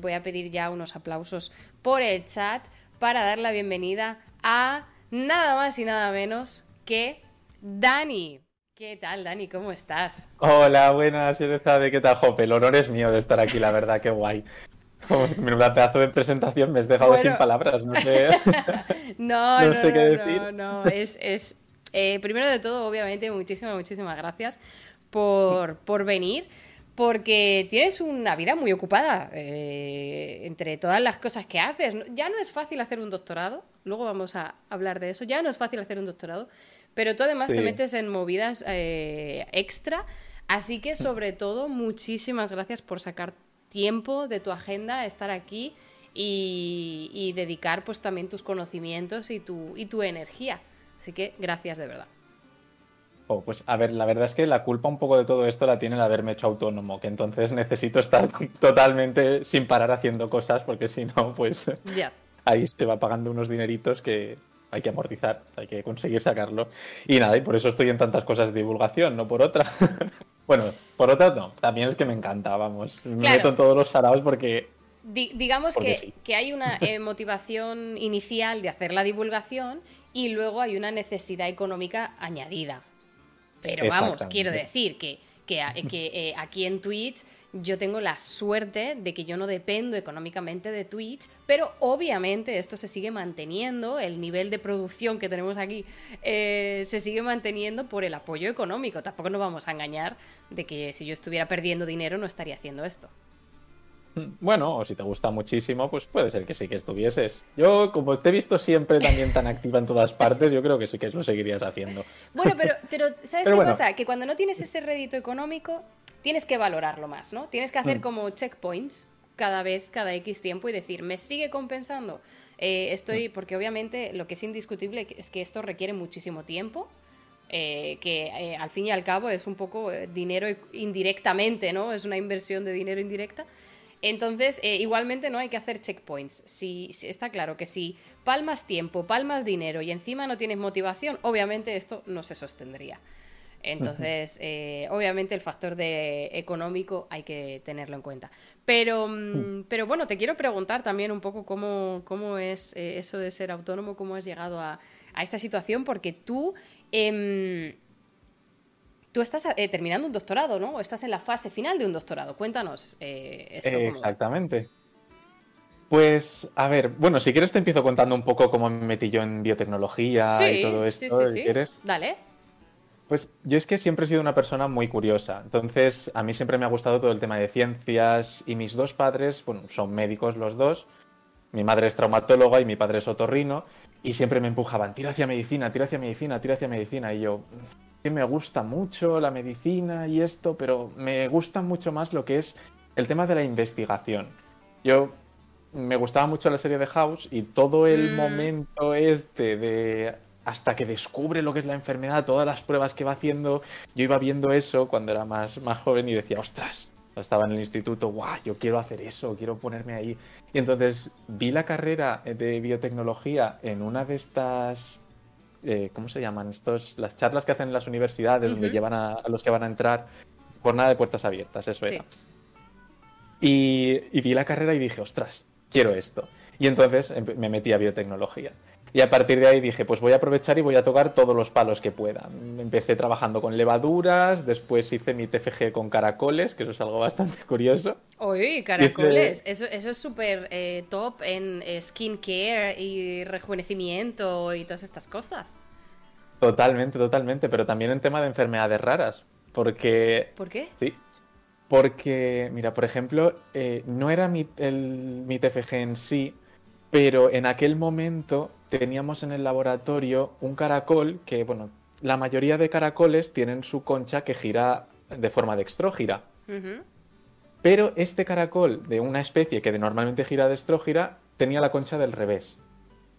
voy a pedir ya unos aplausos por el chat para dar la bienvenida a nada más y nada menos que Dani. ¿Qué tal, Dani? ¿Cómo estás? Hola, buenas, de ¿qué tal, Jope? El honor es mío de estar aquí, la verdad, qué guay. Menuda pedazo de presentación, me has dejado sin palabras, no sé. no, no, sé qué decir. No, no, es, es eh, primero de todo, obviamente, muchísimas, muchísimas gracias por, por venir porque tienes una vida muy ocupada eh, entre todas las cosas que haces. Ya no es fácil hacer un doctorado, luego vamos a hablar de eso, ya no es fácil hacer un doctorado, pero tú además te metes en movidas eh, extra. Así que sobre todo, muchísimas gracias por sacar tiempo de tu agenda, estar aquí y, dedicar pues también tus conocimientos y tu, y tu energía. Así que gracias de verdad. Oh, pues a ver, la verdad es que la culpa un poco de todo esto la tiene el haberme hecho autónomo, que entonces necesito estar totalmente sin parar haciendo cosas, porque si no, pues ahí se va pagando unos dineritos que, hay que amortizar, hay que conseguir sacarlo. Y nada, y por eso estoy en tantas cosas de divulgación, no por otra. bueno, por otra no, también es que me encanta, vamos. Me meto en todos los saraos porque... digamos que, que, hay una eh, motivación inicial de hacer la divulgación y luego hay una necesidad económica añadida. Pero vamos, quiero decir que, que, que eh, aquí en Twitch yo tengo la suerte de que yo no dependo económicamente de Twitch, pero obviamente esto se sigue manteniendo, el nivel de producción que tenemos aquí eh, se sigue manteniendo por el apoyo económico. Tampoco nos vamos a engañar de que si yo estuviera perdiendo dinero no estaría haciendo esto. Bueno, o si te gusta muchísimo, pues puede ser que sí que estuvieses. Yo, como te he visto siempre también tan activa en todas partes, yo creo que sí que lo seguirías haciendo. Bueno, pero, pero ¿sabes qué pasa? Que cuando no tienes ese rédito económico, tienes que valorarlo más, ¿no? Tienes que hacer mm. como checkpoints cada vez, cada X tiempo y decir, ¿me sigue compensando? Eh, estoy, mm. porque obviamente lo que es indiscutible es que esto requiere muchísimo tiempo, eh, que eh, al fin y al cabo es un poco dinero indirectamente, ¿no? Es una inversión de dinero indirecta. Entonces, igualmente no hay que hacer checkpoints. Si, está claro que si palmas tiempo, palmas dinero y encima no tienes motivación, obviamente esto no se sostendría. Entonces, eh, obviamente el factor de económico hay que tenerlo en cuenta. Pero, mm, pero bueno, te quiero preguntar también un poco cómo, cómo es eh, eso de ser autónomo, cómo has llegado a, esta situación, porque tú, em, tú estás eh, terminando un doctorado, ¿no? O estás en la fase final de un doctorado. Cuéntanos esto. Exactamente. Pues, a ver, bueno, si quieres te empiezo contando un poco cómo me metí yo en biotecnología y todo esto, sí, sí, ¿quieres? Dale. Pues yo es que siempre he sido una persona muy curiosa. Entonces, a mí siempre me ha gustado todo el tema de ciencias y mis dos padres, bueno, son médicos los dos. Mi madre es traumatóloga y mi padre es otorrino. Y siempre me empujaban, tira hacia medicina, tira hacia medicina, tira hacia medicina. Y yo, que me gusta mucho la medicina y esto, pero me gusta mucho más lo que es el tema de la investigación. Yo me gustaba mucho la serie de House y todo el mm. momento este de hasta que descubre lo que es la enfermedad, todas las pruebas que va haciendo. Yo iba viendo eso cuando era más, más joven y decía, ostras, estaba en el instituto, guau, yo quiero hacer eso, quiero ponerme ahí. Y entonces vi la carrera de biotecnología en una de estas, eh, ¿cómo se llaman? Estos, las charlas que hacen en las universidades donde llevan a, los que van a entrar, por nada de puertas abiertas, eso era. Y, y vi la carrera y dije, ostras, quiero esto. Y entonces me metí a biotecnología. Y a partir de ahí dije, pues voy a aprovechar y voy a tocar todos los palos que pueda. Empecé trabajando con levaduras, después hice mi TFG con caracoles, que eso es algo bastante curioso. Uy, caracoles, eso, eso, es súper eh, top en eh, skincare y rejuvenecimiento y todas estas cosas. Totalmente, totalmente, pero también en tema de enfermedades raras, porque... ¿Por qué? Sí, porque, mira, por ejemplo, eh, no era mi, el, mi TFG en sí, pero en aquel momento teníamos en el laboratorio un caracol que, bueno, la mayoría de caracoles tienen su concha que gira de forma dextrógira. Pero este caracol de una especie que normalmente gira dextrógira tenía la concha del revés.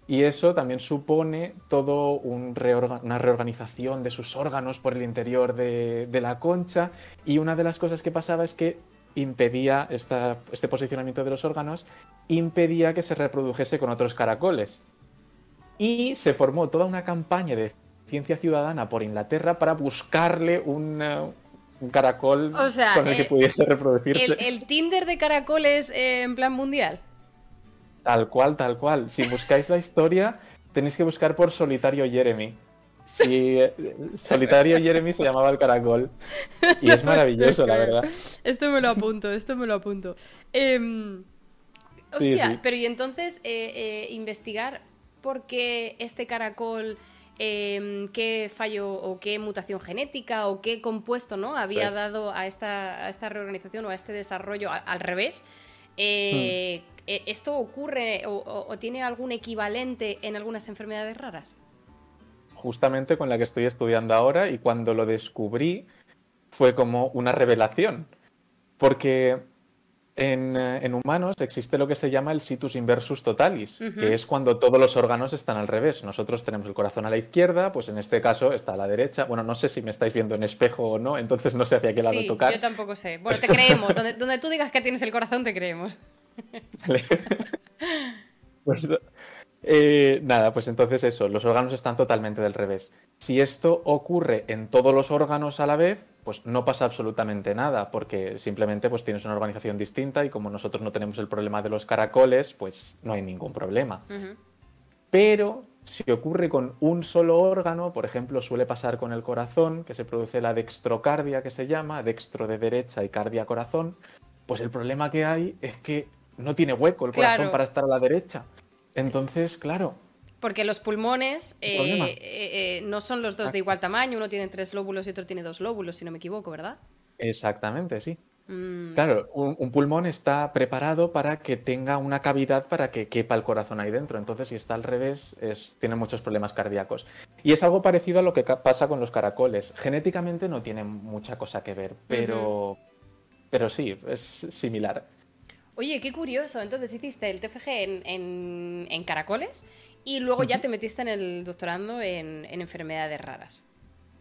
Y eso también supone todo una reorganización de sus órganos por el interior de, la concha. Y una de las cosas que pasaba es que impedía este posicionamiento de los órganos, impedía que se reprodujese con otros caracoles. Y se formó toda una campaña de ciencia ciudadana por Inglaterra para buscarle un un caracol con el que pudiese reproducirse. El, Tinder de caracoles eh, en plan mundial. Tal cual, tal cual. Si buscáis la historia, tenéis que buscar por Solitario Jeremy. Y eh, Solitario Jeremy se llamaba el caracol. Y es maravilloso, la verdad. Esto me lo apunto, esto me lo apunto. Em, hostia, pero y entonces eh, eh, investigar por qué este caracol, em, qué fallo o qué mutación genética o qué compuesto ¿no? había dado a esta, a esta reorganización o a este desarrollo al, revés. Hmm. ¿Esto ocurre o tiene algún equivalente en algunas enfermedades raras? Justamente con la que estoy estudiando ahora y cuando lo descubrí fue como una revelación. Porque en, eh, humanos existe lo que se llama el situs inversus totalis, que es cuando todos los órganos están al revés. Nosotros tenemos el corazón a la izquierda, pues en este caso está a la derecha. Bueno, no sé si me estáis viendo en espejo o no, entonces no sé hacia qué lado sí, tocar. Yo tampoco sé. Bueno, te creemos. donde, donde, tú digas que tienes el corazón, te creemos. Vale. pues eh, nada, pues entonces eso, los órganos están totalmente del revés. Si esto ocurre en todos los órganos a la vez, pues no pasa absolutamente nada, porque simplemente pues tienes una organización distinta y como nosotros no tenemos el problema de los caracoles, pues no hay ningún problema. Pero si ocurre con un solo órgano, por ejemplo, suele pasar con el corazón, que se produce la dextrocardia, que se llama, dextro de derecha y cardia corazón, pues el problema que hay es que no tiene hueco el corazón para estar a la derecha. Entonces, claro. Porque los pulmones eh, eh, eh, no son los dos de igual tamaño, uno tiene tres lóbulos y otro tiene dos lóbulos, si no me equivoco, ¿verdad? Exactamente, sí. Mm. Claro, un, pulmón está preparado para que tenga una cavidad para que quepa el corazón ahí dentro. Entonces, si está al revés, es, tiene muchos problemas cardíacos. Y es algo parecido a lo que pasa con los caracoles. Genéticamente no tiene mucha cosa que ver, pero, pero sí, es similar. Oye, qué curioso. Entonces hiciste el TFG en, caracoles y luego ya te metiste en el doctorando en, enfermedades raras.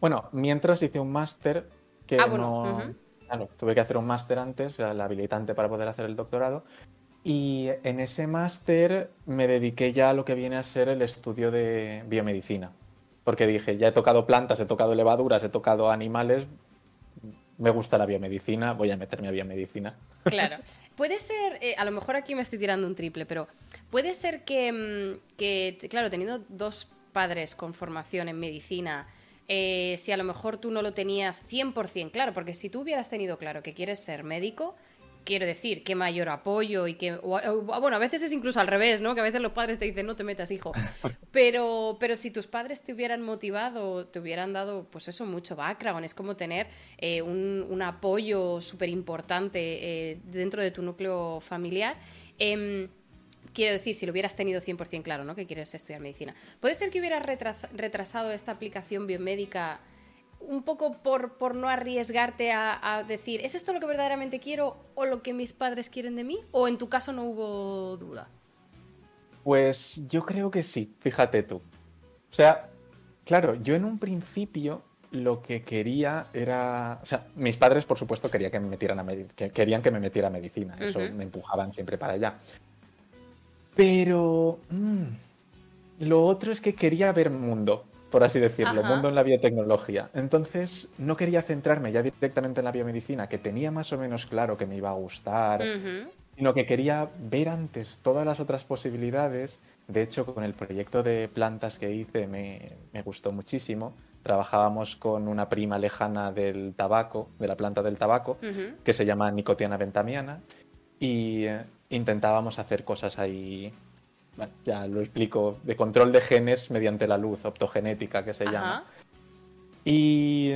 Bueno, mientras hice un máster que ah, no... Claro, tuve que hacer un máster antes, el habilitante para poder hacer el doctorado. Y en ese máster me dediqué ya a lo que viene a ser el estudio de biomedicina. Porque dije, ya he tocado plantas, he tocado levaduras, he tocado animales, me gusta la biomedicina, voy a meterme a biomedicina. Claro. Puede ser, eh, a lo mejor aquí me estoy tirando un triple, pero puede ser que, mm, claro, teniendo dos padres con formación en medicina, eh, si a lo mejor tú no lo tenías 100% claro, porque si tú hubieras tenido claro que quieres ser médico, quiero decir, qué mayor apoyo y que... bueno, a veces es incluso al revés, ¿no? Que a veces los padres te dicen, no te metas, hijo. Pero, pero si tus padres te hubieran motivado, te hubieran dado, pues eso, mucho background, es como tener eh, un, apoyo súper importante eh, dentro de tu núcleo familiar. Em, quiero decir, si lo hubieras tenido 100% claro, ¿no? Que quieres estudiar medicina. ¿Puede ser que hubieras retrasado esta aplicación biomédica un poco por, por no arriesgarte a, decir, ¿es esto lo que verdaderamente quiero o lo que mis padres quieren de mí? ¿O en tu caso no hubo duda? Pues yo creo que sí, fíjate tú. O sea, claro, yo en un principio lo que quería era, o sea, mis padres por supuesto querían que me metieran a que querían que me metiera a medicina, eso me empujaban siempre para allá. Pero mm, lo otro es que quería ver mundo por así decirlo, mundo en la biotecnología. Entonces, no quería centrarme ya directamente en la biomedicina, que tenía más o menos claro que me iba a gustar, sino que quería ver antes todas las otras posibilidades. De hecho, con el proyecto de plantas que hice me, gustó muchísimo. Trabajábamos con una prima lejana del tabaco, de la planta del tabaco, que se llama Nicotiana ventamiana, y eh, intentábamos hacer cosas ahí ya lo explico, de control de genes mediante la luz, optogenética que se llama. Y,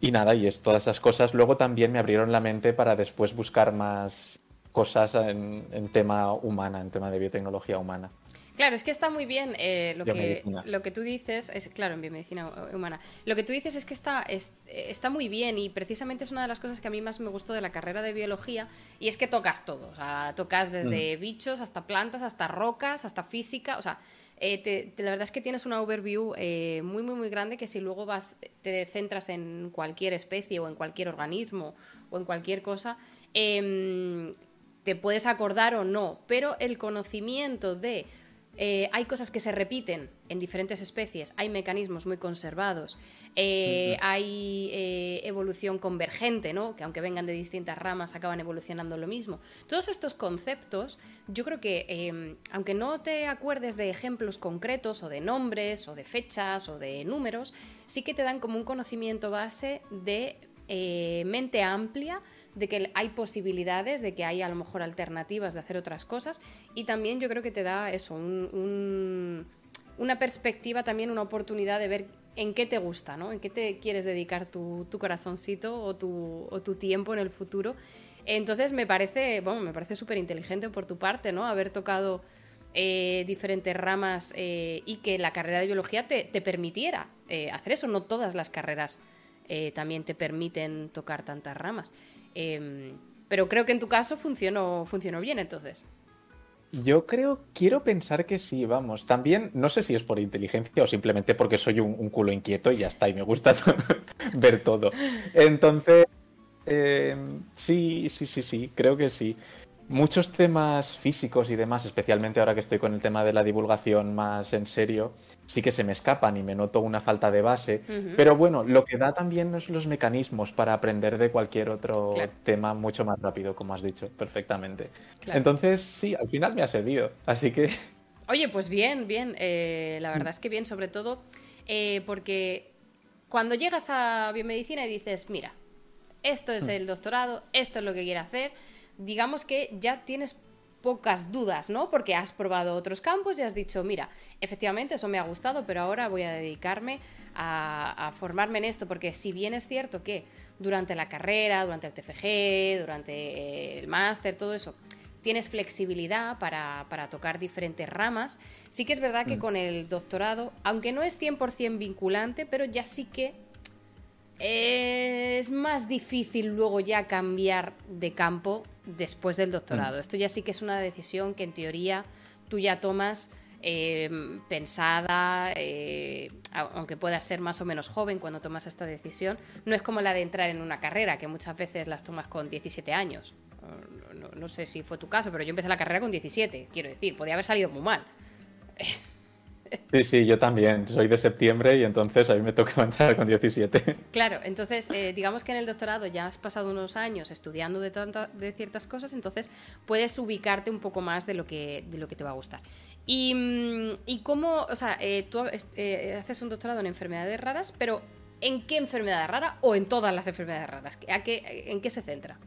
y, nada, y es todas esas cosas. Luego también me abrieron la mente para después buscar más cosas en, en tema humana, en tema de biotecnología humana. Claro, es que está muy bien eh, lo, que, lo que tú dices, es, claro, en biomedicina humana, lo que tú dices es que está, está muy bien y precisamente es una de las cosas que a mí más me gustó de la carrera de biología y es que tocas todo, o sea, tocas desde mm. bichos hasta plantas, hasta rocas, hasta física, o sea, eh, la verdad es que tienes una overview eh, muy, muy, muy grande que si luego vas, te centras en cualquier especie o en cualquier organismo o en cualquier cosa, em, te puedes acordar o no, pero el conocimiento de eh, hay cosas que se repiten en diferentes especies, hay mecanismos muy conservados, eh, hay eh, evolución convergente, ¿no? que aunque vengan de distintas ramas acaban evolucionando lo mismo. Todos estos conceptos, yo creo que aunque no te acuerdes de ejemplos concretos o de nombres o de fechas o de números, sí que te dan como un conocimiento base de mente amplia de que hay posibilidades, de que hay a lo mejor alternativas de hacer otras cosas y también yo creo que te da eso, una perspectiva, también una oportunidad de ver en qué te gusta, ¿no? En qué te quieres dedicar tu, corazoncito o tu, o tu, tiempo en el futuro. Entonces me parece, bueno, me parece súper inteligente por tu parte, ¿no? Haber tocado eh, diferentes ramas eh, y que la carrera de biología te, permitiera eh, hacer eso. No todas las carreras también te permiten tocar tantas ramas. Em, pero creo que en tu caso funcionó, funcionó bien entonces. Yo creo, quiero pensar que sí, vamos. También, no sé si es por inteligencia o simplemente porque soy un, culo inquieto y ya está, y me gusta ver todo. Entonces, em, sí, sí, sí, sí, creo que sí muchos temas físicos y demás, especialmente ahora que estoy con el tema de la divulgación más en serio, sí que se me escapan y me noto una falta de base. Pero bueno, lo que da también es los mecanismos para aprender de cualquier otro tema mucho más rápido, como has dicho perfectamente. Entonces, sí, al final me ha servido. Así que. Oye, pues bien, bien. Eh, la verdad es que bien, sobre todo eh, porque cuando llegas a biomedicina y dices, mira, esto es mm. el doctorado, esto es lo que quiero hacer digamos que ya tienes pocas dudas, ¿no? Porque has probado otros campos y has dicho, mira, efectivamente eso me ha gustado, pero ahora voy a dedicarme a, formarme en esto, porque si bien es cierto que durante la carrera, durante el TFG, durante el máster, todo eso, tienes flexibilidad para, tocar diferentes ramas, sí que es verdad que mm. con el doctorado, aunque no es 100% vinculante, pero ya sí que es más difícil luego ya cambiar de campo después del doctorado. Mm. Esto ya sí que es una decisión que en teoría tú ya tomas em, pensada, eh, aunque puedas ser más o menos joven cuando tomas esta decisión. No es como la de entrar en una carrera, que muchas veces las tomas con 17 años. No, no sé si fue tu caso, pero yo empecé la carrera con 17, quiero decir, podía haber salido muy mal. Sí, sí, yo también. Soy de septiembre y entonces a mí me toca entrar con 17. Claro, entonces eh, digamos que en el doctorado ya has pasado unos años estudiando de, de ciertas cosas, entonces puedes ubicarte un poco más de lo que, de lo que te va a gustar. Y, mm, y cómo, o sea, eh, tú eh, haces un doctorado en enfermedades raras, pero ¿en qué enfermedad rara o en todas las enfermedades raras? ¿A qué, ¿En qué se centra?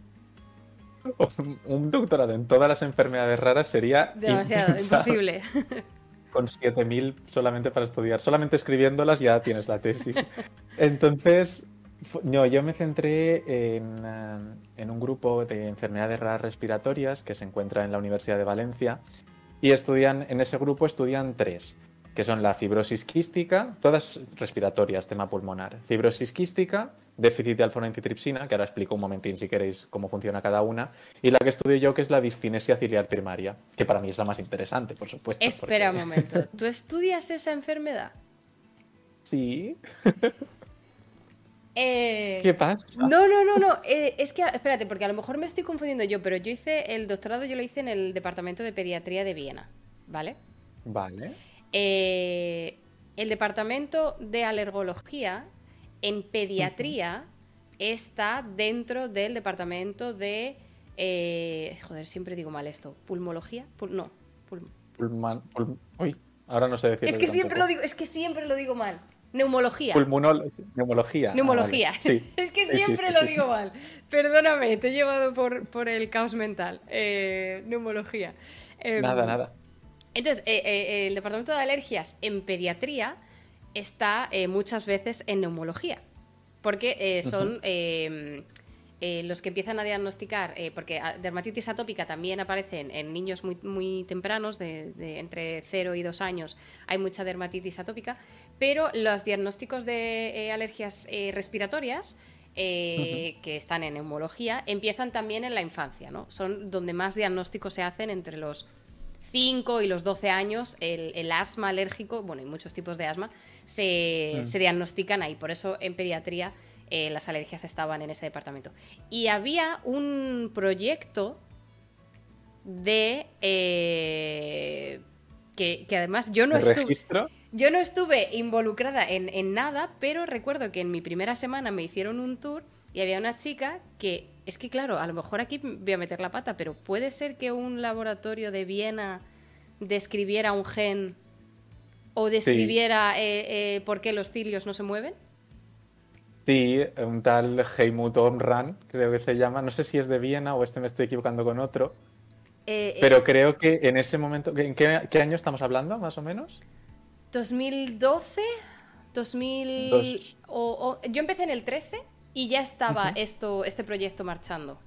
Un doctorado en todas las enfermedades raras sería demasiado imposible. con 7.000 solamente para estudiar. Solamente escribiéndolas ya tienes la tesis. Entonces, no, yo me centré en, eh, en, un grupo de enfermedades raras respiratorias que se encuentra en la Universidad de Valencia y estudian, en ese grupo estudian tres que son la fibrosis quística, todas respiratorias, tema pulmonar. Fibrosis quística, déficit de alfa que ahora explico un momentín si queréis cómo funciona cada una, y la que estudio yo, que es la distinesia ciliar primaria, que para mí es la más interesante, por supuesto. Espera un momento, ¿tú estudias esa enfermedad? Sí. Eh, ¿Qué pasa? No, no, no, no. Eh, es que, espérate, porque a lo mejor me estoy confundiendo yo, pero yo hice el doctorado, yo lo hice en el Departamento de Pediatría de Viena, ¿vale? Vale. Eh, el departamento de alergología en pediatría está dentro del departamento de. Eh, joder, siempre digo mal esto. ¿Pulmología? no. Pulman, uy, ahora no sé decir. Es que siempre lo digo, es que siempre lo digo mal. Neumología. neumología. Neumología. Ah, es que siempre lo digo mal. Perdóname, te he llevado por, el caos mental. Eh, neumología. nada, em, nada. Entonces, eh, eh, el departamento de alergias en pediatría está eh, muchas veces en neumología, porque son em, los que empiezan a diagnosticar, porque dermatitis atópica también aparece en, niños muy, muy tempranos, de, entre 0 y 2 años, hay mucha dermatitis atópica, pero los diagnósticos de alergias respiratorias que están en neumología empiezan también en la infancia, ¿no? Son donde más diagnósticos se hacen entre los 5 y los 12 años el, asma alérgico, bueno, hay muchos tipos de asma, se, mm. diagnostican ahí. Por eso en pediatría eh, las alergias estaban en ese departamento. Y había un proyecto de... Eh, que, además yo no estuve. Yo no estuve involucrada en, en nada, pero recuerdo que en mi primera semana me hicieron un tour y había una chica que, es que claro, a lo mejor aquí voy a meter la pata, pero puede ser que un laboratorio de Viena describiera un gen o describiera eh, eh, por qué los cilios no se mueven. Sí, un tal Heimut Omran, creo que se llama. No sé si es de Viena o este me estoy equivocando con otro. Eh, pero creo que en ese momento. ¿En qué, año estamos hablando, más o menos? 2012. 2000. O, yo empecé en el 13 y ya estaba esto, este proyecto marchando?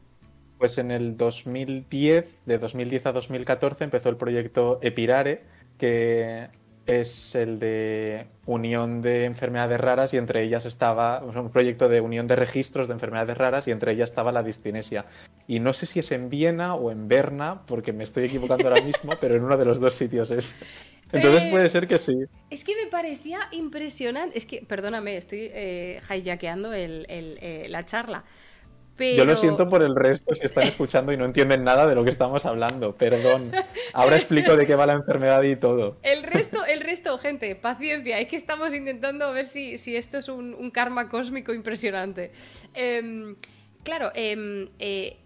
Pues en el 2010, de 2010 a 2014, empezó el proyecto Epirare, que es el de unión de enfermedades raras y entre ellas estaba un proyecto de unión de registros de enfermedades raras y entre ellas estaba la distinesia. Y no sé si es en Viena o en Berna, porque me estoy equivocando ahora mismo, pero en uno de los dos sitios es. Entonces eh, puede ser que sí. Es que me parecía impresionante. Es que, perdóname, estoy eh, hijackeando eh, la charla. Yo lo siento por el resto si están escuchando y no entienden nada de lo que estamos hablando. Perdón. Ahora explico de qué va la enfermedad y todo. El resto, el resto, gente, paciencia. Es que estamos intentando ver si, si esto es un, karma cósmico impresionante. Em, claro, em, eh,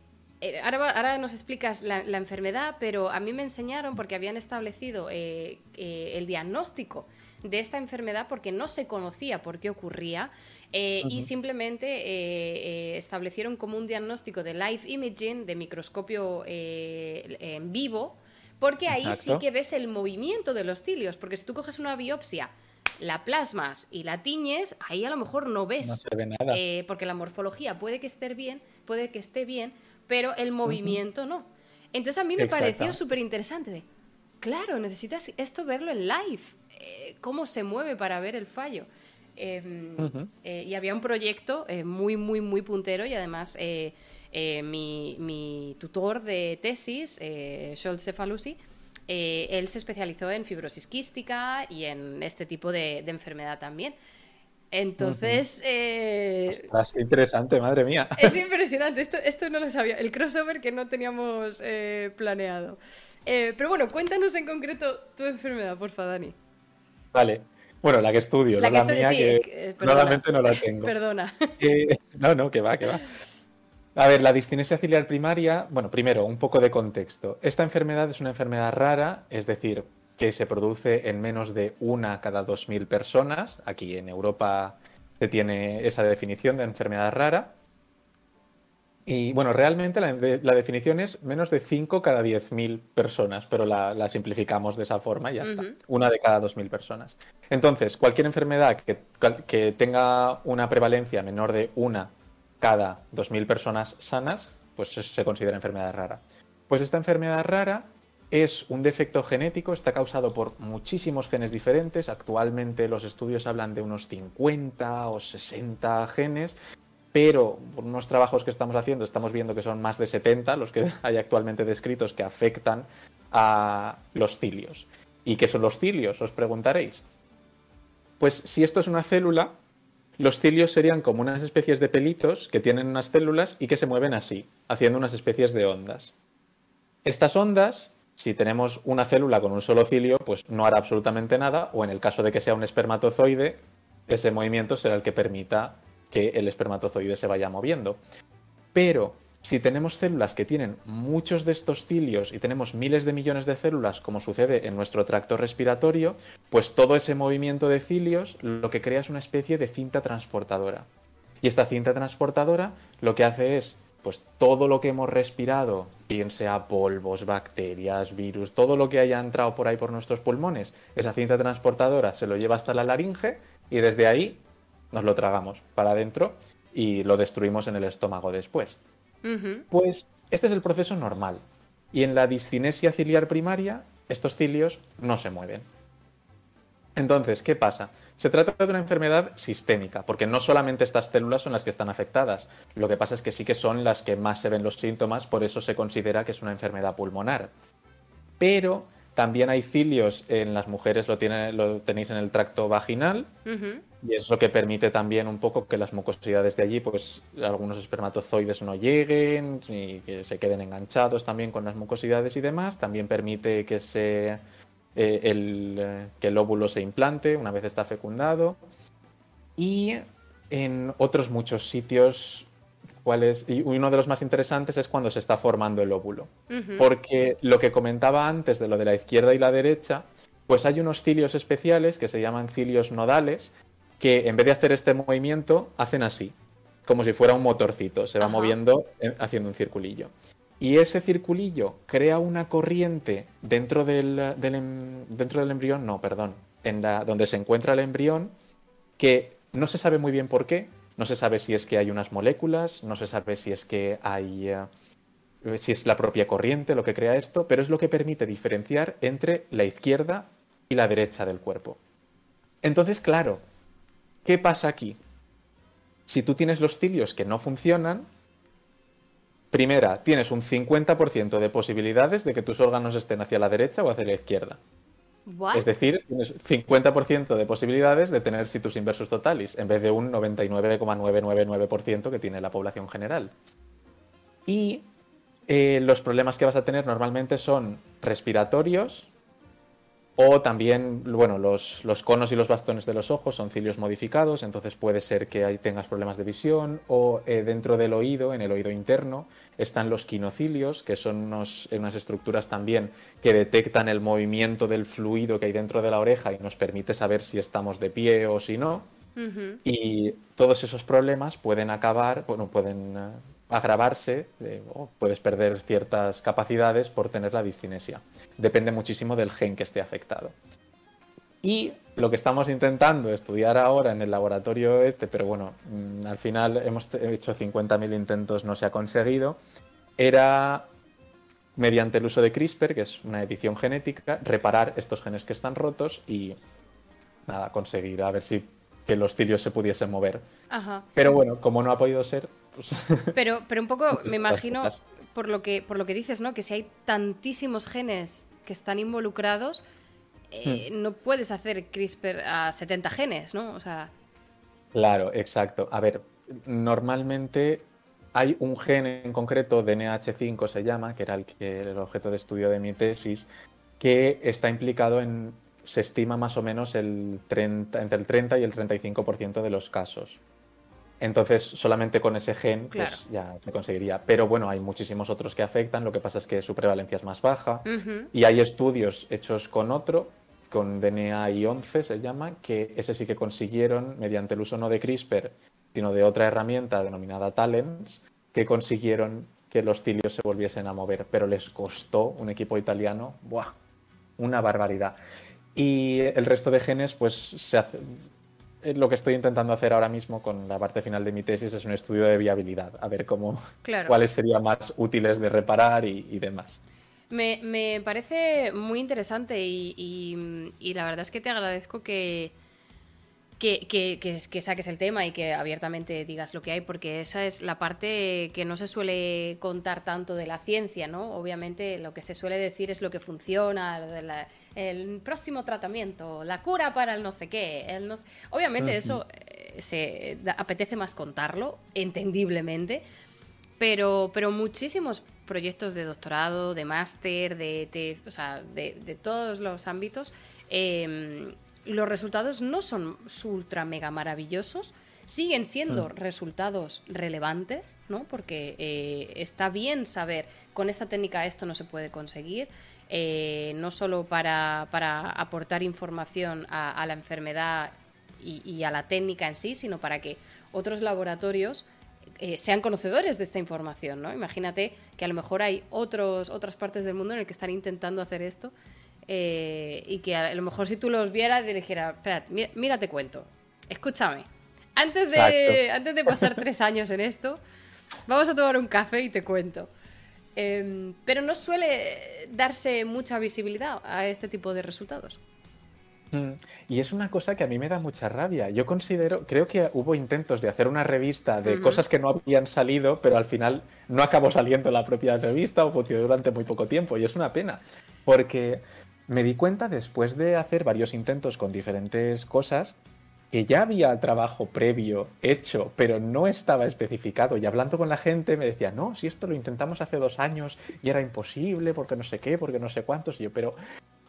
eh, ahora, nos explicas la, enfermedad, pero a mí me enseñaron porque habían establecido eh, eh, el diagnóstico de esta enfermedad porque no se conocía por qué ocurría y simplemente establecieron como un diagnóstico de live imaging, de microscopio en vivo, porque ahí sí que ves el movimiento de los cilios, porque si tú coges una biopsia la plasmas y la tiñes, ahí a lo mejor no ves. No se ve nada. porque la morfología puede que esté bien, puede que esté bien, pero el movimiento no. Entonces a mí me pareció súper interesante. claro, necesitas esto verlo en live, eh, cómo se mueve para ver el fallo. Em, eh, y había un proyecto eh, muy, muy, muy puntero y además mi, tutor de tesis, Scholz Cefalusi, él se especializó en fibrosis quística y en este tipo de enfermedad también. Entonces. Eh, interesante, madre mía. Es impresionante, esto, esto no lo sabía. El crossover que no teníamos eh, planeado. Eh, pero bueno, cuéntanos en concreto tu enfermedad, porfa, Dani. Vale. Bueno, la que estudio, la, que mía, que normalmente no la tengo. Perdona. no, no, que va, que va. A ver, la distinesia ciliar primaria, bueno, primero, un poco de contexto. Esta enfermedad es una enfermedad rara, es decir, que se produce en menos de una cada 2.000 personas. Aquí en Europa se tiene esa definición de enfermedad rara. Y bueno, realmente la, definición es menos de 5 cada 10.000 personas, pero la, simplificamos de esa forma y ya está. Una de cada 2.000 personas. Entonces, cualquier enfermedad que, que tenga una prevalencia menor de una cada 2.000 personas sanas, pues se considera enfermedad rara. Pues esta enfermedad rara es un defecto genético, está causado por muchísimos genes diferentes. Actualmente los estudios hablan de unos 50 o 60 genes, pero por unos trabajos que estamos haciendo estamos viendo que son más de 70 los que hay actualmente descritos que afectan a los cilios. ¿Y qué son los cilios? Os preguntaréis. Pues si esto es una célula, los cilios serían como unas especies de pelitos que tienen unas células y que se mueven así, haciendo unas especies de ondas. Estas ondas si tenemos una célula con un solo cilio, pues no hará absolutamente nada, o en el caso de que sea un espermatozoide, ese movimiento será el que permita que el espermatozoide se vaya moviendo. Pero si tenemos células que tienen muchos de estos cilios y tenemos miles de millones de células, como sucede en nuestro tracto respiratorio, pues todo ese movimiento de cilios lo que crea es una especie de cinta transportadora. Y esta cinta transportadora lo que hace es pues todo lo que hemos respirado, bien sea polvos, bacterias, virus, todo lo que haya entrado por ahí por nuestros pulmones, esa cinta transportadora se lo lleva hasta la laringe y desde ahí nos lo tragamos para adentro y lo destruimos en el estómago después. Pues este es el proceso normal. Y en la discinesia ciliar primaria, estos cilios no se mueven. Entonces, ¿qué pasa? Se trata de una enfermedad sistémica, porque no solamente estas células son las que están afectadas, lo que pasa es que sí que son las que más se ven los síntomas, por eso se considera que es una enfermedad pulmonar. Pero también hay cilios en las mujeres, lo, lo tenéis en el tracto vaginal, y es lo que permite también un poco que las mucosidades de allí, pues algunos espermatozoides no lleguen y que se queden enganchados también con las mucosidades y demás. También permite que se eh, el, que el óvulo se implante una vez está fecundado. Y en otros muchos sitios y uno de los más interesantes es cuando se está formando el óvulo. Porque lo que comentaba antes de lo de la izquierda y la derecha, pues hay unos cilios especiales que se llaman cilios nodales, que en vez de hacer este movimiento, hacen así, como si fuera un motorcito, se va moviendo eh, haciendo un circulillo. Y ese circulillo crea una corriente dentro del, em, dentro del embrión, no, perdón, en la, donde se encuentra el embrión, que no se sabe muy bien por qué, no se sabe si es que hay unas moléculas, no se sabe si es que hay... Eh, si es la propia corriente lo que crea esto, pero es lo que permite diferenciar entre la izquierda y la derecha del cuerpo. Entonces, claro, ¿qué pasa aquí? Si tú tienes los cilios que no funcionan, primera, tienes un 50% de posibilidades de que tus órganos estén hacia la derecha o hacia la izquierda. Es decir, tienes 50% de posibilidades de tener situs inversus totalis, en vez de un 99,999% que tiene la población general. Y eh, los problemas que vas a tener normalmente son respiratorios, o también, bueno, los, conos y los bastones de los ojos son cilios modificados, entonces puede ser que ahí tengas problemas de visión. O eh, dentro del oído, en el oído interno, están los quinocilios, que son unos, unas estructuras también que detectan el movimiento del fluido que hay dentro de la oreja y nos permite saber si estamos de pie o si no. Y todos esos problemas pueden acabar, bueno, pueden eh, agravarse, eh, puedes perder ciertas capacidades por tener la discinesia. Depende muchísimo del gen que esté afectado. Y lo que estamos intentando estudiar ahora en el laboratorio este, pero bueno, mm, al final hemos hecho 50.000 intentos, no se ha conseguido, era mediante el uso de CRISPR, que es una edición genética, reparar estos genes que están rotos y nada, conseguir a ver si que los cilios se pudiesen mover. Pero bueno, como no ha podido ser, pues Pero, pero un poco, me imagino, por lo, que, por lo que dices, ¿no? Que si hay tantísimos genes que están involucrados, eh, hmm. no puedes hacer CRISPR a 70 genes, ¿no? O sea... Claro, exacto. A ver, normalmente hay un gen en concreto, DNH5 se llama, que era el, el objeto de estudio de mi tesis, que está implicado en, se estima más o menos el 30, entre el 30 y el 35% de los casos. Entonces, solamente con ese gen pues, ya se conseguiría. Pero bueno, hay muchísimos otros que afectan, lo que pasa es que su prevalencia es más baja. Y hay estudios hechos con otro, con DNA I11 se llama, que ese sí que consiguieron, mediante el uso no de CRISPR, sino de otra herramienta denominada Talents, que consiguieron que los cilios se volviesen a mover. Pero les costó un equipo italiano, ¡buah! Una barbaridad. Y el resto de genes, pues se hace, eh, lo que estoy intentando hacer ahora mismo con la parte final de mi tesis es un estudio de viabilidad, a ver cómo, cuáles serían más útiles de reparar y, demás. Me, parece muy interesante y, la verdad es que te agradezco que, que, saques el tema y que abiertamente digas lo que hay, porque esa es la parte que no se suele contar tanto de la ciencia, ¿no? Obviamente lo que se suele decir es lo que funciona, el próximo tratamiento, la cura para el no sé qué. El Obviamente eso eh, se apetece más contarlo, entendiblemente, pero, pero muchísimos proyectos de doctorado, de máster, de, o sea, de, todos los ámbitos, em, los resultados no son ultra mega maravillosos, siguen siendo resultados relevantes, ¿no? Porque eh, está bien saber, con esta técnica esto no se puede conseguir, eh, no solo para, aportar información a, la enfermedad y, a la técnica en sí, sino para que otros laboratorios eh, sean conocedores de esta información, ¿no? Imagínate que a lo mejor hay otros, otras partes del mundo en el que están intentando hacer esto eh, y que a lo mejor si tú los vieras te dijera, espérate, mira, te cuento, escúchame, antes de, antes de pasar tres años en esto, vamos a tomar un café y te cuento. Em, pero no suele darse mucha visibilidad a este tipo de resultados. Mm, y es una cosa que a mí me da mucha rabia. Yo considero, creo que hubo intentos de hacer una revista de cosas que no habían salido, pero al final no acabó saliendo la propia revista o funcionó durante muy poco tiempo. Y es una pena, porque me di cuenta después de hacer varios intentos con diferentes cosas que ya había trabajo previo hecho, pero no estaba especificado. Y hablando con la gente me decía, no, si esto lo intentamos hace dos años y era imposible, porque no sé qué, porque no sé cuántos. Y yo, pero,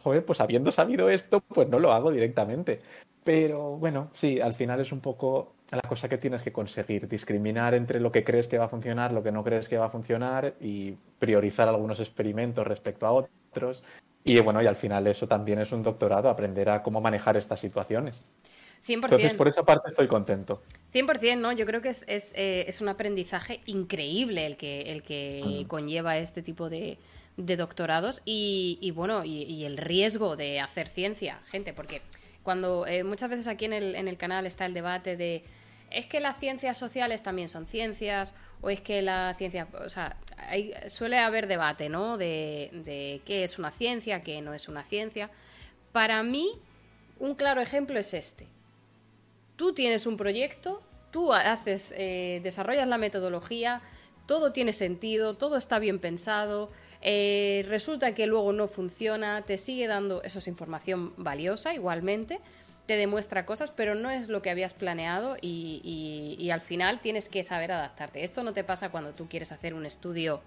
joder, pues habiendo sabido esto, pues no lo hago directamente. Pero bueno, sí, al final es un poco la cosa que tienes que conseguir, discriminar entre lo que crees que va a funcionar, lo que no crees que va a funcionar y priorizar algunos experimentos respecto a otros. Y bueno, y al final eso también es un doctorado, aprender a cómo manejar estas situaciones. 100%. Entonces, por esa parte estoy contento. 100%, ¿no? Yo creo que es, es, eh, es un aprendizaje increíble el que, el que conlleva este tipo de, de doctorados y, y bueno, y, y, el riesgo de hacer ciencia, gente, porque cuando eh, muchas veces aquí en el, en el canal está el debate de es que las ciencias sociales también son ciencias o es que la ciencia, o sea, hay, suele haber debate, ¿no? De, de qué es una ciencia, qué no es una ciencia. Para mí, un claro ejemplo es este. Tú tienes un proyecto, tú haces, eh, desarrollas la metodología, todo tiene sentido, todo está bien pensado, eh, resulta que luego no funciona, te sigue dando, eso es información valiosa igualmente, te demuestra cosas, pero no es lo que habías planeado y, y, y, al final tienes que saber adaptarte. Esto no te pasa cuando tú quieres hacer un estudio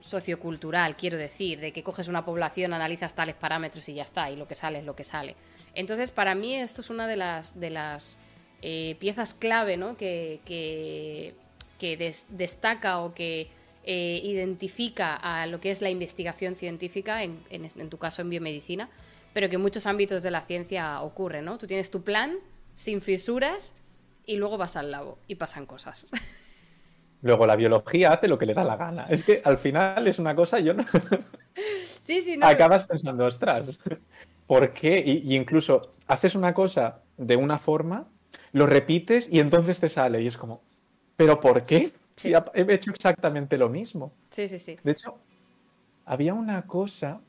sociocultural, quiero decir, de que coges una población, analizas tales parámetros y ya está, y lo que sale es lo que sale. Entonces, para mí esto es una de las, de las eh, piezas clave ¿no? que, que, que des, destaca o que eh, identifica a lo que es la investigación científica, en, en, en, tu caso en biomedicina, pero que en muchos ámbitos de la ciencia ocurre, ¿no? Tú tienes tu plan sin fisuras y luego vas al labo y pasan cosas. Luego la biología hace lo que le da la gana. Es que al final es una cosa, yo no. Sí, sí, no. Acabas pensando, ostras, ¿por qué? Y, y incluso haces una cosa de una forma, lo repites y entonces te sale. Y es como, ¿pero por qué? Sí, he hecho exactamente lo mismo. Sí, sí, sí. De hecho, había una cosa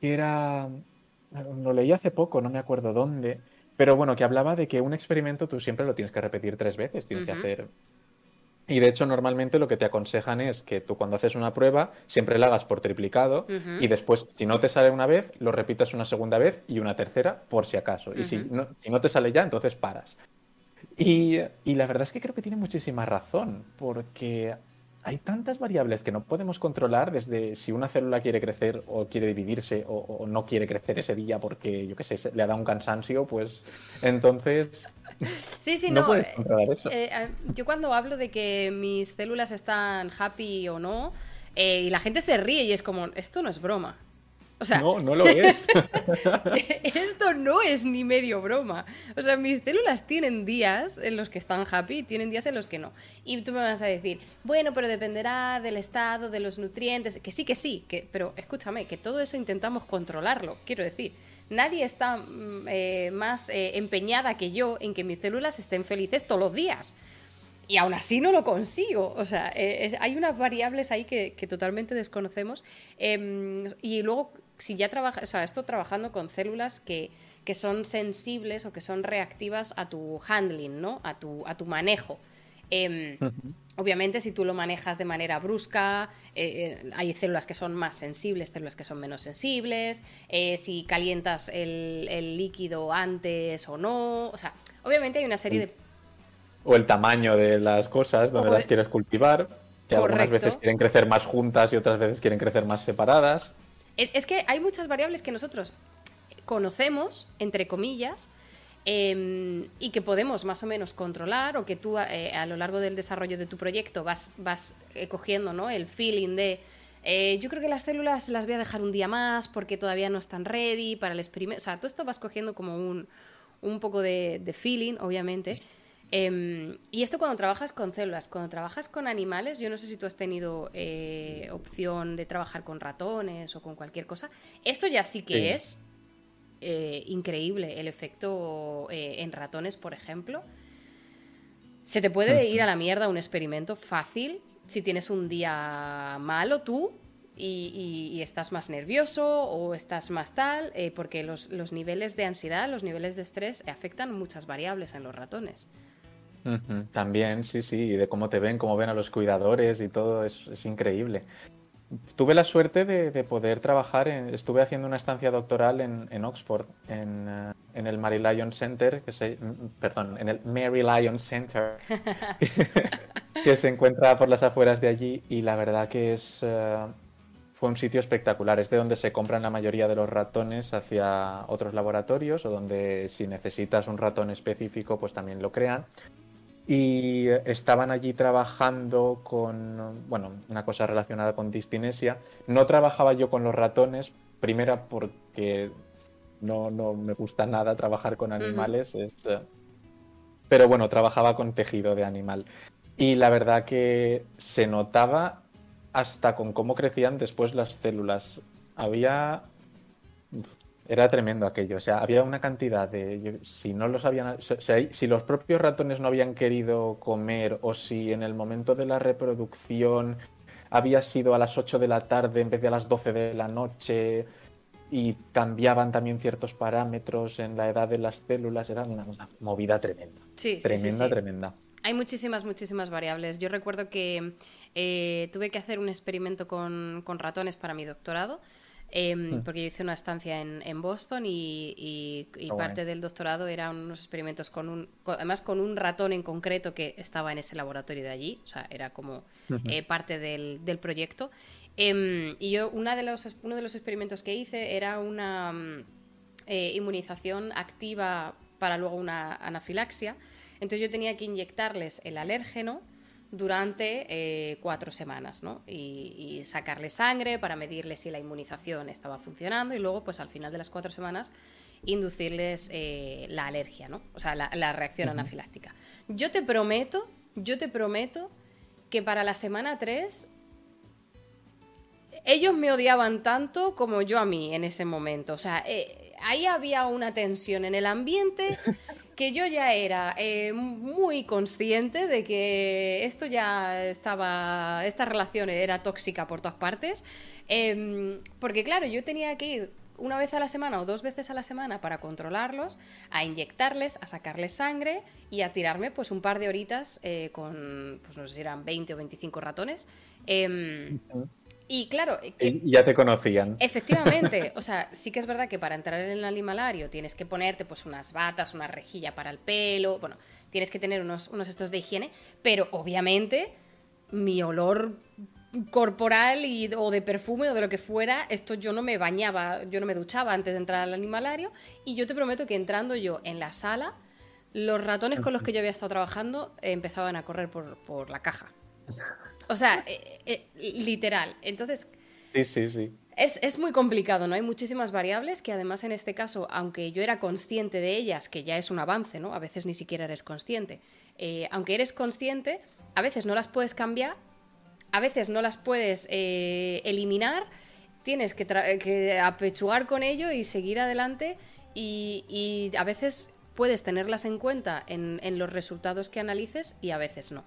que era. Lo leí hace poco, no me acuerdo dónde. Pero bueno, que hablaba de que un experimento tú siempre lo tienes que repetir tres veces. Tienes uh -huh. que hacer. Y de hecho, normalmente lo que te aconsejan es que tú cuando haces una prueba siempre la hagas por triplicado uh -huh. y después, si no te sale una vez, lo repitas una segunda vez y una tercera por si acaso. Y uh -huh. si, no, si no te sale ya, entonces paras. Y, y, la verdad es que creo que tiene muchísima razón, porque hay tantas variables que no podemos controlar desde si una célula quiere crecer o quiere dividirse o, o no quiere crecer ese día porque, yo qué sé, le ha dado un cansancio, pues entonces... Sí, sí, no. no. Puedes controlar eso. Eh, eh, yo cuando hablo de que mis células están happy o no, eh, y la gente se ríe y es como, esto no es broma. O sea, no, no lo es. esto no es ni medio broma. O sea, mis células tienen días en los que están happy y tienen días en los que no. Y tú me vas a decir, bueno, pero dependerá del estado, de los nutrientes. Que sí, que sí, que, pero escúchame, que todo eso intentamos controlarlo, quiero decir. Nadie está mm, eh, más eh, empeñada que yo en que mis células estén felices todos los días. Y aún así no lo consigo. O sea, eh, hay unas variables ahí que, totalmente desconocemos. Eh, y luego si ya trabajas, o sea, esto trabajando con células que, que, son sensibles o que son reactivas a tu handling, ¿no? A tu, a tu manejo. Eh, uh -huh. Obviamente, si tú lo manejas de manera brusca, eh, hay células que son más sensibles, células que son menos sensibles, eh, si calientas el, el, líquido antes o no, o sea, obviamente hay una serie de... O el tamaño de las cosas donde las quieres cultivar, que Correcto. algunas veces quieren crecer más juntas y otras veces quieren crecer más separadas. Es que hay muchas variables que nosotros conocemos, entre comillas, eh, y que podemos más o menos controlar o que tú eh, a lo largo del desarrollo de tu proyecto vas, vas eh, cogiendo ¿no? el feeling de eh, yo creo que las células las voy a dejar un día más porque todavía no están ready para el experimento. O sea, todo esto vas cogiendo como un, un poco de, de feeling, obviamente. Eh, y esto cuando trabajas con células, cuando trabajas con animales, yo no sé si tú has tenido opción de trabajar con ratones o con cualquier cosa, esto ya sí que sí. es eh, increíble, el efecto eh, en ratones, por ejemplo. Se te puede ir a la mierda un experimento fácil si tienes un día malo tú y, y, y estás más nervioso o estás más tal, eh, porque los, los niveles de ansiedad, los niveles de estrés afectan muchas variables en los ratones. Uh -huh. También, sí, sí, y de cómo te ven, cómo ven a los cuidadores y todo, es, es increíble. Tuve la suerte de, de poder trabajar, en, estuve haciendo una estancia doctoral en, en Oxford, en, uh, en, el Mary Lyon Center, que se, perdón, en el Mary Lyon Center, que, que, se encuentra por las afueras de allí, y la verdad que es, uh, fue un sitio espectacular. Es de donde se compran la mayoría de los ratones hacia otros laboratorios o donde si necesitas un ratón específico, pues también lo crean. Y estaban allí trabajando con, bueno, una cosa relacionada con distinesia. No trabajaba yo con los ratones, primera porque no, no me gusta nada trabajar con animales, es, eh, pero bueno, trabajaba con tejido de animal. Y la verdad que se notaba hasta con cómo crecían después las células. Había. Era tremendo aquello. O sea, había una cantidad de. Si no los habían. Si los propios ratones no habían querido comer, o si en el momento de la reproducción había sido a las 8 de la tarde en vez de a las 12 de la noche. Y cambiaban también ciertos parámetros en la edad de las células. Era una, movida tremenda. Sí, tremenda, tremenda. Hay muchísimas, muchísimas variables. Yo recuerdo que eh, tuve que hacer un experimento con, ratones para mi doctorado. Hmm. porque yo hice una estancia en, Boston y, parte del doctorado eran unos experimentos con un, además con un ratón en concreto que estaba en ese laboratorio de allí, o sea, era como eh, parte del, proyecto. Em, y yo, una de los, uno de los experimentos que hice era una mm, eh, inmunización activa para luego una anafilaxia. Entonces yo tenía que inyectarles el alérgeno durante eh, cuatro semanas, ¿no? Y, sacarle sangre para medirle si la inmunización estaba funcionando y luego, pues al final de las cuatro semanas, inducirles eh, la alergia, ¿no? O sea, la, reacción anafiláctica. Yo te prometo, yo te prometo que para la semana 3 ellos me odiaban tanto como yo a mí en ese momento. O sea, eh, ahí había una tensión en el ambiente que yo ya era eh, muy consciente de que esto ya estaba, esta relación era tóxica por todas partes, em, porque claro, yo tenía que ir una vez a la semana o dos veces a la semana para controlarlos, a inyectarles, a sacarles sangre y a tirarme pues un par de horitas eh, con, pues no sé si eran 20 o 25 ratones. Em, y claro. Que, ya te conocían. Efectivamente. O sea, sí que es verdad que para entrar en el animalario tienes que ponerte pues unas batas, una rejilla para el pelo. Bueno, tienes que tener unos, unos estos de higiene. Pero obviamente, mi olor corporal y, o de perfume o de lo que fuera, esto yo no me bañaba, yo no me duchaba antes de entrar al animalario. Y yo te prometo que entrando yo en la sala, los ratones con los que yo había estado trabajando empezaban a correr por, por la caja. O sea, eh, eh, literal. Entonces. Sí, sí, sí. Es, muy complicado, ¿no? Hay muchísimas variables que además en este caso, aunque yo era consciente de ellas, que ya es un avance, ¿no? A veces ni siquiera eres consciente. Eh, aunque eres consciente, a veces no las puedes cambiar, a veces no las puedes eliminar, tienes que, apechugar con ello y seguir adelante y, a veces puedes tenerlas en cuenta en, en los resultados que analices y a veces no.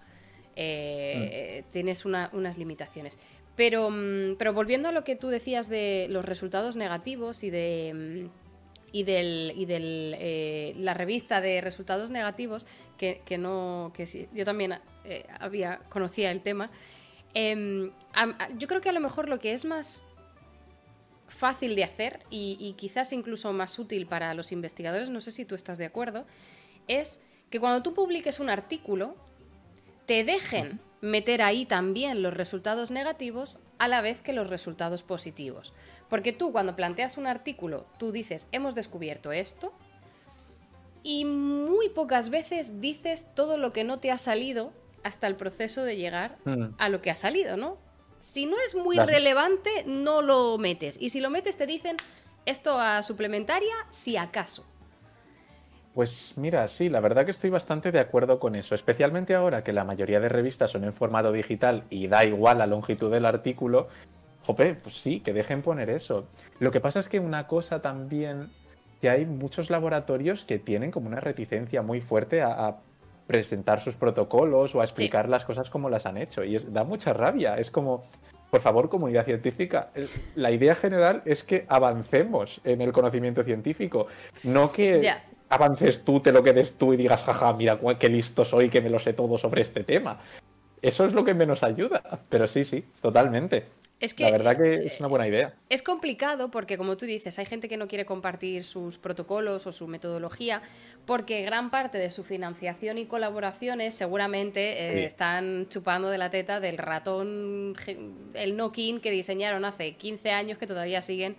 Eh, tienes unas limitaciones. Pero, mm, pero volviendo a lo que tú decías de los resultados negativos y de mm, y del, y del eh, la revista de resultados negativos que, no que yo también eh, había conocía el tema em, yo creo que a lo mejor lo que es más fácil de hacer y, y, quizás incluso más útil para los investigadores no sé si tú estás de acuerdo es que cuando tú publiques un artículo te dejen meter ahí también los resultados negativos a la vez que los resultados positivos. Porque tú cuando planteas un artículo, tú dices, hemos descubierto esto, y muy pocas veces dices todo lo que no te ha salido hasta el proceso de llegar hmm. a lo que ha salido, ¿no? Si no es muy relevante, no lo metes. Y si lo metes, te dicen esto a suplementaria, si acaso. Pues mira, sí, la verdad que estoy bastante de acuerdo con eso, especialmente ahora que la mayoría de revistas son en formato digital y da igual la longitud del artículo. Jope, pues sí, que dejen poner eso. Lo que pasa es que una cosa también, que hay muchos laboratorios que tienen como una reticencia muy fuerte a, presentar sus protocolos o a explicar las cosas como las han hecho. Y da mucha rabia. Es como, por favor, comunidad científica, la idea general es que avancemos en el conocimiento científico, no que avances tú, te lo quedes tú y digas, jaja, mira qué listo soy, que me lo sé todo sobre este tema. Eso es lo que menos ayuda, pero sí, sí, totalmente. Es que, la verdad que es una buena idea. Es complicado porque, como tú dices, hay gente que no quiere compartir sus protocolos o su metodología porque gran parte de su financiación y colaboraciones seguramente eh, están chupando de la teta del ratón, el Nokin que diseñaron hace 15 años que todavía siguen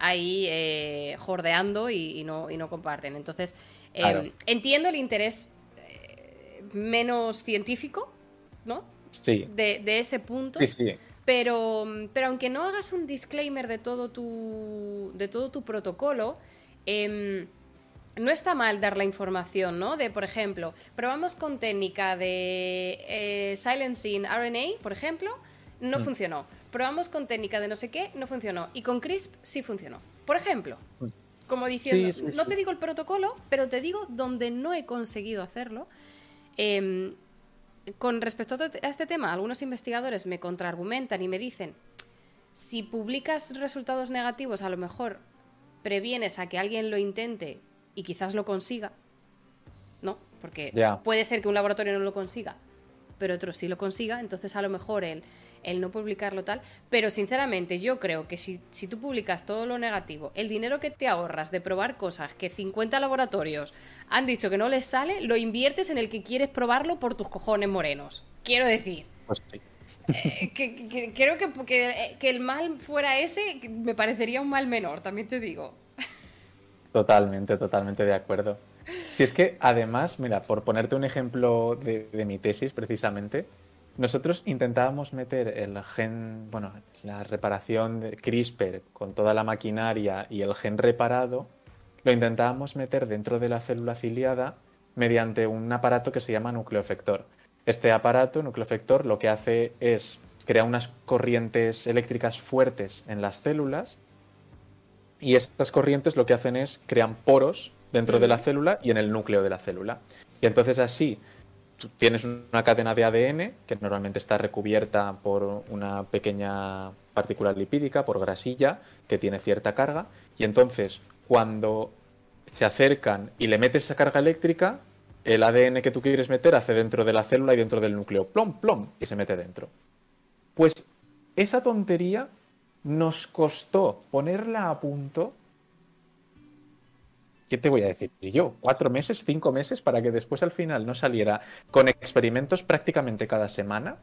ahí eh, jordeando y, no, y no comparten. Entonces, em, entiendo el interés eh, menos científico, ¿no? Sí. De, de ese punto. Sí, sí. Pero, pero aunque no hagas un disclaimer de todo tu, de todo tu protocolo, em, no está mal dar la información, ¿no? De, por ejemplo, probamos con técnica de eh, silencing RNA, por ejemplo, no mm. funcionó. Probamos con técnica de no sé qué, no funcionó. Y con CRISP sí funcionó. Por ejemplo, mm. como diciendo, no te digo el protocolo, pero te digo donde no he conseguido hacerlo. Eh, con respecto a este tema, algunos investigadores me contraargumentan y me dicen, si publicas resultados negativos, a lo mejor previenes a que alguien lo intente y quizás lo consiga. ¿No? Porque puede ser que un laboratorio no lo consiga, pero otro sí lo consiga, entonces a lo mejor el, el no publicarlo tal. Pero sinceramente, yo creo que si, si, tú publicas todo lo negativo, el dinero que te ahorras de probar cosas que 50 laboratorios han dicho que no les sale, lo inviertes en el que quieres probarlo por tus cojones morenos. Quiero decir. Pues sí. Eh, que, creo que, que, que el mal fuera ese me parecería un mal menor, también te digo. Totalmente, totalmente de acuerdo. Si es que además, mira, por ponerte un ejemplo de, de mi tesis precisamente, nosotros intentábamos meter el gen, bueno, la reparación de CRISPR con toda la maquinaria y el gen reparado, lo intentábamos meter dentro de la célula ciliada mediante un aparato que se llama nucleofector. Este aparato, nucleofector, lo que hace es crear unas corrientes eléctricas fuertes en las células y estas corrientes lo que hacen es crean poros dentro de la célula y en el núcleo de la célula. Y entonces así tienes una cadena de ADN que normalmente está recubierta por una pequeña partícula lipídica, por grasilla, que tiene cierta carga, y entonces cuando se acercan y le metes esa carga eléctrica, el ADN que tú quieres meter hace dentro de la célula y dentro del núcleo, plom, plom, y se mete dentro. Pues esa tontería nos costó ponerla a punto ¿qué te voy a decir yo? ¿Cuatro meses, cinco meses para que después al final no saliera con experimentos prácticamente cada semana?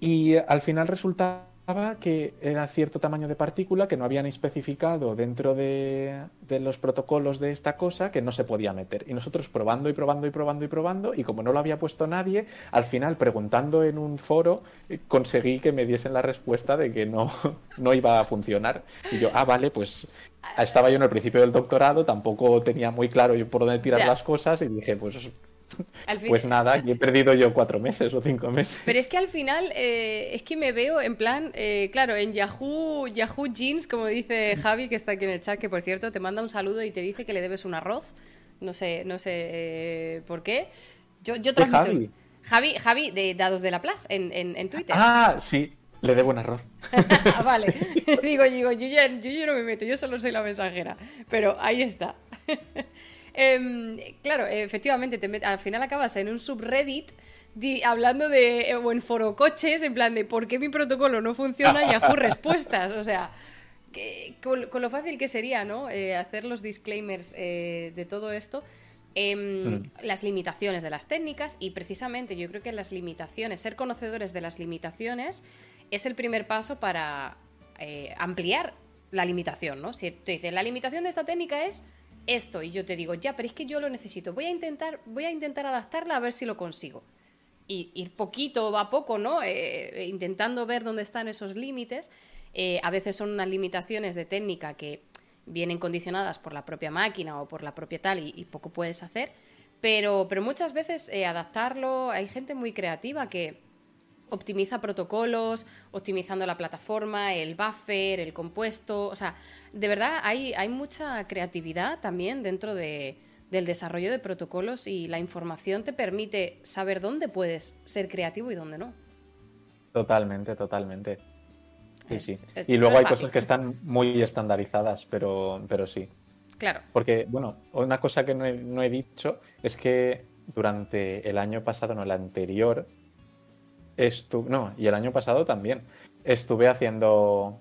Y al final resultaba que era cierto tamaño de partícula que no habían especificado dentro de, los protocolos de esta cosa que no se podía meter. Y nosotros probando y probando y probando y probando, y como no lo había puesto nadie, al final preguntando en un foro eh, conseguí que me diesen la respuesta de que no, no iba a funcionar. Y yo, ah, vale, pues estaba yo en el principio del doctorado, tampoco tenía muy claro por dónde tirar las cosas y dije, pues pues nada, he perdido yo cuatro meses o cinco meses. Pero es que al final eh, es que me veo en plan, eh, claro, en Yahoo, Yahoo Jeans, como dice Javi, que está aquí en el chat, que por cierto te manda un saludo y te dice que le debes un arroz. No sé, no sé eh, por qué. Yo, yo Javi? Javi, Javi, de Dados de la Plaza, en, Twitter. Ah, sí, le debo un arroz. ah, vale. digo, digo, yo ya, yo no me meto, yo solo soy la mensajera. Pero ahí está. Em, claro, efectivamente, al final acabas en un subreddit hablando de, eh, o en foro coches, en plan de por qué mi protocolo no funciona y Yahoo respuestas. O sea, con, lo fácil que sería, ¿no? Eh, hacer los disclaimers eh, de todo esto. Em, mm. Las limitaciones de las técnicas y precisamente yo creo que las limitaciones, ser conocedores de las limitaciones es el primer paso para ampliar la limitación, ¿no? Si te dices, la limitación de esta técnica es esto y yo te digo, ya, pero es que yo lo necesito, voy a intentar, voy a intentar adaptarla a ver si lo consigo. Y ir poquito a poco, ¿no? Eh, intentando ver dónde están esos límites. Eh, a veces son unas limitaciones de técnica que vienen condicionadas por la propia máquina o por la propia tal y, poco puedes hacer. Pero, pero muchas veces eh, adaptarlo, hay gente muy creativa que optimiza protocolos, optimizando la plataforma, el buffer, el compuesto. O sea, de verdad hay, hay mucha creatividad también dentro de, del desarrollo de protocolos y la información te permite saber dónde puedes ser creativo y dónde no. Totalmente, totalmente. Sí, sí. y luego hay cosas que están muy estandarizadas, pero, pero sí. Claro. Porque, bueno, una cosa que no he, no he dicho es que durante el año pasado, no, el anterior, no, y el año pasado también. estuve haciendo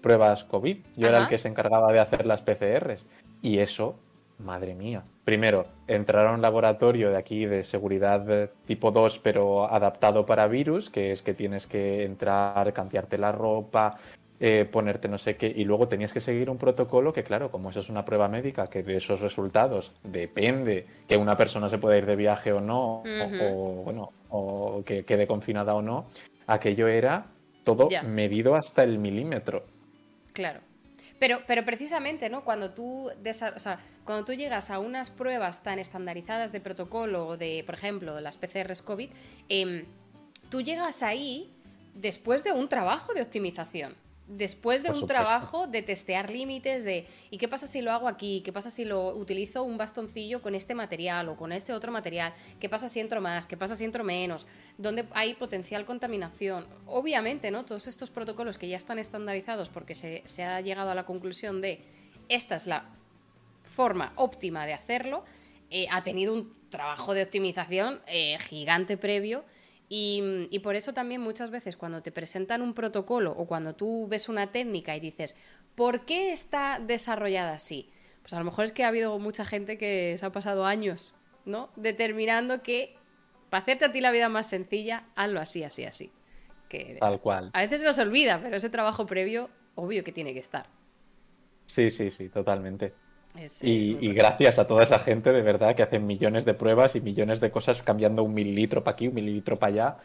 pruebas COVID. Yo era el que se encargaba de hacer las PCRs. Y eso, madre mía. Primero, entrar a un laboratorio de aquí de seguridad tipo 2, pero adaptado para virus, que es que tienes que entrar, cambiarte la ropa, eh, ponerte no sé qué, y luego tenías que seguir un protocolo que, claro, como eso es una prueba médica, que de esos resultados depende que una persona se pueda ir de viaje o no, o, bueno, o que quede confinada o no, aquello era todo medido hasta el milímetro. Claro. Pero, pero precisamente, ¿no? Cuando tú, cuando tú llegas a unas pruebas tan estandarizadas de protocolo, de, por ejemplo, las PCRs COVID, em, tú llegas ahí después de un trabajo de optimización después de un trabajo de testear límites, de ¿y qué pasa si lo hago aquí? ¿Qué pasa si lo utilizo un bastoncillo con este material o con este otro material? ¿Qué pasa si entro más? ¿Qué pasa si entro menos? ¿Dónde hay potencial contaminación? Obviamente, ¿no? Todos estos protocolos que ya están estandarizados porque se, ha llegado a la conclusión de esta es la forma óptima de hacerlo, eh, ha tenido un trabajo de optimización eh, gigante previo y, por eso también muchas veces cuando te presentan un protocolo o cuando tú ves una técnica y dices, ¿por qué está desarrollada así? Pues a lo mejor es que ha habido mucha gente que se ha pasado años, ¿no? Determinando que para hacerte a ti la vida más sencilla, hazlo así, así, así. Que Tal cual. A veces se nos olvida, pero ese trabajo previo, obvio que tiene que estar. Sí, sí, sí, totalmente y, gracias a toda esa gente de verdad que hacen millones de pruebas y millones de cosas cambiando un mililitro para aquí, un mililitro para allá.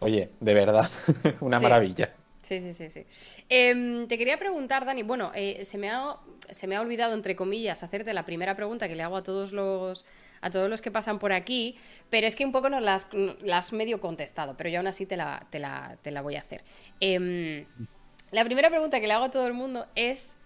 Oye, de verdad, una maravilla. Sí, sí, sí, sí. Em, te quería preguntar, Dani, bueno, eh, se, me ha, se me ha olvidado, entre comillas, hacerte la primera pregunta que le hago a todos los a todos los que pasan por aquí, pero es que un poco nos las, has medio contestado, pero yo aún así te la, te la, voy a hacer. Em, la primera pregunta que le hago a todo el mundo es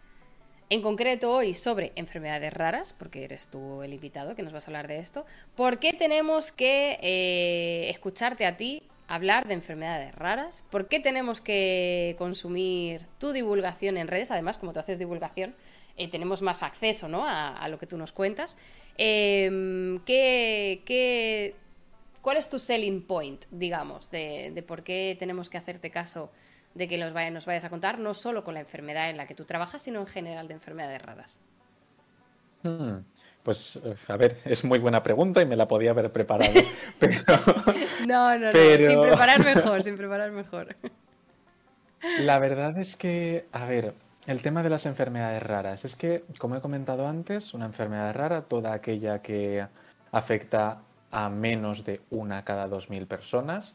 en concreto hoy sobre enfermedades raras, porque eres tú el invitado que nos vas a hablar de esto. ¿Por qué tenemos que eh, escucharte a ti hablar de enfermedades raras? ¿Por qué tenemos que consumir tu divulgación en redes? Además, como tú haces divulgación, eh, tenemos más acceso ¿no? a, lo que tú nos cuentas. Em, ¿qué, cuál es tu selling point, digamos, de, de por qué tenemos que hacerte caso? De que nos, nos vayas a contar, no solo con la enfermedad en la que tú trabajas, sino en general de enfermedades raras. Hmm, pues, a ver, es muy buena pregunta y me la podía haber preparado. no, no, no, sin preparar mejor, sin preparar mejor. La verdad es que, a ver, el tema de las enfermedades raras es que, como he comentado antes, una enfermedad rara, toda aquella que afecta a menos de una cada dos mil personas.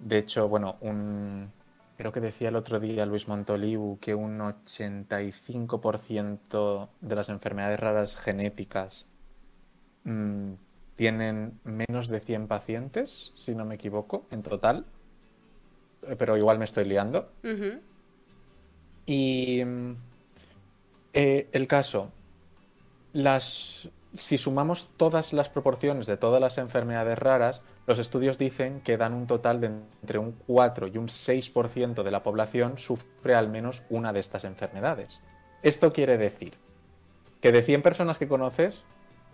De hecho, bueno, un, Creo que decía el otro día Luis Montoliu que un 85% de las enfermedades raras genéticas mm, tienen menos de 100 pacientes, si no me equivoco, en total. Eh, pero igual me estoy liando. Y mm, eh, el caso, las si sumamos todas las proporciones de todas las enfermedades raras, los estudios dicen que dan un total de entre un 4 y un 6% de la población sufre al menos una de estas enfermedades. Esto quiere decir que de 100 personas que conoces,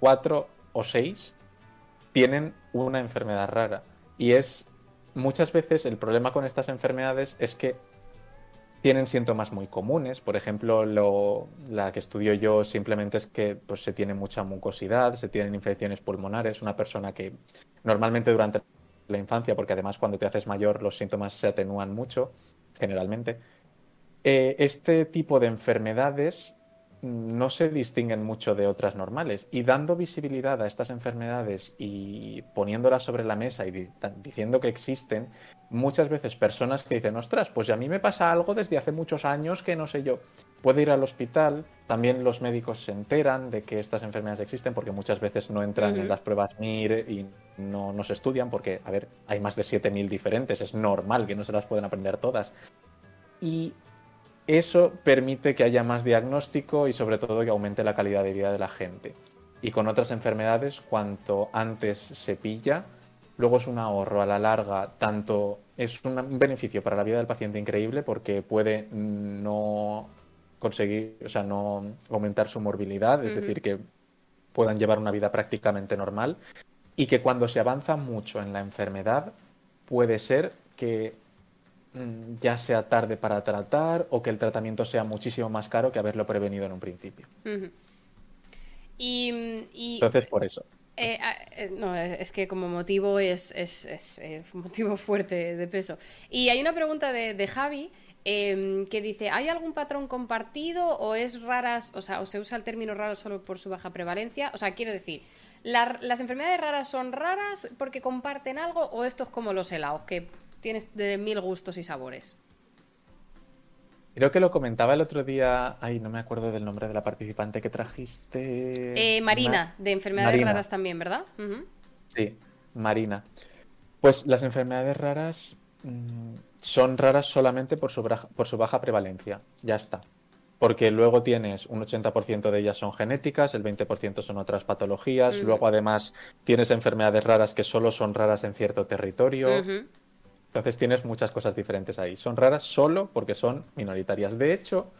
4 o 6 tienen una enfermedad rara. Y es muchas veces el problema con estas enfermedades es que tienen síntomas muy comunes. Por ejemplo, la que estudio yo simplemente es que pues, se tiene mucha mucosidad, se tienen infecciones pulmonares. Una persona que normalmente durante la infancia, porque además cuando te haces mayor los síntomas se atenúan mucho, generalmente. Eh, este tipo de enfermedades no se distinguen mucho de otras normales. Y dando visibilidad a estas enfermedades y poniéndolas sobre la mesa y diciendo que existen, muchas veces personas que dicen, ostras, pues a mí me pasa algo desde hace muchos años que no sé yo. Puede ir al hospital, también los médicos se enteran de que estas enfermedades existen porque muchas veces no entran en las pruebas MIR y no, no se estudian porque, a ver, hay más de 7.000 diferentes, es normal que no se las puedan aprender todas. Y eso permite que haya más diagnóstico y sobre todo que aumente la calidad de vida de la gente. Y con otras enfermedades, cuanto antes se pilla, luego es un ahorro a la larga, tanto es un beneficio para la vida del paciente increíble porque puede no conseguir, o sea, no aumentar su morbilidad, es decir, que puedan llevar una vida prácticamente normal. Y que cuando se avanza mucho en la enfermedad puede ser que ya sea tarde para tratar o que el tratamiento sea muchísimo más caro que haberlo prevenido en un principio. y, Entonces, por eso. Eh, ah, eh, no, es que como motivo es, es, eh, un motivo fuerte de peso. Y hay una pregunta de, Javi em, que dice, ¿hay algún patrón compartido o es raras, o sea, o se usa el término raro solo por su baja prevalencia? O sea, quiero decir, ¿las enfermedades raras son raras porque comparten algo o esto es como los helados, que tienes de mil gustos y sabores? Creo que lo comentaba el otro día. Ay, no me acuerdo del nombre de la participante que trajiste. Eh, Marina, de enfermedades raras también, ¿verdad? Sí, Marina. Pues las enfermedades raras mm, son raras solamente por su, por su baja prevalencia. Ya está. Porque luego tienes un 80% de ellas son genéticas, el 20% son otras patologías. Luego, además, tienes enfermedades raras que solo son raras en cierto territorio. Entonces tienes muchas cosas diferentes ahí. Son raras solo porque son minoritarias. De hecho,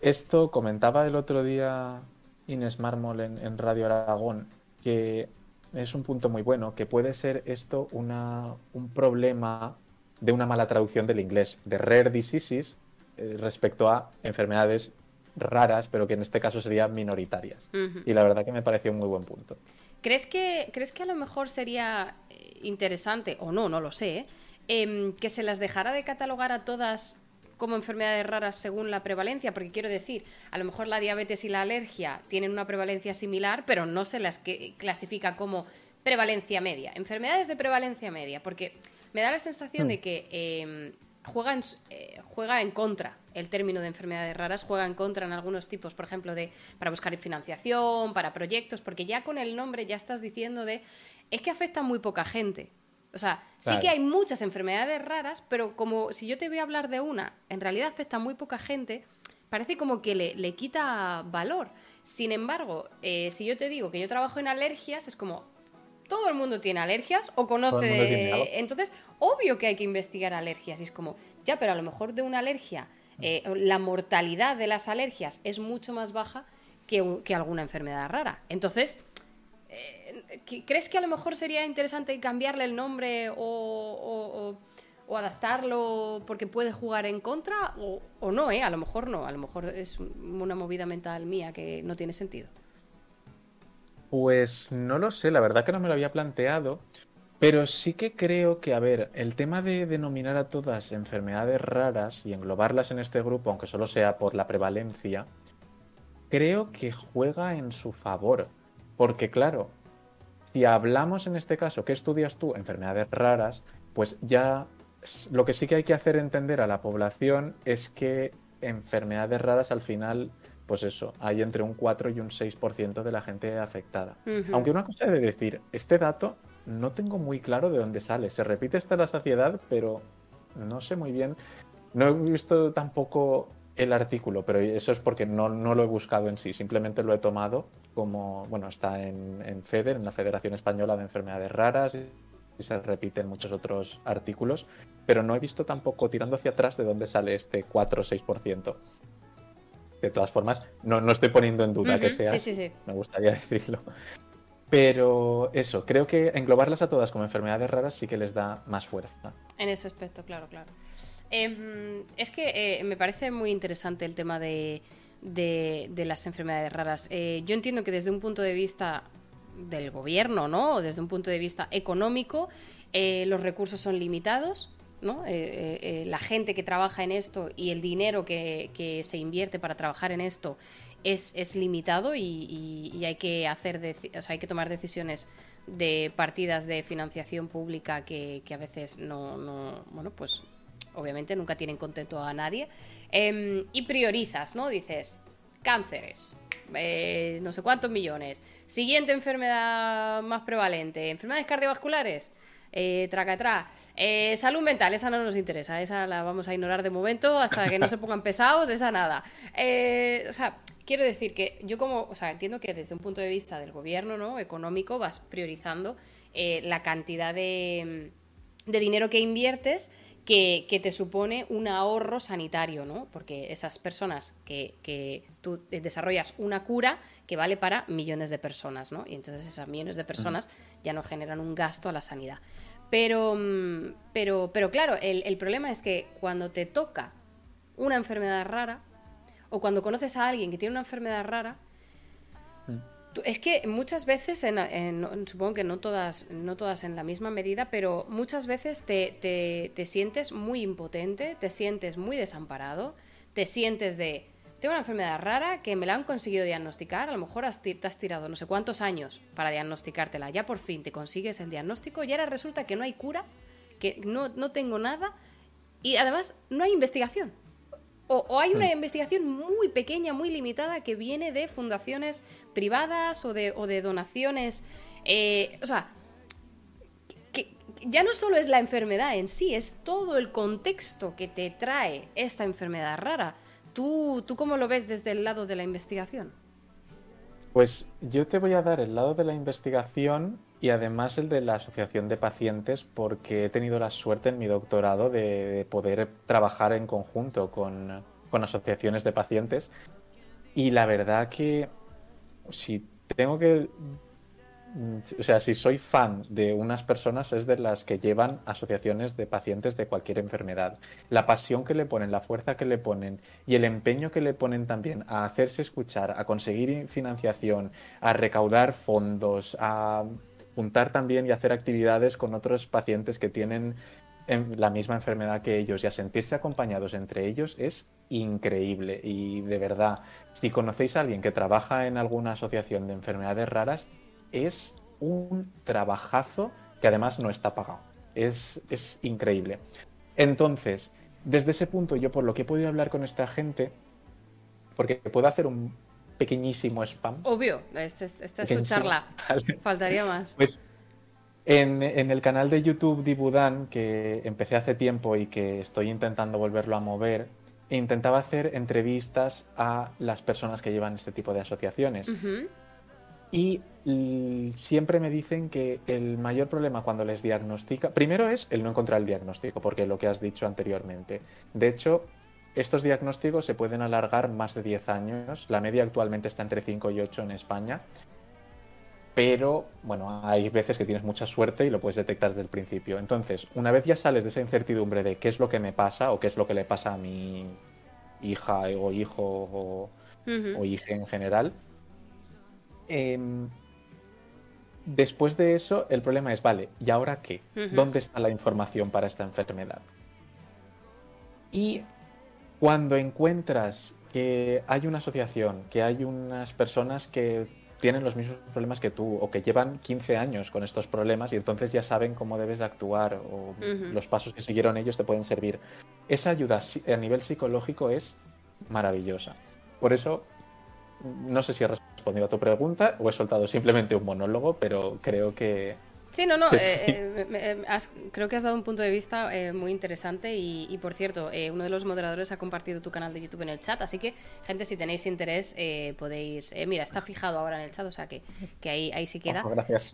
esto comentaba el otro día Inés Mármol en, Radio Aragón, que es un punto muy bueno, que puede ser esto una, un problema de una mala traducción del inglés, de rare diseases eh, respecto a enfermedades raras, pero que en este caso serían minoritarias. Y la verdad que me pareció un muy buen punto. ¿Crees que, ¿Crees que a lo mejor sería interesante, o no, no lo sé, ¿eh? Em, que se las dejara de catalogar a todas como enfermedades raras según la prevalencia, porque quiero decir, a lo mejor la diabetes y la alergia tienen una prevalencia similar, pero no se las clasifica como prevalencia media, enfermedades de prevalencia media, porque me da la sensación hmm. de que em, juega, en, eh, juega en contra el término de enfermedades raras, juega en contra en algunos tipos, por ejemplo, de para buscar financiación, para proyectos, porque ya con el nombre ya estás diciendo de es que afecta a muy poca gente. O sea, sí que hay muchas enfermedades raras, pero como si yo te voy a hablar de una, en realidad afecta a muy poca gente, parece como que le, quita valor. Sin embargo, eh, si yo te digo que yo trabajo en alergias, es como, todo el mundo tiene alergias o conoce de... Entonces, obvio que hay que investigar alergias. Y es como, ya, pero a lo mejor de una alergia, eh, la mortalidad de las alergias es mucho más baja que, que alguna enfermedad rara. Entonces, ¿crees que a lo mejor sería interesante cambiarle el nombre o, adaptarlo porque puede jugar en contra? O, no, ¿eh? A lo mejor no, a lo mejor es una movida mental mía que no tiene sentido. Pues no lo sé, la verdad que no me lo había planteado, pero sí que creo que, a ver, el tema de denominar a todas enfermedades raras y englobarlas en este grupo, aunque solo sea por la prevalencia, creo que juega en su favor. Porque claro, si hablamos en este caso, ¿qué estudias tú? Enfermedades raras, pues ya lo que sí que hay que hacer entender a la población es que enfermedades raras al final, pues eso, hay entre un 4 y un 6% de la gente afectada. Aunque una cosa de decir, este dato no tengo muy claro de dónde sale. Se repite hasta la saciedad, pero no sé muy bien. No he visto tampoco el artículo, pero eso es porque no, lo he buscado en sí, simplemente lo he tomado como, bueno, está en, en FEDER, en la Federación Española de Enfermedades Raras, y se repite en muchos otros artículos, pero no he visto tampoco tirando hacia atrás de dónde sale este 4 o 6%. De todas formas, no, no estoy poniendo en duda que sea, me gustaría decirlo. Pero eso, creo que englobarlas a todas como enfermedades raras sí que les da más fuerza. En ese aspecto, claro, claro. Em, es que eh, me parece muy interesante el tema de, las enfermedades raras. Eh, yo entiendo que desde un punto de vista del gobierno, ¿no? O desde un punto de vista económico, eh, los recursos son limitados. ¿no? la gente que trabaja en esto y el dinero que, se invierte para trabajar en esto es, limitado y, hay que hacer hay que tomar decisiones de partidas de financiación pública que, a veces no, no, bueno, pues obviamente nunca tienen contento a nadie, em, y priorizas, ¿no? Dices, cánceres, eh, no sé cuántos millones, siguiente enfermedad más prevalente, enfermedades cardiovasculares, eh, traca atrás. Eh, salud mental, esa no nos interesa, esa la vamos a ignorar de momento hasta que no se pongan pesados, esa nada. o sea, quiero decir que yo como, o sea, entiendo que desde un punto de vista del gobierno, ¿no? Económico, vas priorizando la cantidad de, de dinero que inviertes que, te supone un ahorro sanitario, ¿no? Porque esas personas que, tú desarrollas una cura que vale para millones de personas, ¿no? Y entonces esas millones de personas ya no generan un gasto a la sanidad. Pero, mm, pero, pero claro, el, problema es que cuando te toca una enfermedad rara, o cuando conoces a alguien que tiene una enfermedad rara. Es que muchas veces, supongo que no todas, no todas en la misma medida, pero muchas veces te, te sientes muy impotente, te sientes muy desamparado, te sientes de tengo una enfermedad rara que me la han conseguido diagnosticar, a lo mejor te has tirado no sé cuántos años para diagnosticártela, ya por fin te consigues el diagnóstico y ahora resulta que no hay cura, que no, tengo nada y además no hay investigación. O, hay una hmm. investigación muy pequeña, muy limitada que viene de fundaciones privadas o de, o de donaciones. Eh, o sea, que ya no solo es la enfermedad en sí, es todo el contexto que te trae esta enfermedad rara. ¿Tú, ¿Tú cómo lo ves desde el lado de la investigación? Pues yo te voy a dar el lado de la investigación y además el de la asociación de pacientes porque he tenido la suerte en mi doctorado de, poder trabajar en conjunto con, con asociaciones de pacientes y la verdad que si tengo que o sea, si soy fan de unas personas es de las que llevan asociaciones de pacientes de cualquier enfermedad. La pasión que le ponen, la fuerza que le ponen y el empeño que le ponen también a hacerse escuchar, a conseguir financiación, a recaudar fondos, a juntar también y hacer actividades con otros pacientes que tienen la misma enfermedad que ellos y a sentirse acompañados entre ellos es increíble. Y de verdad, si conocéis a alguien que trabaja en alguna asociación de enfermedades raras, es un trabajazo que además no está pagado. Es, increíble. Entonces, desde ese punto, yo por lo que he podido hablar con esta gente, porque puedo hacer un pequeñísimo spam. Obvio, esta es, tu charla. Faltaría más. Pues en, en, el canal de YouTube Dibudan, que empecé hace tiempo y que estoy intentando volverlo a mover, intentaba hacer entrevistas a las personas que llevan este tipo de asociaciones. Y siempre me dicen que el mayor problema cuando les diagnostica, primero es el no encontrar el diagnóstico, porque lo que has dicho anteriormente. De hecho, estos diagnósticos se pueden alargar más de 10 años. La media actualmente está entre 5 y 8 en España. Pero, bueno, hay veces que tienes mucha suerte y lo puedes detectar desde el principio. Entonces, una vez ya sales de esa incertidumbre de qué es lo que me pasa o qué es lo que le pasa a mi hija o hijo o, o hija en general, Em, después de eso, el problema es, vale, ¿y ahora qué? ¿Dónde está la información para esta enfermedad? Y cuando encuentras que hay una asociación, que hay unas personas que tienen los mismos problemas que tú o que llevan 15 años con estos problemas y entonces ya saben cómo debes actuar o los pasos que siguieron ellos te pueden servir. Esa ayuda a nivel psicológico es maravillosa. Por eso, no sé si he respondido a tu pregunta o he soltado simplemente un monólogo, pero creo que... Sí, no, no, eh, eh, eh, creo que has dado un punto de vista muy interesante y, por cierto, uno de los moderadores ha compartido tu canal de YouTube en el chat, así que gente, si tenéis interés podéis... mira, está fijado ahora en el chat, o sea que, que ahí, ahí sí queda. gracias.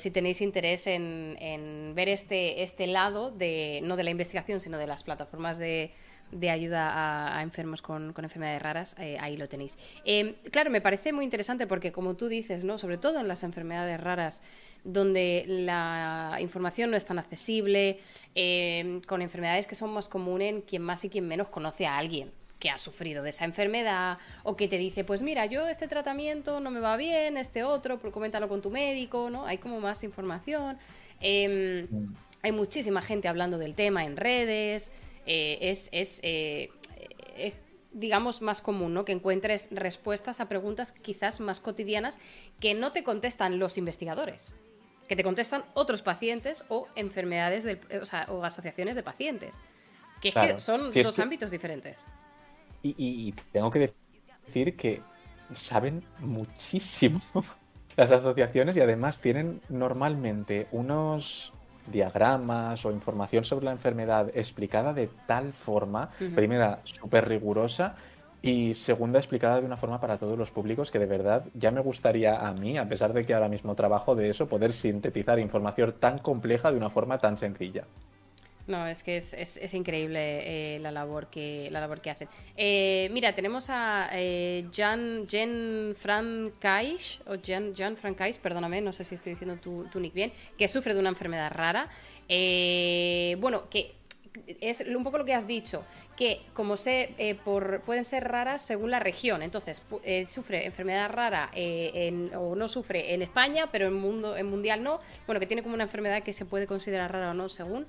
si tenéis interés en, en, ver este, este lado, de no de la investigación, sino de las plataformas de de ayuda a, enfermos con, enfermedades raras, eh, ahí lo tenéis. Em, claro, me parece muy interesante porque, como tú dices, ¿no? sobre todo en las enfermedades raras, donde la información no es tan accesible, em, con enfermedades que son más comunes, quien más y quien menos conoce a alguien que ha sufrido de esa enfermedad o que te dice, pues mira, yo este tratamiento no me va bien, este otro, pues coméntalo con tu médico, ¿no? Hay como más información. Em, mm. hay muchísima gente hablando del tema en redes. Eh, es, eh, es, digamos, más común, ¿no? Que encuentres respuestas a preguntas quizás más cotidianas que no te contestan los investigadores, que te contestan otros pacientes o enfermedades o, asociaciones de pacientes. Que, es que son dos ámbitos diferentes. Y, tengo que decir que saben muchísimo las asociaciones y además tienen normalmente unos diagramas o información sobre la enfermedad explicada de tal forma, primera, súper rigurosa y segunda, explicada de una forma para todos los públicos que de verdad ya me gustaría a mí, a pesar de que ahora mismo trabajo de eso, poder sintetizar información tan compleja de una forma tan sencilla. No, es que es, increíble eh, la, labor que, la labor que hacen. Eh, mira, tenemos a eh, Jan, Jen o Jan, Jan perdóname, no sé si estoy diciendo tu, tu nick bien, que sufre de una enfermedad rara. bueno, que es un poco lo que has dicho, que como sé, por, pueden ser raras según la región. Entonces, sufre enfermedad rara o no sufre en España, pero en mundo en mundial no. Bueno, que tiene como una enfermedad que se puede considerar rara o no según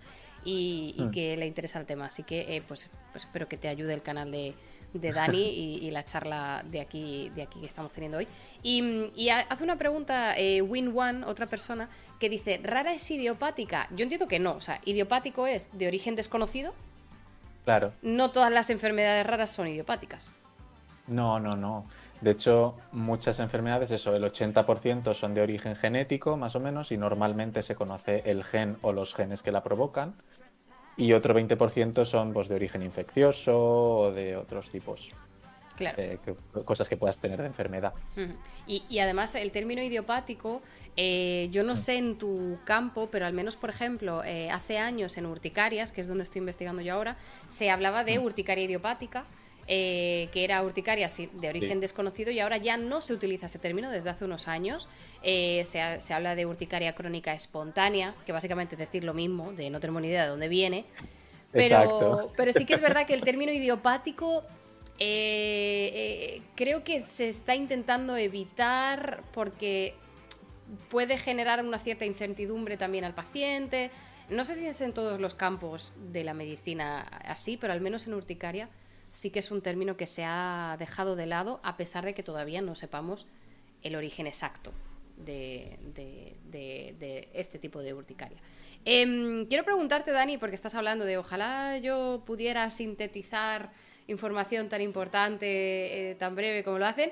y, que le interesa el tema. Así que eh, pues, pues, espero que te ayude el canal de, de Dani y, la charla de aquí, de aquí que estamos teniendo hoy. Y, hace una pregunta eh, Win One, otra persona, que dice, ¿rara es idiopática? Yo entiendo que no, o sea, idiopático es de origen desconocido. Claro. No todas las enfermedades raras son idiopáticas. No, no, no. De hecho, muchas enfermedades, eso, el 80% son de origen genético, más o menos, y normalmente se conoce el gen o los genes que la provocan. Y otro 20% son pues, de origen infeccioso o de otros tipos. Claro. cosas que puedas tener de enfermedad. y, además, el término idiopático, eh, yo no mm. sé en tu campo, pero al menos, por ejemplo, eh, hace años en urticarias, que es donde estoy investigando yo ahora, se hablaba de mm. urticaria idiopática eh, que era urticaria de origen desconocido y ahora ya no se utiliza ese término desde hace unos años. Eh, se, habla de urticaria crónica espontánea, que básicamente es decir lo mismo, de no tenemos ni idea de dónde viene. Pero, pero sí que es verdad que el término idiopático eh, creo que se está intentando evitar porque puede generar una cierta incertidumbre también al paciente. No sé si es en todos los campos de la medicina así, pero al menos en urticaria sí que es un término que se ha dejado de lado a pesar de que todavía no sepamos el origen exacto de, este tipo de urticaria. Em, quiero preguntarte, Dani, porque estás hablando de ojalá yo pudiera sintetizar información tan importante, eh, tan breve como lo hacen.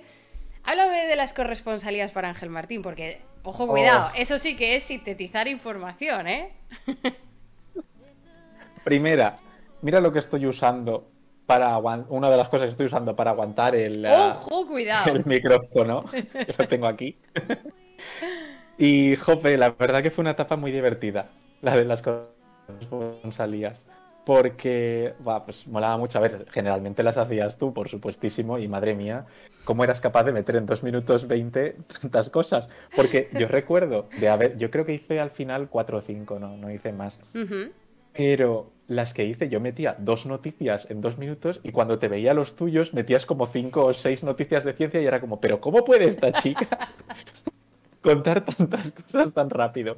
Háblame de las corresponsalías para Ángel Martín, porque, ojo, oh. cuidado, eso sí que es sintetizar información, ¿eh? Primera, mira lo que estoy usando para una de las cosas que estoy usando para aguantar el, ¡Ojo, cuidado! el micrófono, que lo tengo aquí. y, jope, la verdad que fue una etapa muy divertida, la de las salías. Porque, va, pues molaba mucho. A ver, generalmente las hacías tú, por supuestísimo, y madre mía, ¿cómo eras capaz de meter en 2 minutos 20 tantas cosas? Porque yo recuerdo de haber, yo creo que hice al final 4 o 5, no, no hice más. Pero las que hice, yo metía dos noticias en dos minutos y cuando te veía los tuyos metías como cinco o seis noticias de ciencia y era como, pero ¿cómo puede esta chica contar tantas cosas tan rápido?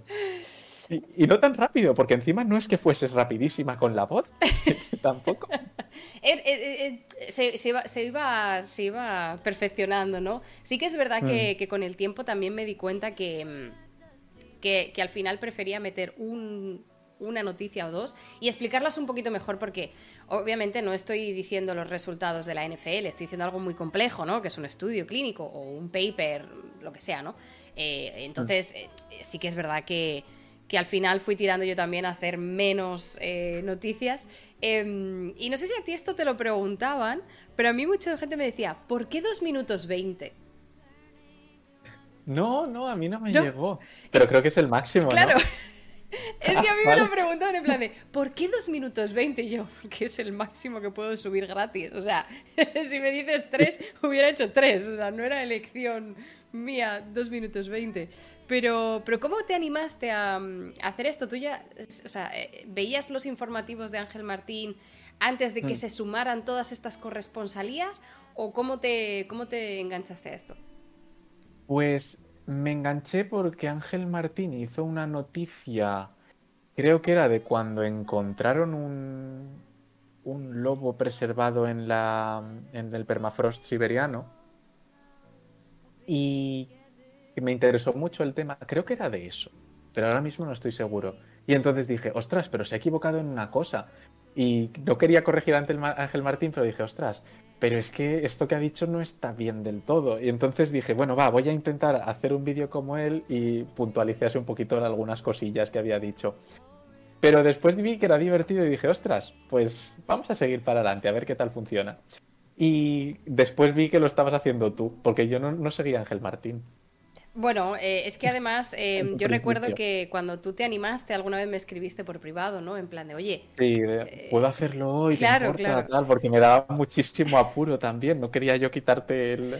Y, no tan rápido, porque encima no es que fueses rapidísima con la voz, tampoco. Er, er, er, se, iba, se, iba, perfeccionando, ¿no? Sí que es verdad que, mm. con el tiempo también me di cuenta que, que al final prefería meter un, una noticia o dos y explicarlas un poquito mejor porque obviamente no estoy diciendo los resultados de la NFL, estoy diciendo algo muy complejo, ¿no? Que es un estudio clínico o un paper, lo que sea, ¿no? Eh, entonces, eh, sí que es verdad que, al final fui tirando yo también a hacer menos eh, noticias. Em, y no sé si a ti esto te lo preguntaban, pero a mí mucha gente me decía, ¿por qué dos minutos 20? No, no, a mí no me llegó. Pero creo que es el máximo. Claro. Es que a mí me lo preguntaban en plan de, ¿por qué 2 minutos 20? Y yo, porque es el máximo que puedo subir gratis. O sea, si me dices 3, hubiera hecho 3. O sea, no era elección mía 2 minutos 20. Pero, pero ¿cómo te animaste a, hacer esto? ¿Tú ya, o sea, eh, veías los informativos de Ángel Martín antes de que mm. se sumaran todas estas corresponsalías? ¿O cómo te, cómo te enganchaste a esto? Pues me enganché porque Ángel Martín hizo una noticia, creo que era de cuando encontraron un, un lobo preservado en, la, en el permafrost siberiano. Y me interesó mucho el tema, creo que era de eso, pero ahora mismo no estoy seguro. Y entonces dije, ostras, pero se ha equivocado en una cosa. Y no quería corregir ante el Ángel Martín, pero dije, ostras, pero es que esto que ha dicho no está bien del todo. Y entonces dije, bueno, va, voy a intentar hacer un vídeo como él y puntualizarse un poquito en algunas cosillas que había dicho. Pero después vi que era divertido y dije, ostras, pues vamos a seguir para adelante, a ver qué tal funciona. Y después vi que lo estabas haciendo tú, porque yo no, seguía a Ángel Martín. Bueno, eh, es que además eh, yo recuerdo que cuando tú te animaste alguna vez me escribiste por privado, ¿no? En plan de, oye. Sí, eh, puedo hacerlo hoy, claro, claro. Tal, porque me daba muchísimo apuro también. No quería yo quitarte el,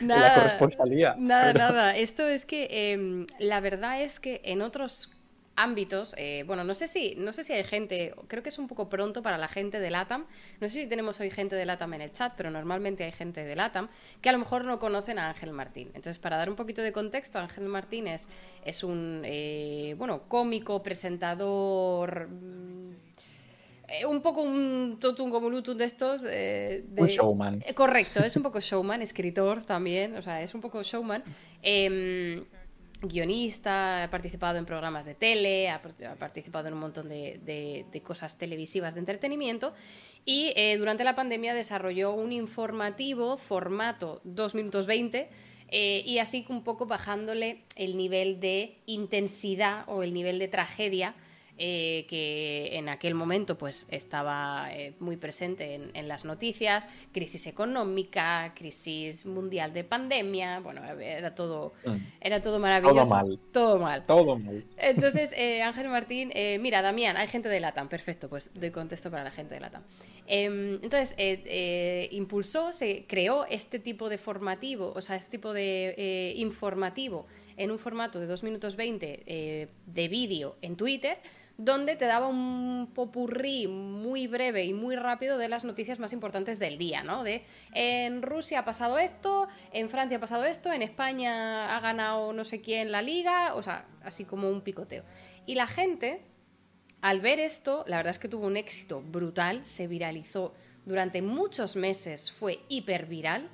la corresponsalía. Nada, nada. Esto es que em, la verdad es que en otros ámbitos, eh, bueno, no sé si, no sé si hay gente, creo que es un poco pronto para la gente de LATAM, no sé si tenemos hoy gente de LATAM en el chat, pero normalmente hay gente de LATAM que a lo mejor no conocen a Ángel Martín. Entonces, para dar un poquito de contexto, Ángel Martín es, un, eh, bueno, cómico, presentador... Mm, eh, un poco un totum como de estos. de... Un showman. correcto, es un poco showman, escritor también, o sea, es un poco showman. Em, guionista, ha participado en programas de tele, ha, participado en un montón de, cosas televisivas de entretenimiento y eh, durante la pandemia desarrolló un informativo formato 2 minutos 20 eh, y así un poco bajándole el nivel de intensidad o el nivel de tragedia eh, que en aquel momento pues estaba eh, muy presente en, las noticias, crisis económica, crisis mundial de pandemia, bueno, era todo, mm. era todo maravilloso. Todo mal. Todo mal. Todo mal. Entonces, eh, Ángel Martín, mira, Damián, hay gente de LATAM, perfecto, pues doy contexto para la gente de LATAM. Em, entonces, impulsó, se creó este tipo de formativo, o sea, este tipo de informativo en un formato de 2 minutos 20 de vídeo en Twitter donde te daba un popurrí muy breve y muy rápido de las noticias más importantes del día, ¿no? De en Rusia ha pasado esto, en Francia ha pasado esto, en España ha ganado no sé quién la liga, o sea, así como un picoteo. Y la gente, al ver esto, la verdad es que tuvo un éxito brutal, se viralizó durante muchos meses, fue hiper viral.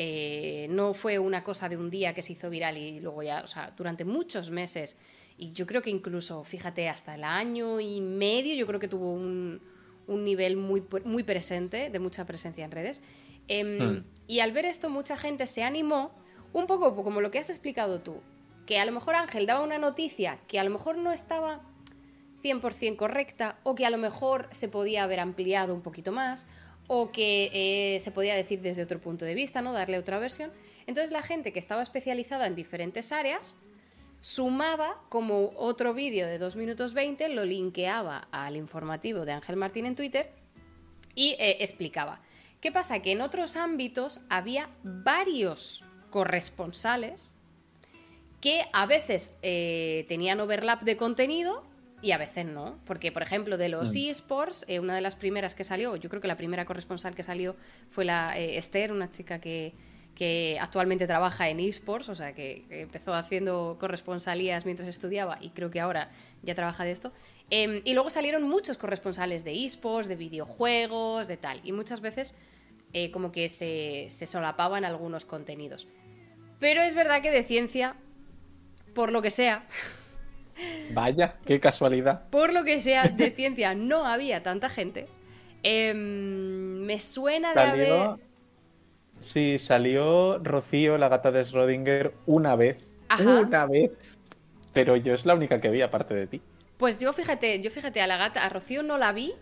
Eh, no fue una cosa de un día que se hizo viral y luego ya, o sea, durante muchos meses y yo creo que incluso, fíjate, hasta el año y medio, yo creo que tuvo un, nivel muy, muy presente, de mucha presencia en redes. Em, hmm. Y al ver esto, mucha gente se animó, un poco como lo que has explicado tú, que a lo mejor Ángel daba una noticia que a lo mejor no estaba 100% correcta, o que a lo mejor se podía haber ampliado un poquito más, o que eh, se podía decir desde otro punto de vista, ¿no? Darle otra versión. Entonces la gente que estaba especializada en diferentes áreas sumaba como otro vídeo de 2 minutos 20, lo linkeaba al informativo de Ángel Martín en Twitter y eh, explicaba. ¿Qué pasa? Que en otros ámbitos había varios corresponsales que a veces eh, tenían overlap de contenido y a veces no. Porque, por ejemplo, de los mm. eSports, eh, una de las primeras que salió, yo creo que la primera corresponsal que salió fue la Esther, una chica que, que actualmente trabaja en esports, o sea, que, empezó haciendo corresponsalías mientras estudiaba y creo que ahora ya trabaja de esto. Em, y luego salieron muchos corresponsales de esports, de videojuegos, de tal. Y muchas veces eh, como que se, se solapaban algunos contenidos. Pero es verdad que de ciencia, por lo que sea... Vaya, qué casualidad. Por lo que sea, de ciencia no había tanta gente. Em, me suena de haber Sí, salió Rocío, la gata de Schrödinger, una vez. Una vez. Pero yo es la única que vi, aparte de ti. Pues yo fíjate, yo fíjate, a la gata, a Rocío no la vi.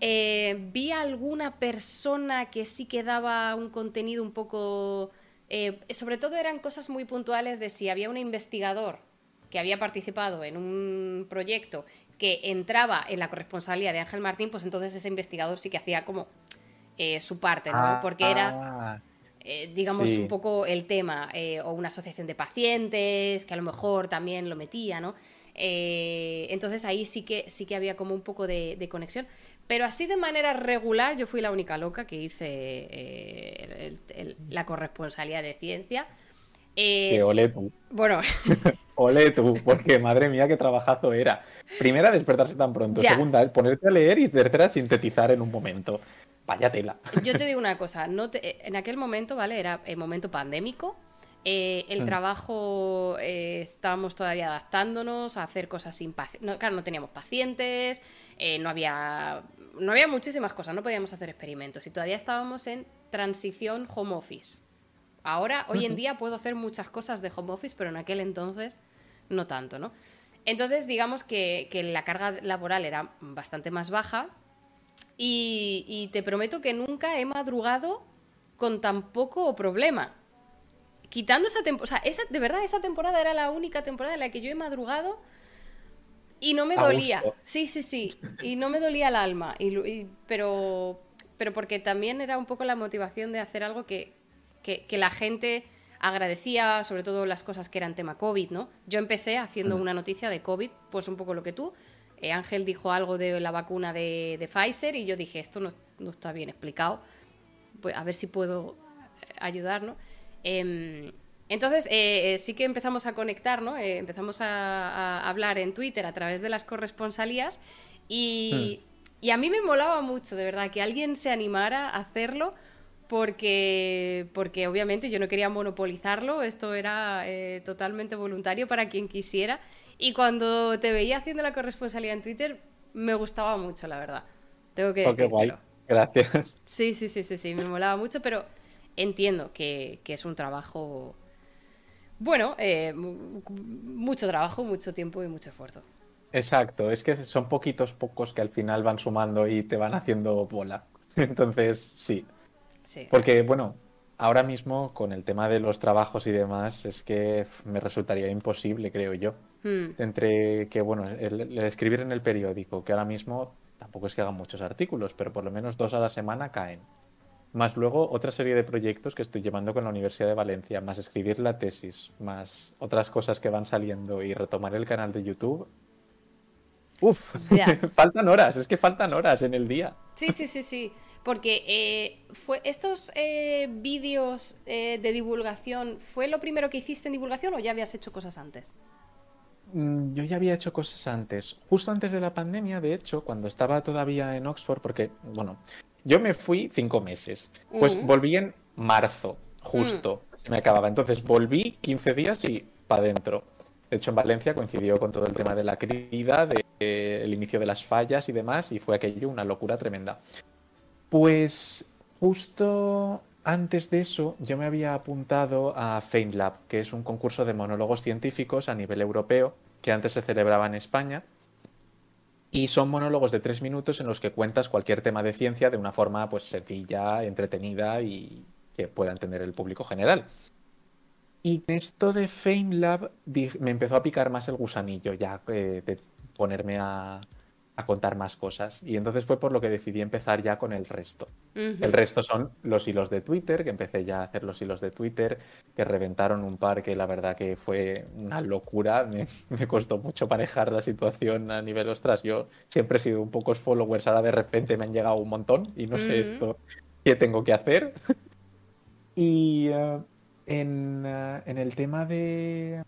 Eh, vi a alguna persona que sí que daba un contenido un poco. Eh, sobre todo eran cosas muy puntuales de si había un investigador que había participado en un proyecto que entraba en la corresponsalía de Ángel Martín, pues entonces ese investigador sí que hacía como eh, su parte, ¿no? Porque era ah. Eh, digamos, un poco el tema, eh, o una asociación de pacientes, que a lo mejor también lo metía, ¿no? Entonces ahí sí que, sí que había como un poco de, conexión. Pero así de manera regular, yo fui la única loca que hice la corresponsalía de ciencia. Que olé tú. Bueno. olé tú, porque madre mía, qué trabajazo era. Primera, despertarse tan pronto. Segunda, ponerte a leer y tercera, sintetizar en un momento. Vaya tela. Yo te digo una cosa, no en aquel momento, ¿vale? Era el momento pandémico. Eh, el mm. trabajo eh, estábamos todavía adaptándonos a hacer cosas sin pacientes. claro, no teníamos pacientes, eh, no había. No había muchísimas cosas, no podíamos hacer experimentos. Y todavía estábamos en transición home office. Ahora, hoy en día, puedo hacer muchas cosas de home office, pero en aquel entonces no tanto, ¿no? Entonces, digamos que, que la carga laboral era bastante más baja y, te prometo que nunca he madrugado con tan poco problema. quitando esa temporada, o sea, esa, de verdad, esa temporada era la única temporada en la que yo he madrugado y no me dolía. Sí, sí, sí. Y no me dolía el alma. Y, pero, pero porque también era un poco la motivación de hacer algo que, que, la gente agradecía, sobre todo las cosas que eran tema COVID, ¿no? Yo empecé haciendo una noticia de COVID, pues un poco lo que tú. Eh, Ángel dijo algo de la vacuna de, de Pfizer y yo dije, esto no, no, está bien explicado. Pues a ver si puedo eh, ayudar, ¿no? Em, entonces, eh, sí que empezamos a conectar, ¿no? Empezamos a, hablar en Twitter a través de las corresponsalías y, hmm. y, a mí me molaba mucho, de verdad, que alguien se animara a hacerlo porque, porque obviamente yo no quería monopolizarlo, esto era totalmente voluntario para quien quisiera y cuando te veía haciendo la corresponsalía en Twitter me gustaba mucho, la verdad. Tengo que oh, guay. Gracias. Sí, sí, sí, sí, sí, me molaba mucho, pero entiendo que, que es un trabajo bueno, eh, mucho trabajo, mucho tiempo y mucho esfuerzo. Exacto, es que son poquitos pocos que al final van sumando y te van haciendo bola. Entonces, sí. Sí. Porque, bueno, ahora mismo con el tema de los trabajos y demás, es que me resultaría imposible, creo yo. Hmm. Entre que, bueno, el, escribir en el periódico, que ahora mismo tampoco es que hagan muchos artículos, pero por lo menos dos a la semana caen más luego otra serie de proyectos que estoy llevando con la Universidad de Valencia, más escribir la tesis, más otras cosas que van saliendo y retomar el canal de YouTube. Uf, faltan horas, es que faltan horas en el día. Sí, sí, sí, sí. Porque eh, fue estos eh, vídeos eh, de divulgación, ¿fue lo primero que hiciste en divulgación o ya habías hecho cosas antes? Mm, yo ya había hecho cosas antes. Justo antes de la pandemia, de hecho, cuando estaba todavía en Oxford, porque, bueno, yo me fui cinco meses. Pues mm. volví en marzo, justo. Mm. Se me acababa. Entonces volví 15 días y para adentro. De hecho, en Valencia coincidió con todo el tema de la crida, del de, inicio de las fallas y demás, y fue aquello una locura tremenda. Pues justo antes de eso, yo me había apuntado a FameLab, que es un concurso de monólogos científicos a nivel europeo, que antes se celebraba en España y son monólogos de tres minutos en los que cuentas cualquier tema de ciencia de una forma pues sencilla, entretenida y que pueda entender el público general. Y en esto de FameLab me empezó a picar más el gusanillo ya eh, de ponerme a, contar más cosas. Y entonces fue por lo que decidí empezar ya con el resto. El resto son los hilos de Twitter, que empecé ya a hacer los hilos de Twitter, que reventaron un par que la verdad que fue una locura. Me, costó mucho manejar la situación a nivel, ostras, yo siempre he sido un pocos followers, ahora de repente me han llegado un montón y no sé esto qué tengo que hacer. y eh, en, eh, en el tema de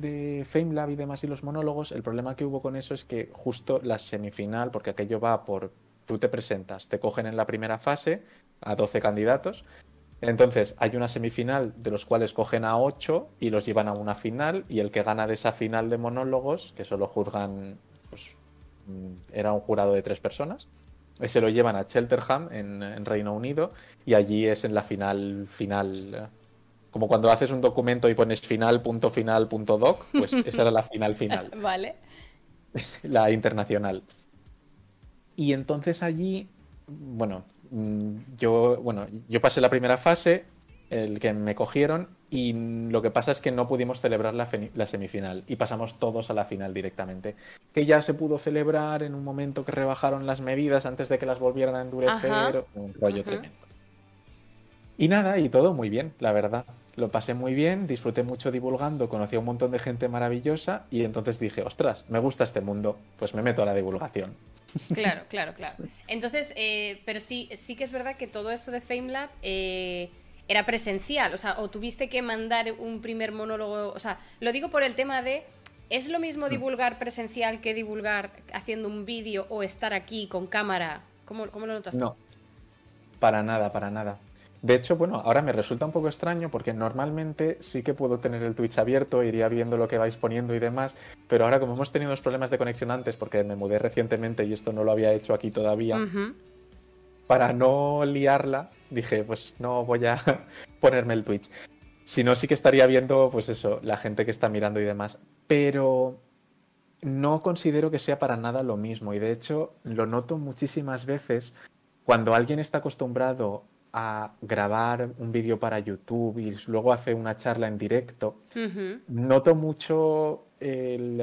de FameLab y demás y los monólogos, el problema que hubo con eso es que justo la semifinal, porque aquello va por, tú te presentas, te cogen en la primera fase a 12 candidatos, entonces hay una semifinal de los cuales cogen a 8 y los llevan a una final y el que gana de esa final de monólogos, que solo juzgan, pues mm, era un jurado de tres personas, se lo llevan a Chelterham en, en Reino Unido y allí es en la final final como cuando haces un documento y pones final, punto final, punto doc, pues esa era la final final. vale. La internacional. Y entonces allí, bueno, mm, yo, bueno, yo pasé la primera fase, el que me cogieron, y lo que pasa es que no pudimos celebrar la, semifinal y pasamos todos a la final directamente. Que ya se pudo celebrar en un momento que rebajaron las medidas antes de que las volvieran a endurecer, un rollo tremendo. Y nada, y todo muy bien, la verdad. Lo pasé muy bien, disfruté mucho divulgando, conocí a un montón de gente maravillosa y entonces dije, ostras, me gusta este mundo, pues me meto a la divulgación. Claro, claro, claro. Entonces, eh, pero sí, sí que es verdad que todo eso de FameLab eh, era presencial, o sea, o tuviste que mandar un primer monólogo, o sea, lo digo por el tema de, ¿es lo mismo mm. divulgar presencial que divulgar haciendo un vídeo o estar aquí con cámara? ¿Cómo, cómo lo notas tú? No, para nada, para nada. De hecho, bueno, ahora me resulta un poco extraño porque normalmente sí que puedo tener el Twitch abierto, iría viendo lo que vais poniendo y demás, pero ahora como hemos tenido unos problemas de conexión antes porque me mudé recientemente y esto no lo había hecho aquí todavía, para no liarla, dije, pues no voy a ponerme el Twitch. Si no, sí que estaría viendo, pues eso, la gente que está mirando y demás. Pero no considero que sea para nada lo mismo y de hecho lo noto muchísimas veces cuando alguien está acostumbrado a grabar un vídeo para YouTube y luego hace una charla en directo, noto mucho el,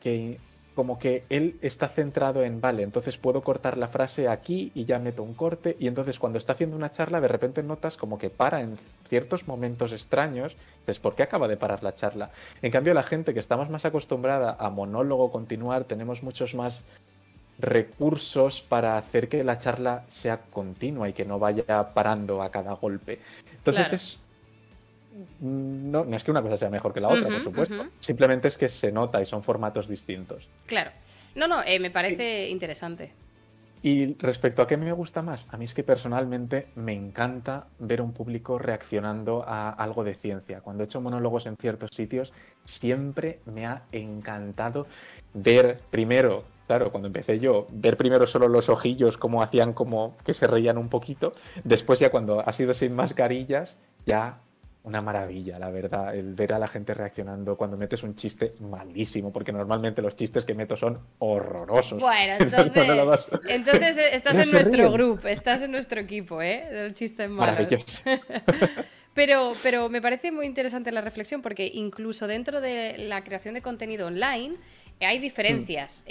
que como que él está centrado en, vale, entonces puedo cortar la frase aquí y ya meto un corte y entonces cuando está haciendo una charla de repente notas como que para en ciertos momentos extraños, dices, ¿por qué acaba de parar la charla? En cambio la gente que estamos más acostumbrada a monólogo continuar, tenemos muchos más recursos para hacer que la charla sea continua y que no vaya parando a cada golpe. Entonces es no, no es que una cosa sea mejor que la otra, por supuesto. Simplemente es que se nota y son formatos distintos. Claro. No, no, eh, me parece interesante. Y respecto a qué me gusta más, a mí es que personalmente me encanta ver un público reaccionando a algo de ciencia. Cuando he hecho monólogos en ciertos sitios, siempre me ha encantado ver primero, claro, cuando empecé yo, ver primero solo los ojillos como hacían como que se reían un poquito, después ya cuando ha sido sin mascarillas, ya una maravilla, la verdad, el ver a la gente reaccionando cuando metes un chiste malísimo, porque normalmente los chistes que meto son horrorosos. Bueno, entonces, entonces estás en nuestro grupo, estás en nuestro equipo, ¿eh? Del chiste malos. Pero, pero me parece muy interesante la reflexión porque incluso dentro de la creación de contenido online, hay diferencias mm.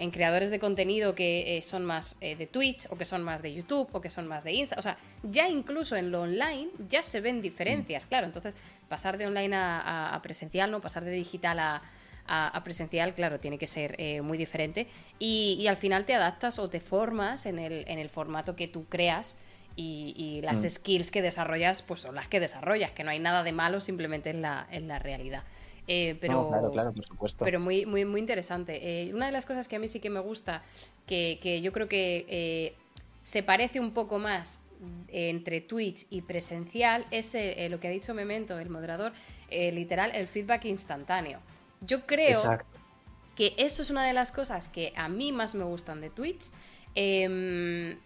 en, creadores de contenido que eh, son más eh, de Twitch o que son más de YouTube o que son más de Insta. O sea, ya incluso en lo online ya se ven diferencias, mm. claro. Entonces, pasar de online a, presencial, ¿no? Pasar de digital a, presencial, claro, tiene que ser eh, muy diferente. Y, al final te adaptas o te formas en el, en el formato que tú creas. Y, las mm. skills que desarrollas, pues son las que desarrollas, que no hay nada de malo, simplemente en la, en la realidad. Eh, pero, claro, claro, por supuesto. Pero muy, muy, muy interesante. Eh, una de las cosas que a mí sí que me gusta, que, yo creo que eh, se parece un poco más entre Twitch y presencial, es lo que ha dicho Memento, el moderador, literal, el feedback instantáneo. Yo creo que eso es una de las cosas que a mí más me gustan de Twitch em,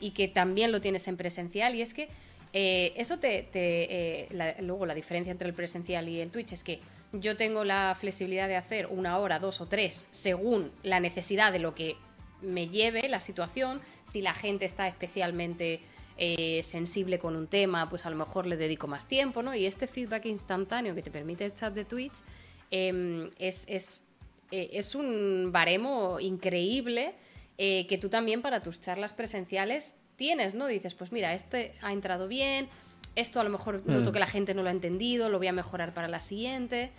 y que también lo tienes en presencial, y es que eh, eso te. Eh, luego, la diferencia entre el presencial y el Twitch es que yo tengo la flexibilidad de hacer una hora, dos o tres, según la necesidad de lo que me lleve la situación. Si la gente está especialmente eh, sensible con un tema, pues a lo mejor le dedico más tiempo, ¿no? Y este feedback instantáneo que te permite el chat de Twitch em, es, es, es, un baremo increíble que tú también para tus charlas presenciales tienes, ¿no? Dices, pues mira, este ha entrado bien, esto a lo mejor noto mm. que la gente no lo ha entendido, lo voy a mejorar para la siguiente.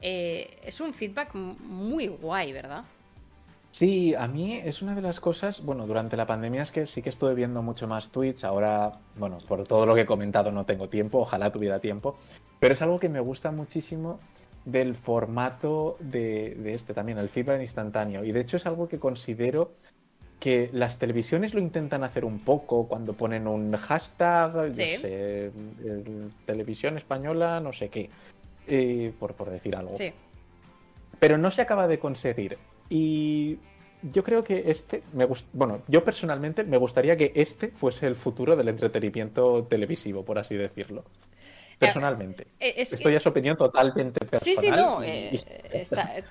Eh, es un feedback muy guay, ¿verdad? Sí, a mí es una de las cosas, bueno, durante la pandemia es que sí que estuve viendo mucho más Twitch, ahora, bueno, por todo lo que he comentado no tengo tiempo, ojalá tuviera tiempo, pero es algo que me gusta muchísimo del formato de, de este también, el feedback instantáneo, y de hecho es algo que considero que las televisiones lo intentan hacer un poco cuando ponen un hashtag, sé, televisión española, no sé qué, eh, por, por decir algo. Sí. Pero no se acaba de conseguir. Y yo creo que este, me bueno, yo personalmente me gustaría que este fuese el futuro del entretenimiento televisivo, por así decirlo personalmente. Eh, Esto ya es opinión totalmente personal. Sí, sí, no, eh,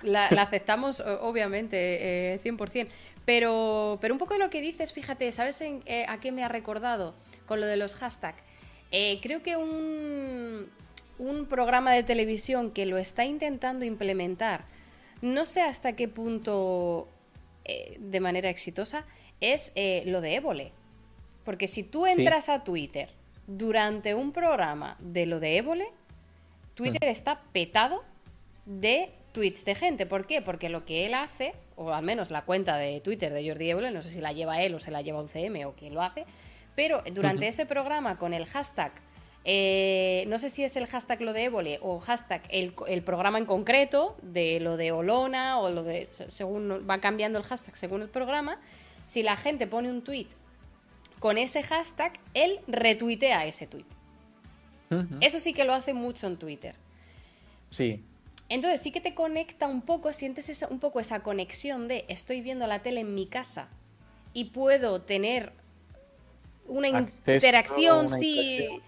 la, aceptamos obviamente 100%, eh, pero, pero un poco de lo que dices, fíjate, ¿sabes a qué me ha recordado con lo de los hashtags? creo que un, un programa de televisión que lo está intentando implementar, no sé hasta qué punto de manera exitosa, es lo de Évole. Porque si tú entras a Twitter durante un programa de lo de Évole, Twitter mm. está petado de tweets de gente. ¿Por qué? Porque lo que él hace, o al menos la cuenta de Twitter de Jordi Évole, no sé si la lleva él o se la lleva un CM o quién lo hace, pero durante ese programa con el hashtag, eh, no sé si es el hashtag lo de Évole o hashtag el, el, programa en concreto, de lo de Olona o lo de, según va cambiando el hashtag según el programa, si la gente pone un tweet con ese hashtag, él retuitea ese tweet. Eso sí que lo hace mucho en Twitter. Sí. Entonces sí que te conecta un poco, sientes un poco esa conexión de estoy viendo la tele en mi casa y puedo tener una interacción, sí,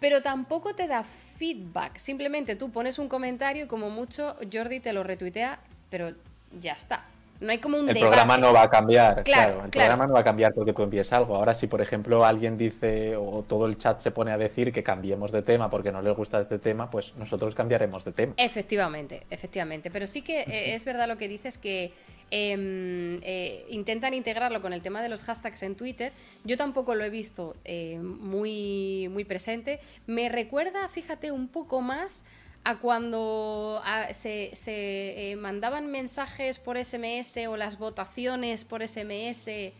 pero tampoco te da feedback. Simplemente tú pones un comentario y como mucho Jordi te lo retuitea, pero ya está. No hay como un El programa no va a cambiar, claro. el programa no va a cambiar porque tú envíes algo. Ahora, si por ejemplo alguien dice o todo el chat se pone a decir que cambiemos de tema porque no les gusta este tema, pues nosotros cambiaremos de tema. Efectivamente, efectivamente. Pero sí que eh, es verdad lo que dices que em, eh, intentan integrarlo con el tema de los hashtags en Twitter. Yo tampoco lo he visto eh, muy, muy presente. Me recuerda, fíjate, un poco más a cuando se, eh, mandaban mensajes por SMS o las votaciones por SMS.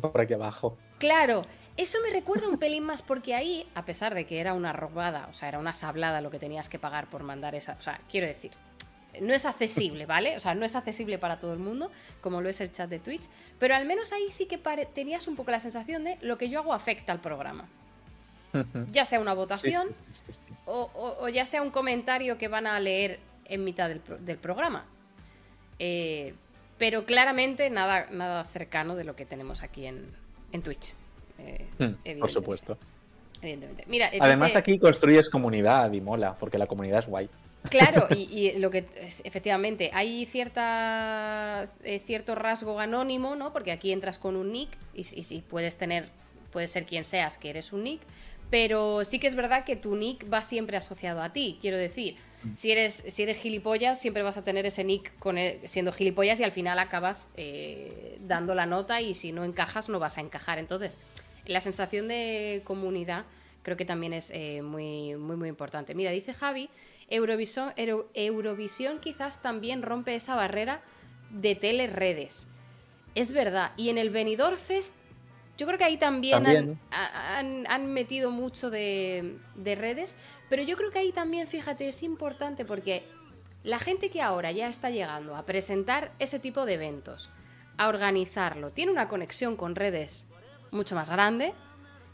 Por aquí abajo. Claro, eso me recuerda un pelín más porque ahí, a pesar de que era una robada, o sea, era una sablada lo que tenías que pagar por mandar esa. O sea, quiero decir, no es accesible, ¿vale? O sea, no es accesible para todo el mundo, como lo es el chat de Twitch, pero al menos ahí sí que tenías un poco la sensación de lo que yo hago afecta al programa. Ya sea una votación o, ya sea un comentario que van a leer en mitad del, programa. Eh, pero claramente nada, nada cercano de lo que tenemos aquí en, Twitch. Eh, hmm, por supuesto. Evidentemente. Mira, Además, aquí construyes comunidad y mola, porque la comunidad es guay. Claro, y, lo que efectivamente hay cierta eh, cierto rasgo anónimo, ¿no? Porque aquí entras con un nick y, si puedes tener, puedes ser quien seas que eres un nick, pero sí que es verdad que tu nick va siempre asociado a ti. Quiero decir, si eres, si eres gilipollas, siempre vas a tener ese nick con siendo gilipollas y al final acabas eh, dando la nota y si no encajas no vas a encajar. Entonces, la sensación de comunidad creo que también es eh, muy, muy, muy importante. Mira, dice Javi, Eurovisión, Eurovisión quizás también rompe esa barrera de teleredes. Es verdad, y en el Benidorm Fest yo creo que ahí también, Han, metido mucho de, redes, pero yo creo que ahí también, fíjate, es importante porque la gente que ahora ya está llegando a presentar ese tipo de eventos, a organizarlo, tiene una conexión con redes mucho más grande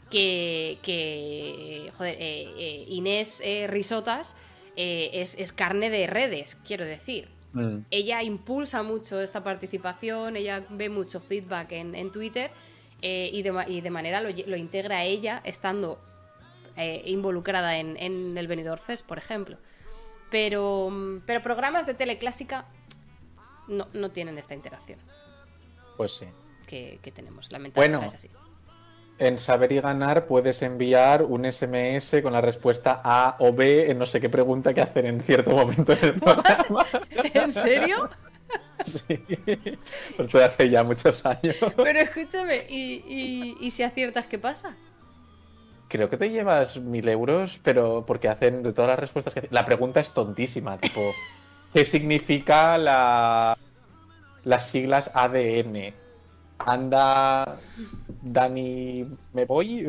que, joder, eh, eh, Inés eh, Risotas es, carne de redes, quiero decir. Mm. Ella impulsa mucho esta participación, ella ve mucho feedback en, en Twitter eh, y, de, manera lo, integra ella estando eh, involucrada en, el Benidorm Fest, por ejemplo. Pero, pero programas de tele clásica no, no tienen esta interacción. Pues sí. Que, tenemos, lamentablemente bueno, es así. En Saber y Ganar puedes enviar un SMS con la respuesta A o B en no sé qué pregunta que hacer en cierto momento del programa. ¿En serio? Sí, esto hace ya muchos años. Pero escúchame, ¿y, si aciertas qué pasa? Creo que te llevas mil euros, pero porque hacen de todas las respuestas que La pregunta es tontísima, tipo, ¿qué significa la... las siglas ADN? Anda Dani me voy,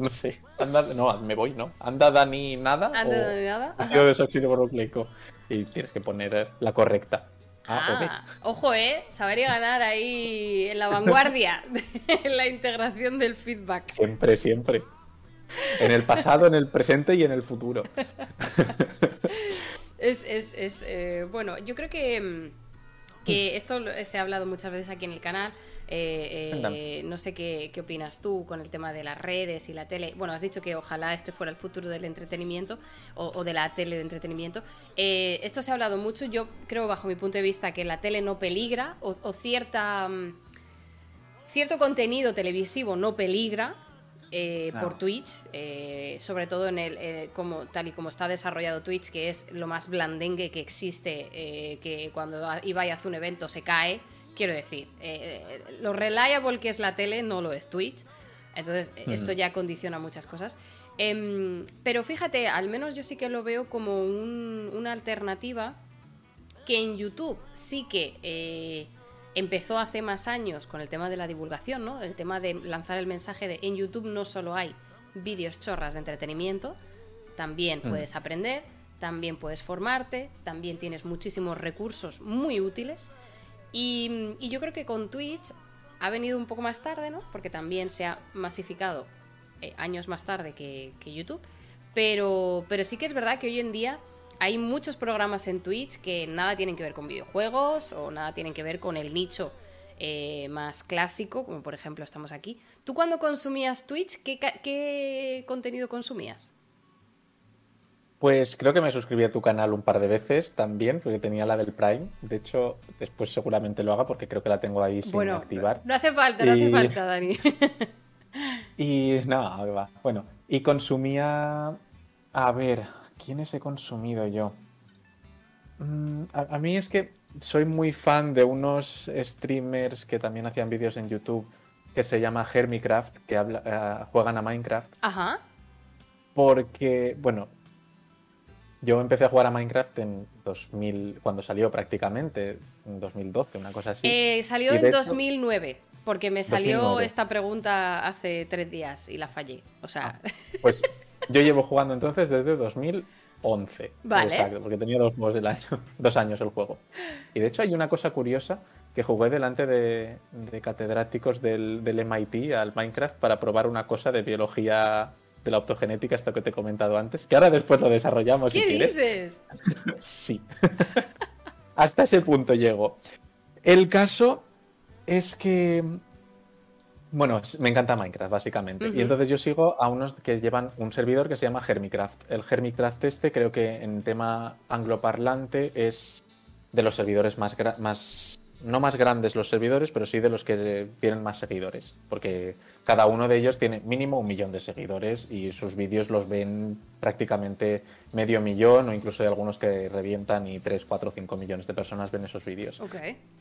no sé, anda, no, me voy, ¿no? Anda Dani nada. Anda Dani nada. y tienes que poner la correcta. Ah, ah ojo, ¿eh? Saber y ganar ahí en la vanguardia en la integración del feedback. Siempre, siempre. En el pasado, en el presente y en el futuro. es, es, es eh, bueno, yo creo que, mm, que esto se ha hablado muchas veces aquí en el canal. Eh, eh, no sé qué, opinas tú con el tema de las redes y la tele. Bueno, has dicho que ojalá este fuera el futuro del entretenimiento o, de la tele de entretenimiento. Eh, esto se ha hablado mucho. Yo creo, bajo mi punto de vista, que la tele no peligra o, cierta, mm, cierto contenido televisivo no peligra. Por Twitch, sobre todo en el como tal y como está desarrollado Twitch, que es lo más blandengue que existe, que cuando Ibai hace un evento se cae, Quiero decir, eh, lo reliable que es la tele no lo es Twitch. Entonces, eh, esto ya condiciona muchas cosas. Em, pero fíjate, al menos yo sí que lo veo como una alternativa que en YouTube sí que eh, empezó hace más años con el tema de la divulgación, ¿no? El tema de lanzar el mensaje de en YouTube no solo hay vídeos chorras de entretenimiento, también mm. puedes aprender, también puedes formarte, también tienes muchísimos recursos muy útiles. Y, yo creo que con Twitch ha venido un poco más tarde, ¿no? Porque también se ha masificado eh, años más tarde que, YouTube. Pero, pero sí que es verdad que hoy en día hay muchos programas en Twitch que nada tienen que ver con videojuegos o nada tienen que ver con el nicho eh, más clásico, como por ejemplo estamos aquí. ¿Tú cuando consumías Twitch, qué, qué contenido consumías? Pues creo que me suscribí a tu canal un par de veces también, porque tenía la del Prime. De hecho, después seguramente lo haga porque creo que la tengo ahí sin activar. No hace falta, no hace falta, Dani. y no, va. Bueno, y consumía. A ver, ¿quiénes he consumido yo? Mm, a, mí es que soy muy fan de unos streamers que también hacían vídeos en YouTube que se llama Hermicraft, que habla, eh, juegan a Minecraft. Ajá. Porque, bueno, yo empecé a jugar a Minecraft en 2000, cuando salió prácticamente, en 2012, una cosa así. Eh, salió en 2009, porque me salió esta pregunta hace tres días y la fallé. O sea. Ah, pues yo llevo jugando entonces desde 2011. Vale. Exacto, porque tenía dos juegos del año, dos años el juego. Y de hecho hay una cosa curiosa que jugué delante de, catedráticos del, del MIT al Minecraft para probar una cosa de biología de la optogenética, esto que te he comentado antes, que ahora después lo desarrollamos ¿Qué si dices? sí. Hasta ese punto llego. El caso es que. Bueno, me encanta Minecraft, básicamente. Y entonces yo sigo a unos que llevan un servidor que se llama Hermicraft. El Hermicraft este creo que en tema angloparlante es de los servidores más, más no más grandes los servidores, pero sí de los que tienen más seguidores, porque cada uno de ellos tiene mínimo un millón de seguidores y sus vídeos los ven prácticamente medio millón o incluso hay algunos que revientan y 3, 4, 5 millones de personas ven esos vídeos.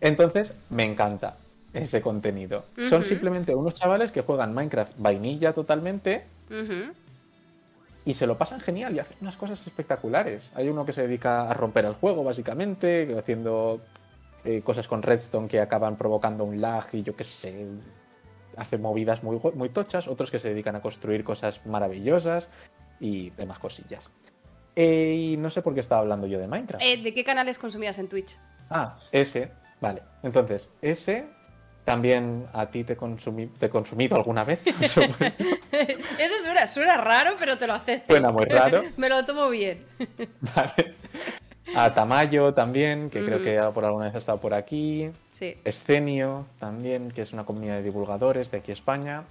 Entonces, me encanta ese contenido. Son simplemente unos chavales que juegan Minecraft vainilla totalmente. Y se lo pasan genial y hacen unas cosas espectaculares. Hay uno que se dedica a romper el juego, básicamente, haciendo eh, cosas con Redstone que acaban provocando un lag y yo qué sé, hace movidas muy, muy tochas, otros que se dedican a construir cosas maravillosas y demás cosillas. Eh, y no sé por qué estaba hablando yo de Minecraft. Eh, ¿De qué canales consumías en Twitch? Ah, ese, vale. Entonces, ese también a ti te, te he consumido alguna vez, Eso suena, suena raro, pero te lo acepto. Suena muy raro. Me lo tomo bien. vale. A Tamayo también, que creo que por alguna vez ha estado por aquí. Sí. Escenio también, que es una comunidad de divulgadores de aquí España.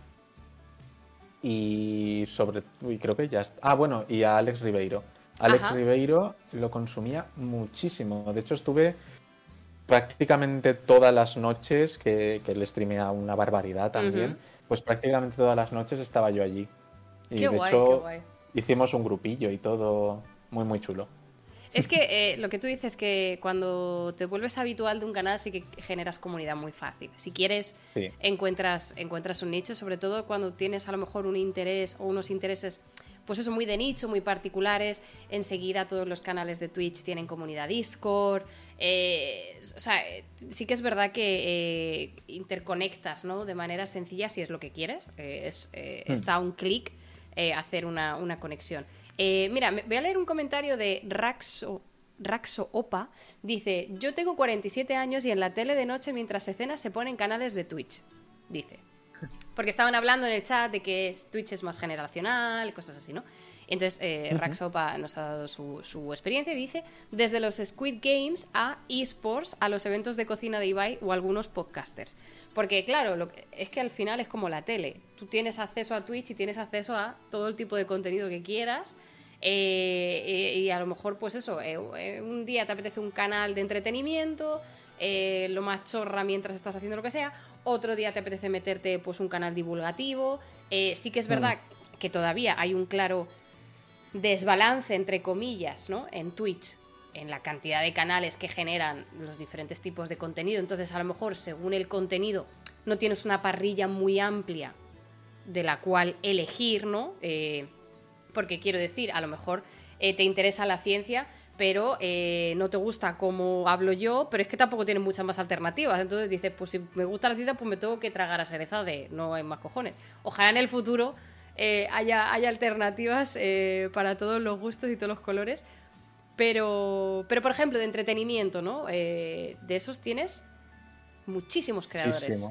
Y sobre. Uy, creo que ya. Está. Ah, bueno, y a Alex Ribeiro. Alex Ribeiro lo consumía muchísimo. De hecho, estuve prácticamente todas las noches, que, que le streamea una barbaridad también. Pues prácticamente todas las noches estaba yo allí. Y de hecho, hicimos un grupillo y todo muy, muy chulo. Es que eh, lo que tú dices que cuando te vuelves habitual de un canal sí que generas comunidad muy fácil. Si quieres, encuentras, encuentras un nicho, sobre todo cuando tienes a lo mejor un interés o unos intereses, pues eso, muy de nicho, muy particulares. Enseguida todos los canales de Twitch tienen comunidad Discord. Eh, o sea, sí que es verdad que eh, interconectas, ¿no? De manera sencilla si es lo que quieres. es, hmm. Está a un clic hacer una, una conexión. Eh, mira, voy a leer un comentario de Raxo, Raxo Opa. Dice, yo tengo 47 años y en la tele de noche mientras se cena se ponen canales de Twitch. Dice. Porque estaban hablando en el chat de que Twitch es más generacional, cosas así, ¿no? Entonces, eh, Raxopa nos ha dado su, experiencia y dice, desde los Squid Games a esports, a los eventos de cocina de Ibai o algunos podcasters. Porque claro, lo es que al final es como la tele. Tú tienes acceso a Twitch y tienes acceso a todo el tipo de contenido que quieras. Eh, eh, y a lo mejor, pues eso, eh, un día te apetece un canal de entretenimiento, lo más chorra mientras estás haciendo lo que sea. Otro día te apetece meterte pues un canal divulgativo. sí que es verdad mm. que todavía hay un claro desbalance, entre comillas, ¿no? En Twitch, en la cantidad de canales que generan los diferentes tipos de contenido. Entonces, a lo mejor, según el contenido, no tienes una parrilla muy amplia de la cual elegir, ¿no? Eh, porque quiero decir, a lo mejor eh, te interesa la ciencia, pero eh, no te gusta cómo hablo yo, pero es que tampoco tienes muchas más alternativas. Entonces dices, pues si me gusta la ciencia, pues me tengo que tragar a Sereza de no hay más cojones. Ojalá en el futuro eh, haya, alternativas eh, para todos los gustos y todos los colores. Pero, pero por ejemplo, de entretenimiento, ¿no? De esos tienes muchísimos creadores.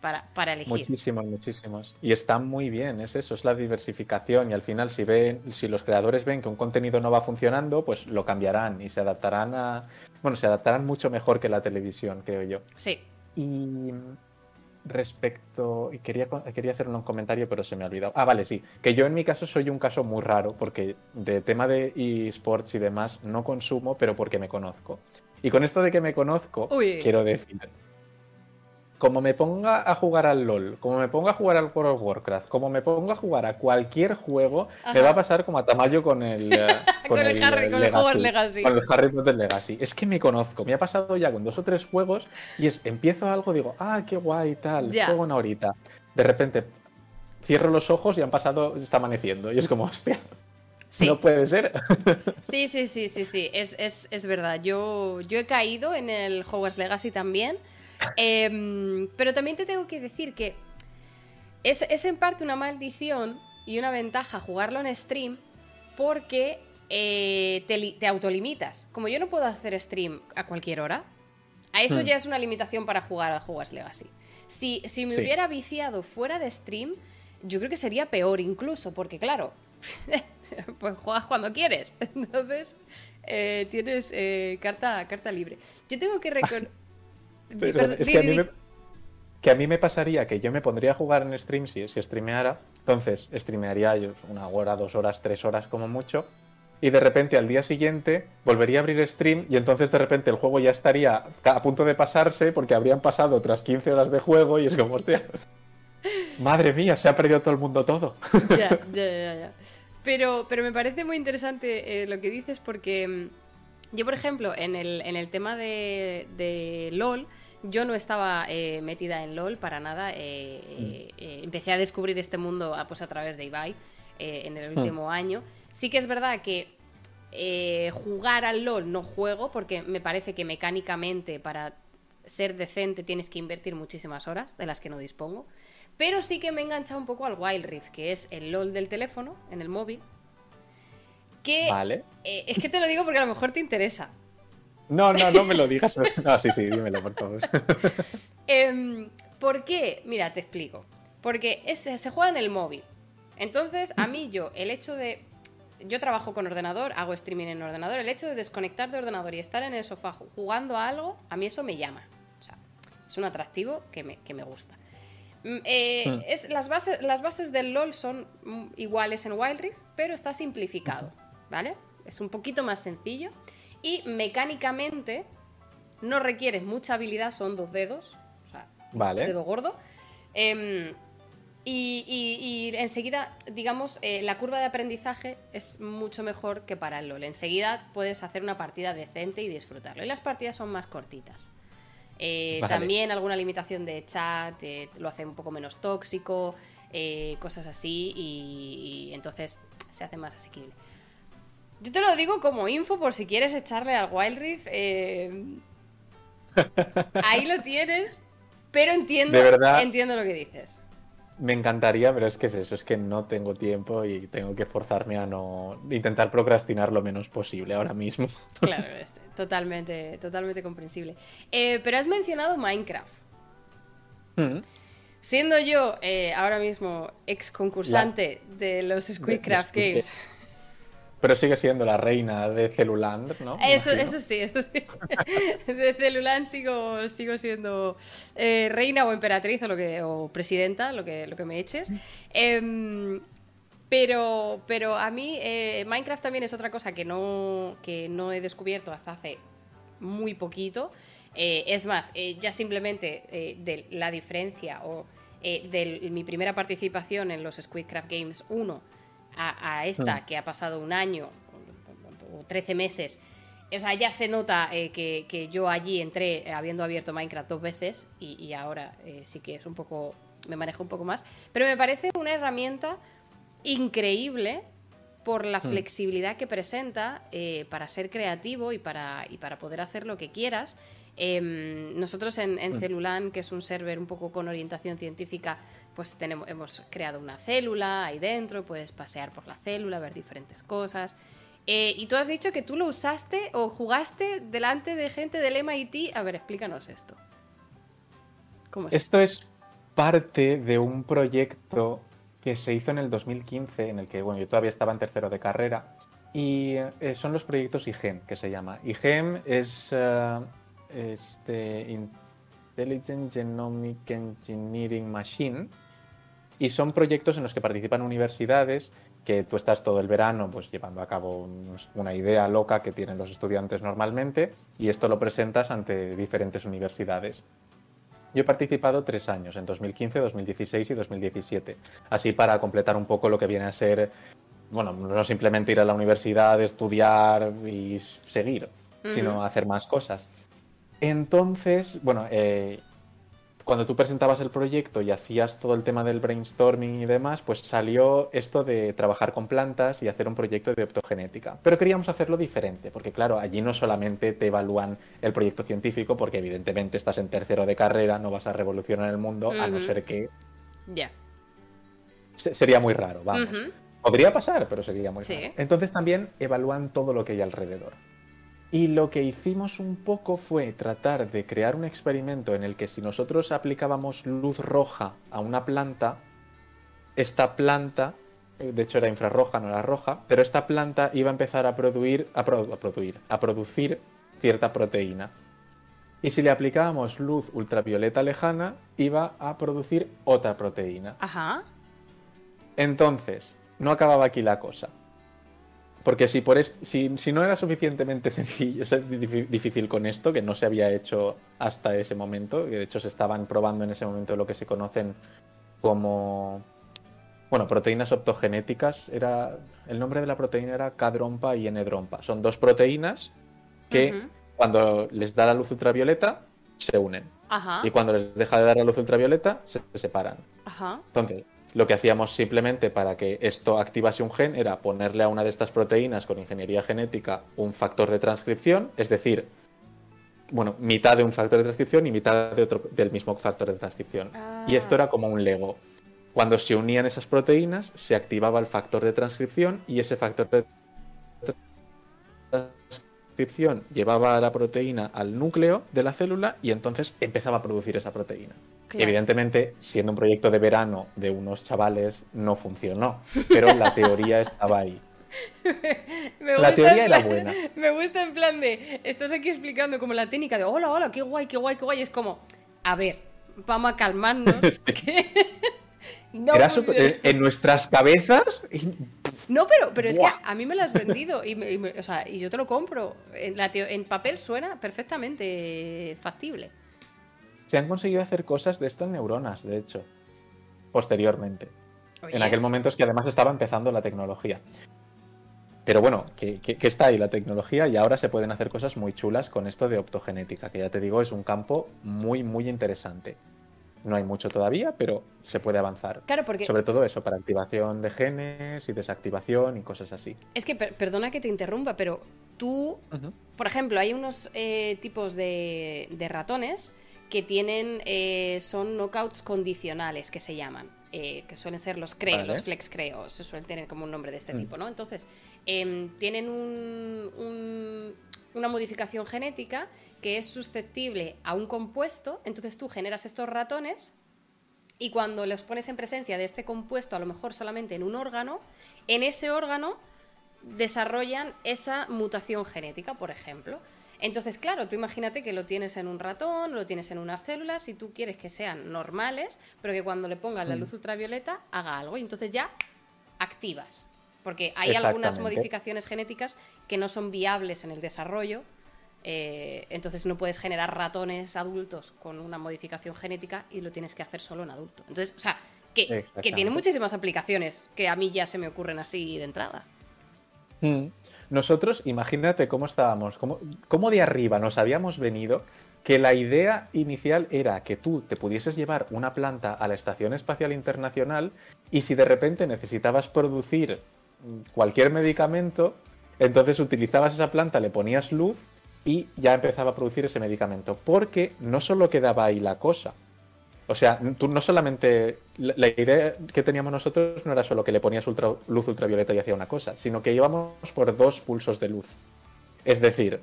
Para, para, elegir. Muchísimos, muchísimos. Y están muy bien, es eso, es la diversificación. Y al final, si ven, si los creadores ven que un contenido no va funcionando, pues lo cambiarán y se adaptarán a. Bueno, se adaptarán mucho mejor que la televisión, creo yo. Sí. Y respecto. Quería, quería hacer un comentario, pero se me ha olvidado. Ah, vale, sí. Que yo en mi caso soy un caso muy raro, porque de tema de esports y demás no consumo, pero porque me conozco. Y con esto de que me conozco, quiero decir como me ponga a jugar al LOL, como me ponga a jugar al World of Warcraft, como me ponga a jugar a cualquier juego, me va a pasar como a Tamayo con el, eh, con, el, Harry, con el Legacy. Con el Harry Potter Legacy. Es que me conozco, me ha pasado ya con dos o tres juegos y es, empiezo algo, digo, ah, qué guay, tal, juego una horita. De repente cierro los ojos y han pasado, está amaneciendo. Y es como, hostia. No puede ser. Sí, sí, sí, sí, sí. Es, es, es verdad. Yo, yo he caído en el Hogwarts Legacy también. Em, pero también te tengo que decir que es, en parte una maldición y una ventaja jugarlo en stream porque eh, te, autolimitas. Como yo no puedo hacer stream a cualquier hora, a eso hmm. ya es una limitación para jugar al Hogwarts Legacy. Si, si me hubiera viciado fuera de stream, yo creo que sería peor incluso, porque claro, pues juegas cuando quieres. Entonces, eh, tienes eh, carta, carta libre. Yo tengo que recordar es que a, mí me, que a mí me pasaría que yo me pondría a jugar en stream si, si streameara. Entonces, streamearía yo una hora, dos horas, tres horas como mucho. Y de repente al día siguiente volvería a abrir stream y entonces de repente el juego ya estaría a punto de pasarse porque habrían pasado otras 15 horas de juego y es como, hostia, madre mía, se ha perdido todo el mundo todo. Ya, ya, ya, ya. Pero, pero me parece muy interesante eh, lo que dices porque mm, yo, por ejemplo, en el, en el tema de, de LOL, yo no estaba eh, metida en LOL para nada. Eh, eh, empecé a descubrir este mundo a, pues, a través de Ibai en el mm. último año. Sí que es verdad que jugar al LOL no juego porque me parece que mecánicamente para ser decente tienes que invertir muchísimas horas de las que no dispongo. Pero sí que me he enganchado un poco al Wild Rift, que es el LOL del teléfono, en el móvil. Que vale. es que te lo digo porque a lo mejor te interesa. No, no, no me lo digas. No, sí, sí, dímelo, por favor. Em, ¿Por qué? Mira, te explico. Porque se juega en el móvil. Entonces, a mí yo, el hecho de... Yo trabajo con ordenador, hago streaming en ordenador. El hecho de desconectar de ordenador y estar en el sofá jugando a algo, a mí eso me llama. O sea, es un atractivo que me, gusta. Mm, eh, hmm. es, las, bases, las bases del LOL son mm, iguales en Wild Rift, pero está simplificado, ¿vale? Es un poquito más sencillo. Y mecánicamente no requieres mucha habilidad, son dos dedos, o sea, vale. dedo gordo. Em, y, enseguida, digamos, eh, la curva de aprendizaje es mucho mejor que para el LOL. Enseguida puedes hacer una partida decente y disfrutarlo. Y las partidas son más cortitas. Eh, también alguna limitación de chat eh, lo hace un poco menos tóxico, cosas así, y entonces se hace más asequible. Yo te lo digo como info por si quieres echarle al Wild Rift. Eh, ahí lo tienes, pero entiendo, entiendo lo que dices. Me encantaría, pero es que es eso, es que no tengo tiempo y tengo que forzarme a no intentar procrastinar lo menos posible ahora mismo. Claro, este, totalmente, totalmente comprensible. Eh, pero has mencionado Minecraft. Mm. Siendo yo eh, ahora mismo ex concursante de los Squidcraft Games. Pero sigue siendo la reina de Celuland, ¿no? Eso, eso sí, eso sí. De Celuland sigo, sigo siendo eh, reina o emperatriz o, lo que, o presidenta, lo que, lo que me eches. Em, pero, pero a mí eh, Minecraft también es otra cosa que no, que no he descubierto hasta hace muy poquito. Eh, es más, ya simplemente de la diferencia o de mi primera participación en los Squidcraft Games 1 a, esta, mm. que ha pasado un año o 13 meses, o sea, ya se nota eh, que, yo allí entré eh, habiendo abierto Minecraft dos veces y, ahora eh, sí que es un poco, me manejo un poco más, pero me parece una herramienta increíble por la mm. flexibilidad que presenta para ser creativo y para, y para poder hacer lo que quieras. Em, nosotros en, en mm. Celulan, que es un server un poco con orientación científica, pues tenemos, hemos creado una célula ahí dentro, puedes pasear por la célula, ver diferentes cosas. Eh, y tú has dicho que tú lo usaste o jugaste delante de gente del MIT. A ver, explícanos esto. ¿Cómo es esto es parte de un proyecto que se hizo en el 2015, en el que bueno, yo todavía estaba en tercero de carrera, y eh, son los proyectos IGEM, que se llama. IGEM es uh, este, Intelligent Genomic Engineering Machine. Y son proyectos en los que participan universidades que tú estás todo el verano pues llevando a cabo una idea loca que tienen los estudiantes normalmente y esto lo presentas ante diferentes universidades. Yo he participado tres años, en 2015, 2016 y 2017, así para completar un poco lo que viene a ser, bueno, no simplemente ir a la universidad, estudiar y seguir, sino hacer más cosas. Entonces, bueno, eh, cuando tú presentabas el proyecto y hacías todo el tema del brainstorming y demás, pues salió esto de trabajar con plantas y hacer un proyecto de optogenética. Pero queríamos hacerlo diferente, porque claro, allí no solamente te evalúan el proyecto científico, porque evidentemente estás en tercero de carrera, no vas a revolucionar el mundo, a no ser que... Ya. Sería muy raro, vamos. Podría pasar, pero sería muy raro. Entonces también evalúan todo lo que hay alrededor. Y lo que hicimos un poco fue tratar de crear un experimento en el que si nosotros aplicábamos luz roja a una planta, esta planta, eh, de hecho era infrarroja, no era roja, pero esta planta iba a empezar a producir, a, producir, a producir cierta proteína. Y si le aplicábamos luz ultravioleta lejana, iba a producir otra proteína. Ajá. Entonces, no acababa aquí la cosa. Porque si, por si, no era suficientemente sencillo, difícil con esto, que no se había hecho hasta ese momento, que de hecho se estaban probando en ese momento lo que se conocen como bueno, proteínas optogenéticas, era el nombre de la proteína era K-drompa y N-drompa. Son dos proteínas que cuando les da la luz ultravioleta se unen. Y cuando les deja de dar la luz ultravioleta se separan. Ajá. Entonces, lo que hacíamos simplemente para que esto activase un gen era ponerle a una de estas proteínas con ingeniería genética un factor de transcripción, es decir, bueno, mitad de un factor de transcripción y mitad de otro, del mismo factor de transcripción. Y esto era como un Lego. Cuando se unían esas proteínas, se activaba el factor de transcripción y ese factor de transcripción llevaba a la proteína al núcleo de la célula y entonces empezaba a producir esa proteína. Evidentemente, siendo un proyecto de verano de unos chavales, no funcionó, pero la teoría estaba ahí. la teoría era buena. Me gusta en plan de, estás aquí explicando como la técnica de, hola, hola, qué guay, qué guay, qué guay. Es como, a ver, vamos a calmarnos. en nuestras cabezas. No, pero, pero es que a mí me lo has vendido y, y yo te lo compro. En, en papel suena perfectamente factible. Se han conseguido hacer cosas de estas neuronas, de hecho, posteriormente. En aquel momento es que además estaba empezando la tecnología. Pero bueno, que, está ahí la tecnología y ahora se pueden hacer cosas muy chulas con esto de optogenética, que ya te digo, es un campo muy, muy interesante. No hay mucho todavía, pero se puede avanzar. Claro, porque... Sobre todo eso, para activación de genes y desactivación y cosas así. Es que, perdona que te interrumpa, pero tú, por ejemplo, hay unos eh, tipos de, de ratones que tienen, eh, son knockouts condicionales, que se llaman, eh, que suelen ser los creo, los flex creo, se suelen tener como un nombre de este mm. tipo, ¿no? Entonces, em, tienen una modificación genética que es susceptible a un compuesto, entonces tú generas estos ratones y cuando los pones en presencia de este compuesto, a lo mejor solamente en un órgano, en ese órgano desarrollan esa mutación genética, por ejemplo. Entonces, claro, tú imagínate que lo tienes en un ratón, lo tienes en unas células y tú quieres que sean normales, pero que cuando le pongas la mm. luz ultravioleta haga algo y entonces ya activas. Porque hay algunas modificaciones genéticas que no son viables en el desarrollo. Eh, entonces no puedes generar ratones adultos con una modificación genética y lo tienes que hacer solo en adulto. Entonces, o sea, que, tiene muchísimas aplicaciones que a mí ya se me ocurren así de entrada. Mm. Nosotros, imagínate cómo estábamos, cómo, de arriba nos habíamos venido, que la idea inicial era que tú te pudieses llevar una planta a la Estación Espacial Internacional y si de repente necesitabas producir cualquier medicamento, entonces utilizabas esa planta, le ponías luz y ya empezaba a producir ese medicamento. Porque no solo quedaba ahí la cosa, o sea, tú no solamente. La, idea que teníamos nosotros no era solo que le ponías luz ultravioleta y hacía una cosa, sino que íbamos por dos pulsos de luz. Es decir,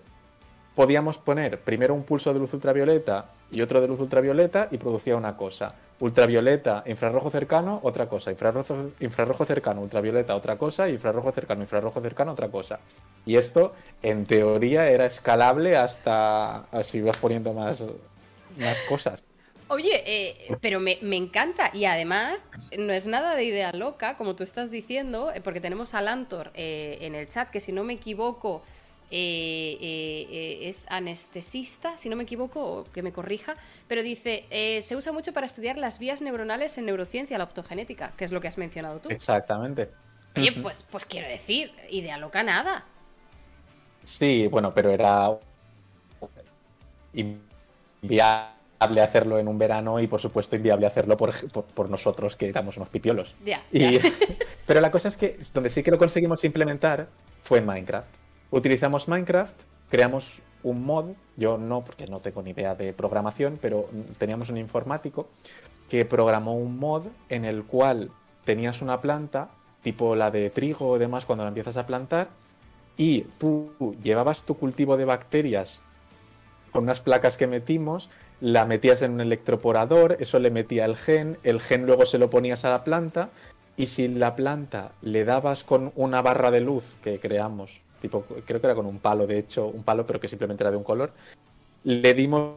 podíamos poner primero un pulso de luz ultravioleta y otro de luz ultravioleta y producía una cosa. Ultravioleta, infrarrojo cercano, otra cosa. Infrarrojo, infrarrojo cercano, ultravioleta, otra cosa. Infrarrojo cercano, infrarrojo cercano, otra cosa. Y esto, en teoría, era escalable hasta. Así vas poniendo más, más cosas. Oye, eh, pero me, encanta y además no es nada de idea loca, como tú estás diciendo, eh, porque tenemos a Lantor eh, en el chat, que si no me equivoco es anestesista, si no me equivoco, que me corrija, pero dice, se usa mucho para estudiar las vías neuronales en neurociencia, la optogenética, que es lo que has mencionado tú. Exactamente. Oye, pues, pues quiero decir, idea loca nada. Sí, bueno, pero era inviable hacerlo en un verano y por supuesto inviable hacerlo por, nosotros que éramos unos pipiolos. pero la cosa es que donde sí que lo conseguimos implementar fue en Minecraft. Utilizamos Minecraft, creamos un mod, yo no porque no tengo ni idea de programación, pero teníamos un informático que programó un mod en el cual tenías una planta, tipo la de trigo o demás, cuando la empiezas a plantar, y tú llevabas tu cultivo de bacterias con unas placas que metimos, la metías en un electroporador, eso le metía el gen, el gen luego se lo ponías a la planta y si la planta le dabas con una barra de luz que creamos, tipo, creo que era con un palo, de hecho, un palo, pero que simplemente era de un color, le dimos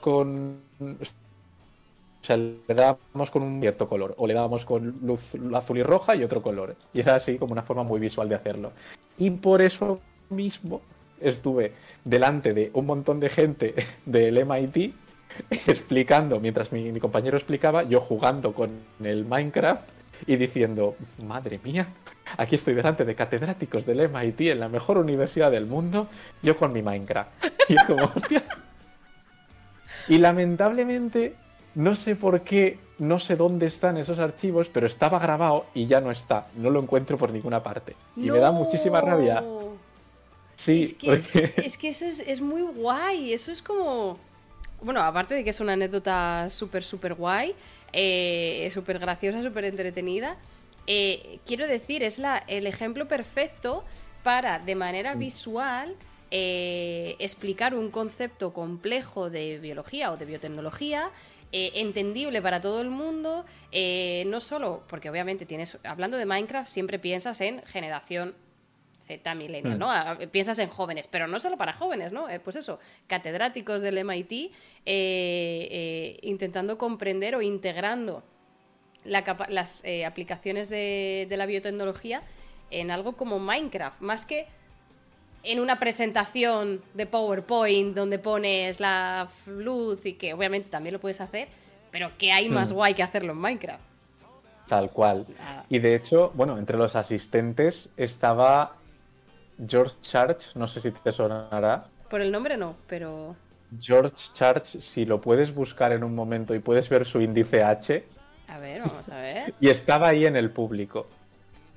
con... O sea, le dábamos con un cierto color, o le dábamos con luz azul y roja y otro color. Y era así como una forma muy visual de hacerlo. Y por eso mismo estuve delante de un montón de gente del MIT explicando, mientras mi, compañero explicaba, yo jugando con el Minecraft y diciendo, madre mía, aquí estoy delante de catedráticos del MIT en la mejor universidad del mundo, yo con mi Minecraft. Y como, hostia. Y lamentablemente, no sé por qué, no sé dónde están esos archivos, pero estaba grabado y ya no está. No lo encuentro por ninguna parte. Y me da muchísima rabia Sí, es que, es que eso es, muy guay. Eso es como. Bueno, aparte de que es una anécdota súper, súper guay, eh, súper graciosa, súper entretenida, eh, quiero decir, es la, el ejemplo perfecto para, de manera visual, eh, explicar un concepto complejo de biología o de biotecnología entendible para todo el mundo, no solo porque obviamente tienes, hablando de Minecraft, siempre piensas en generación Z millennial, ¿no? Piensas en jóvenes, pero no solo para jóvenes, ¿no? Eh, pues eso, catedráticos del MIT eh, eh, intentando comprender o integrando las aplicaciones de, la biotecnología en algo como Minecraft, más que en una presentación de PowerPoint donde pones la luz y que obviamente también lo puedes hacer, pero que hay más mm. guay que hacerlo en Minecraft. Tal cual. Y de hecho, bueno, entre los asistentes estaba George Church, no sé si te sonará. Por el nombre no, pero. George Church, si lo puedes buscar en un momento y puedes ver su índice H. A ver, vamos a ver. y estaba ahí en el público.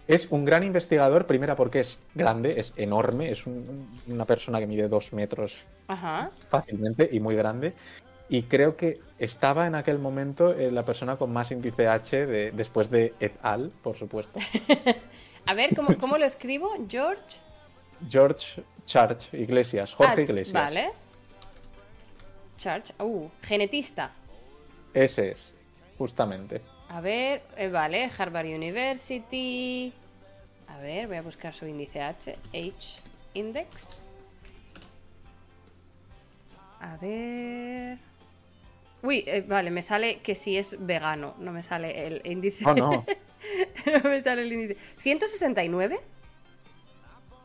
Es un gran investigador, primera porque es grande, es enorme, es una persona que mide dos metros fácilmente y muy grande. Y creo que estaba en aquel momento eh, la persona con más índice H después de et al, por supuesto. a ver, ¿cómo, ¿cómo lo escribo? George. George Church Iglesias, Jorge Iglesias. Vale. Church, uh, genetista. Ese es, justamente. A ver, eh, vale, Harvard University. A ver, voy a buscar su índice H. H index. A ver. Uy, eh, vale, me sale que si es vegano, no me sale el índice. Oh, no. no me sale el índice. ¿169?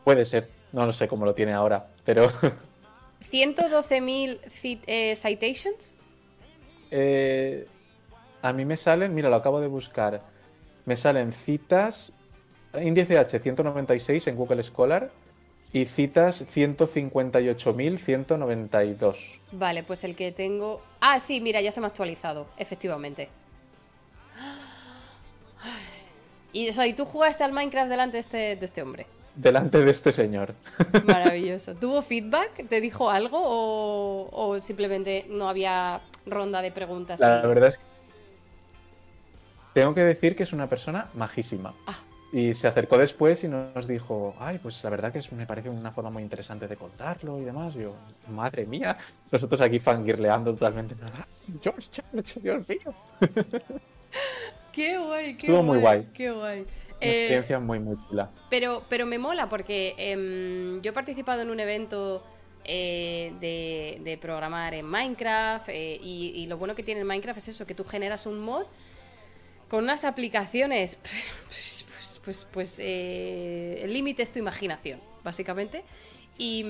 Puede ser, no lo sé cómo lo tiene ahora, pero... ¿112.000 eh, citations? Eh, a mí me salen, mira, lo acabo de buscar, me salen citas, índice H 196 en Google Scholar y citas 158.192. Vale, pues el que tengo... Ah, sí, mira, ya se me ha actualizado, efectivamente. Y, o ¿y tú jugaste al Minecraft delante de este, de este hombre? Delante de este señor. Maravilloso. ¿Tuvo feedback? ¿Te dijo algo o, simplemente no había ronda de preguntas? La verdad es que tengo que decir que es una persona majísima. Ah. Y se acercó después y nos dijo, ay, pues la verdad que me parece una forma muy interesante de contarlo y demás. yo, madre mía, nosotros aquí fangirleando totalmente. George, George, Dios mío. Qué guay, qué Estuvo muy guay. Qué guay. Una eh, experiencia muy, muy chula. Pero, pero me mola porque em, yo he participado en un evento eh, de, programar en Minecraft. Eh, y, lo bueno que tiene Minecraft es eso, que tú generas un mod con unas aplicaciones. Pues, pues, pues eh, el límite es tu imaginación, básicamente. Y,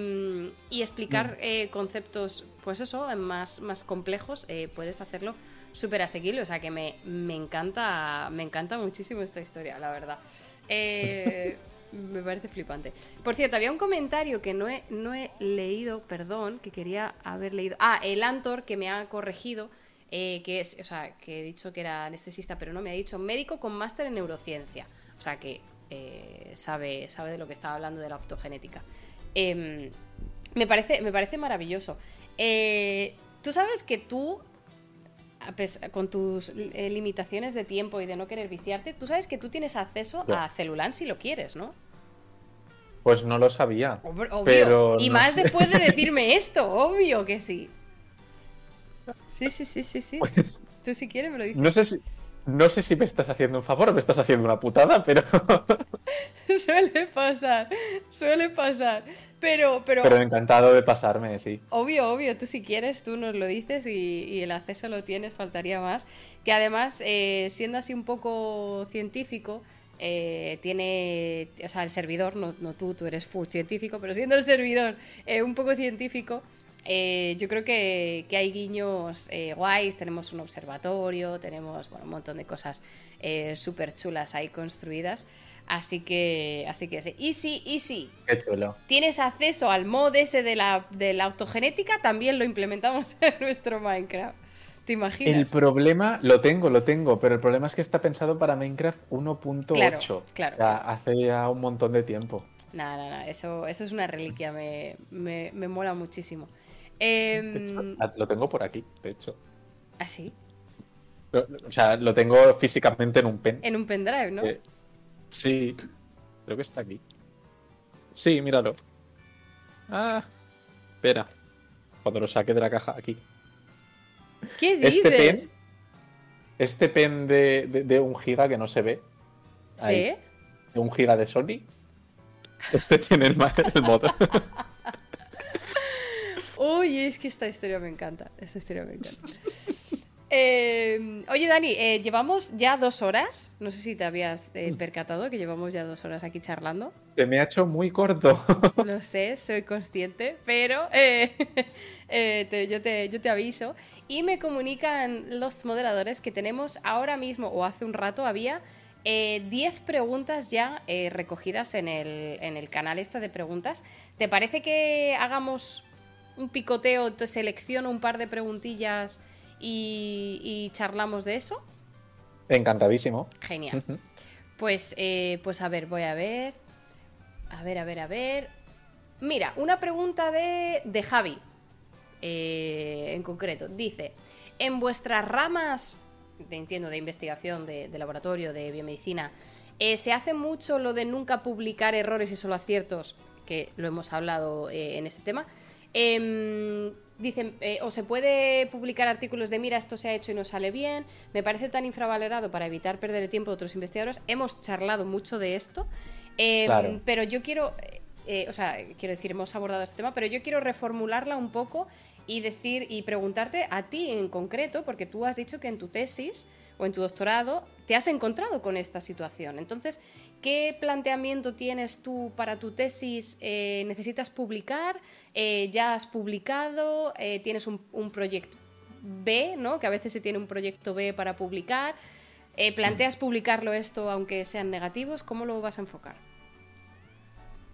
explicar mm. conceptos, pues eso, más, más complejos, puedes hacerlo súper asequible. O sea que me, me, encanta, me encanta muchísimo esta historia, la verdad. Eh, me parece flipante. Por cierto, había un comentario que no he, no he leído, perdón, que quería haber leído. Ah, el Antor que me ha corregido, eh, que es, o sea, que he dicho que era anestesista, pero no me ha dicho médico con máster en neurociencia. O sea que eh, sabe, sabe de lo que estaba hablando de la optogenética. Em, me, parece, me parece maravilloso. tú sabes que tú con tus eh, limitaciones de tiempo y de no querer viciarte, tú sabes que tú tienes acceso a Celulan si lo quieres, ¿no? Pues no lo sabía. Pero y más después de decirme esto, obvio que sí. Sí, sí, sí, sí, sí. Pues tú si quieres me lo dices. No sé si, no sé si me estás haciendo un favor o me estás haciendo una putada, pero. suele pasar, suele pasar. Pero, pero. Pero encantado de pasarme, sí. Obvio, obvio. Tú si quieres, tú nos lo dices y, el acceso lo tienes, faltaría más. Que además, eh, siendo así un poco científico. Eh, tiene, o sea, el servidor, no, no, tú, tú eres full científico, pero siendo el servidor eh, un poco científico, eh, yo creo que, hay guiños eh, guays, tenemos un observatorio, tenemos un montón de cosas eh, súper chulas ahí construidas. Así que, así que sí. Y sí, y sí. Qué chulo. Tienes acceso al mod ese de la, de la autogenética, también lo implementamos en nuestro Minecraft. ¿Te imaginas? El problema, lo tengo, lo tengo, pero el problema es que está pensado para Minecraft 1.8. Claro, hace ya un montón de tiempo. Nada, nada, no. eso, eso es una reliquia, me, me, me mola muchísimo. Em, lo tengo por aquí, de hecho. ¿Ah, sí? O sea, lo tengo físicamente en un pen. En un pendrive, ¿no? Eh, sí, creo que está aquí. Sí, míralo. Ah, espera. Cuando lo saque de la caja, aquí. ¿Qué este dices? Este pen, este pen de, un giga que no se ve. ¿Sí? de un giga de Sony. Este tiene el, el mod. Uy, es que esta historia me encanta. Esta historia me encanta. Em, oye, Dani, eh, llevamos ya dos horas. No sé si te habías eh, mm. percatado que llevamos ya dos horas aquí charlando. Se me ha hecho muy corto. Lo sé, soy consciente, pero eh, yo, te, yo te aviso. Y me comunican los moderadores que tenemos ahora mismo, o hace un rato había, 10 preguntas ya recogidas en el, en el canal esta de preguntas. ¿Te parece que hagamos un picoteo, te selecciono un par de preguntillas y, charlamos de eso. Encantadísimo. Genial. Pues, eh, pues a ver, voy a ver. A ver, a ver, a ver. Mira, una pregunta de, de Javi. Eh, en concreto. Dice: En vuestras ramas, de, entiendo, de investigación, de, laboratorio, de biomedicina, eh, ¿se hace mucho lo de nunca publicar errores y solo aciertos? Que lo hemos hablado en este tema. Eh, dicen, eh, o se puede publicar artículos de mira, esto se ha hecho y no sale bien, me parece tan infravalorado para evitar perder el tiempo de otros investigadores. Hemos charlado mucho de esto, em, pero yo quiero, eh, o sea, quiero decir, hemos abordado este tema, pero yo quiero reformularla un poco y decir y preguntarte a ti en concreto, porque tú has dicho que en tu tesis o en tu doctorado te has encontrado con esta situación. Entonces, ¿qué planteamiento tienes tú para tu tesis? Eh, ¿Necesitas publicar? Eh, ¿Ya has publicado? Eh, ¿Tienes un, proyecto B, ¿no? que a veces se tiene un proyecto B para publicar? ¿Planteas publicarlo esto aunque sean negativos? ¿Cómo lo vas a enfocar?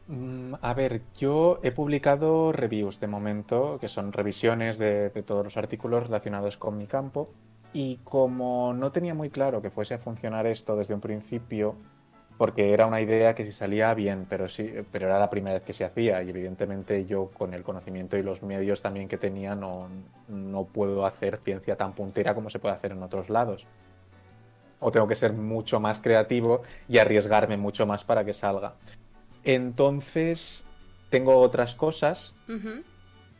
Mm, a ver, yo he publicado reviews de momento, que son revisiones de todos los artículos relacionados con mi campo. Y como no tenía muy claro que fuese a funcionar esto desde un principio, porque era una idea que si salía bien, pero sí, pero era la primera vez que se hacía y evidentemente yo con el conocimiento y los medios también que tenía no, no puedo hacer ciencia tan puntera como se puede hacer en otros lados. O tengo que ser mucho más creativo y arriesgarme mucho más para que salga. Entonces, tengo otras cosas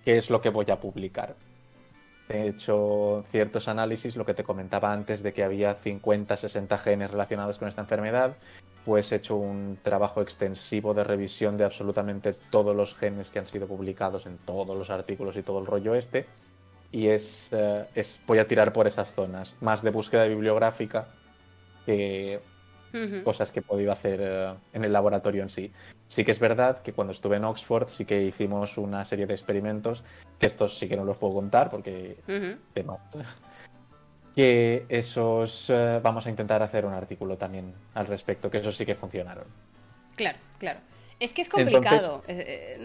que es lo que voy a publicar. He hecho ciertos análisis, lo que te comentaba antes de que había 50, 60 genes relacionados con esta enfermedad. después he hecho un trabajo extensivo de revisión de absolutamente todos los genes que han sido publicados en todos los artículos y todo el rollo este. Y es, eh, es voy a tirar por esas zonas, más de búsqueda bibliográfica que cosas que he podido hacer eh, en el laboratorio en sí. Sí que es verdad que cuando estuve en Oxford sí que hicimos una serie de experimentos, que estos sí que no los puedo contar porque que esos eh, vamos a intentar hacer un artículo también al respecto, que esos sí que funcionaron. Claro, claro. Es que es complicado. Eh,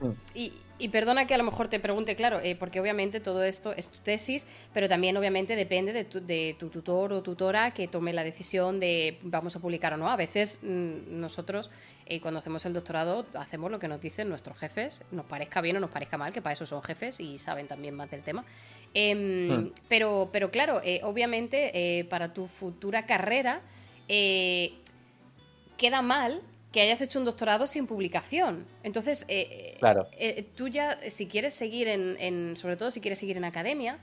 mm. y, y perdona que a lo mejor te pregunte, claro, eh, porque obviamente todo esto es tu tesis, pero también obviamente depende de tu, tutor o tutora que tome la decisión de vamos a publicar o no. A veces mm, nosotros, eh, cuando hacemos el doctorado, hacemos lo que nos dicen nuestros jefes, nos parezca bien o nos parezca mal, que para eso son jefes y saben también más del tema. Em, hmm. pero, pero claro, eh, obviamente para tu futura carrera queda mal que hayas hecho un doctorado sin publicación. Entonces, eh, claro. Eh, tú ya, si quieres seguir en, sobre todo si quieres seguir en academia,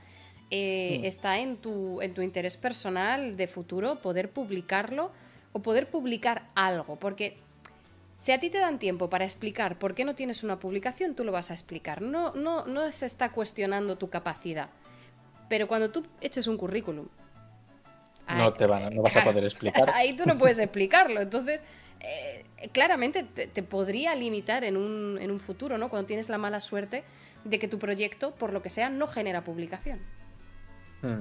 eh, mm. está en tu, en tu interés personal de futuro poder publicarlo o poder publicar algo, porque si a ti te dan tiempo para explicar por qué no tienes una publicación, tú lo vas a explicar. No, no, no se está cuestionando tu capacidad. Pero cuando tú eches un currículum, no, te van, no vas a poder explicar. Ahí tú no puedes explicarlo. Entonces, eh, claramente te, podría limitar en un, en un futuro, ¿no? Cuando tienes la mala suerte de que tu proyecto, por lo que sea, no genera publicación. Hmm.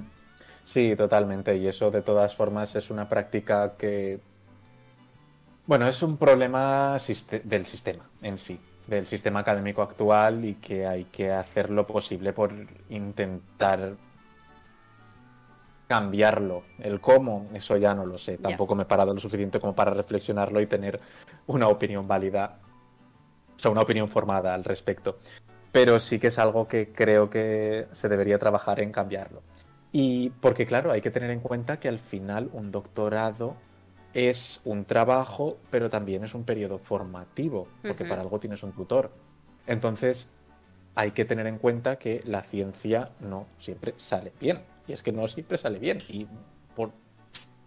Sí, totalmente. Y eso de todas formas es una práctica que... Bueno, es un problema del sistema en sí, del sistema académico actual y que hay que hacer lo posible por intentar cambiarlo. El cómo, eso ya no lo sé. Tampoco me he parado lo suficiente como para reflexionarlo y tener una opinión válida, o sea, una opinión formada al respecto. Pero sí que es algo que creo que se debería trabajar en cambiarlo. Y porque, claro, hay que tener en cuenta que al final un doctorado es un trabajo, pero también es un periodo formativo, porque para algo tienes un tutor. Entonces, hay que tener en cuenta que la ciencia no siempre sale bien y es que no siempre sale bien. Y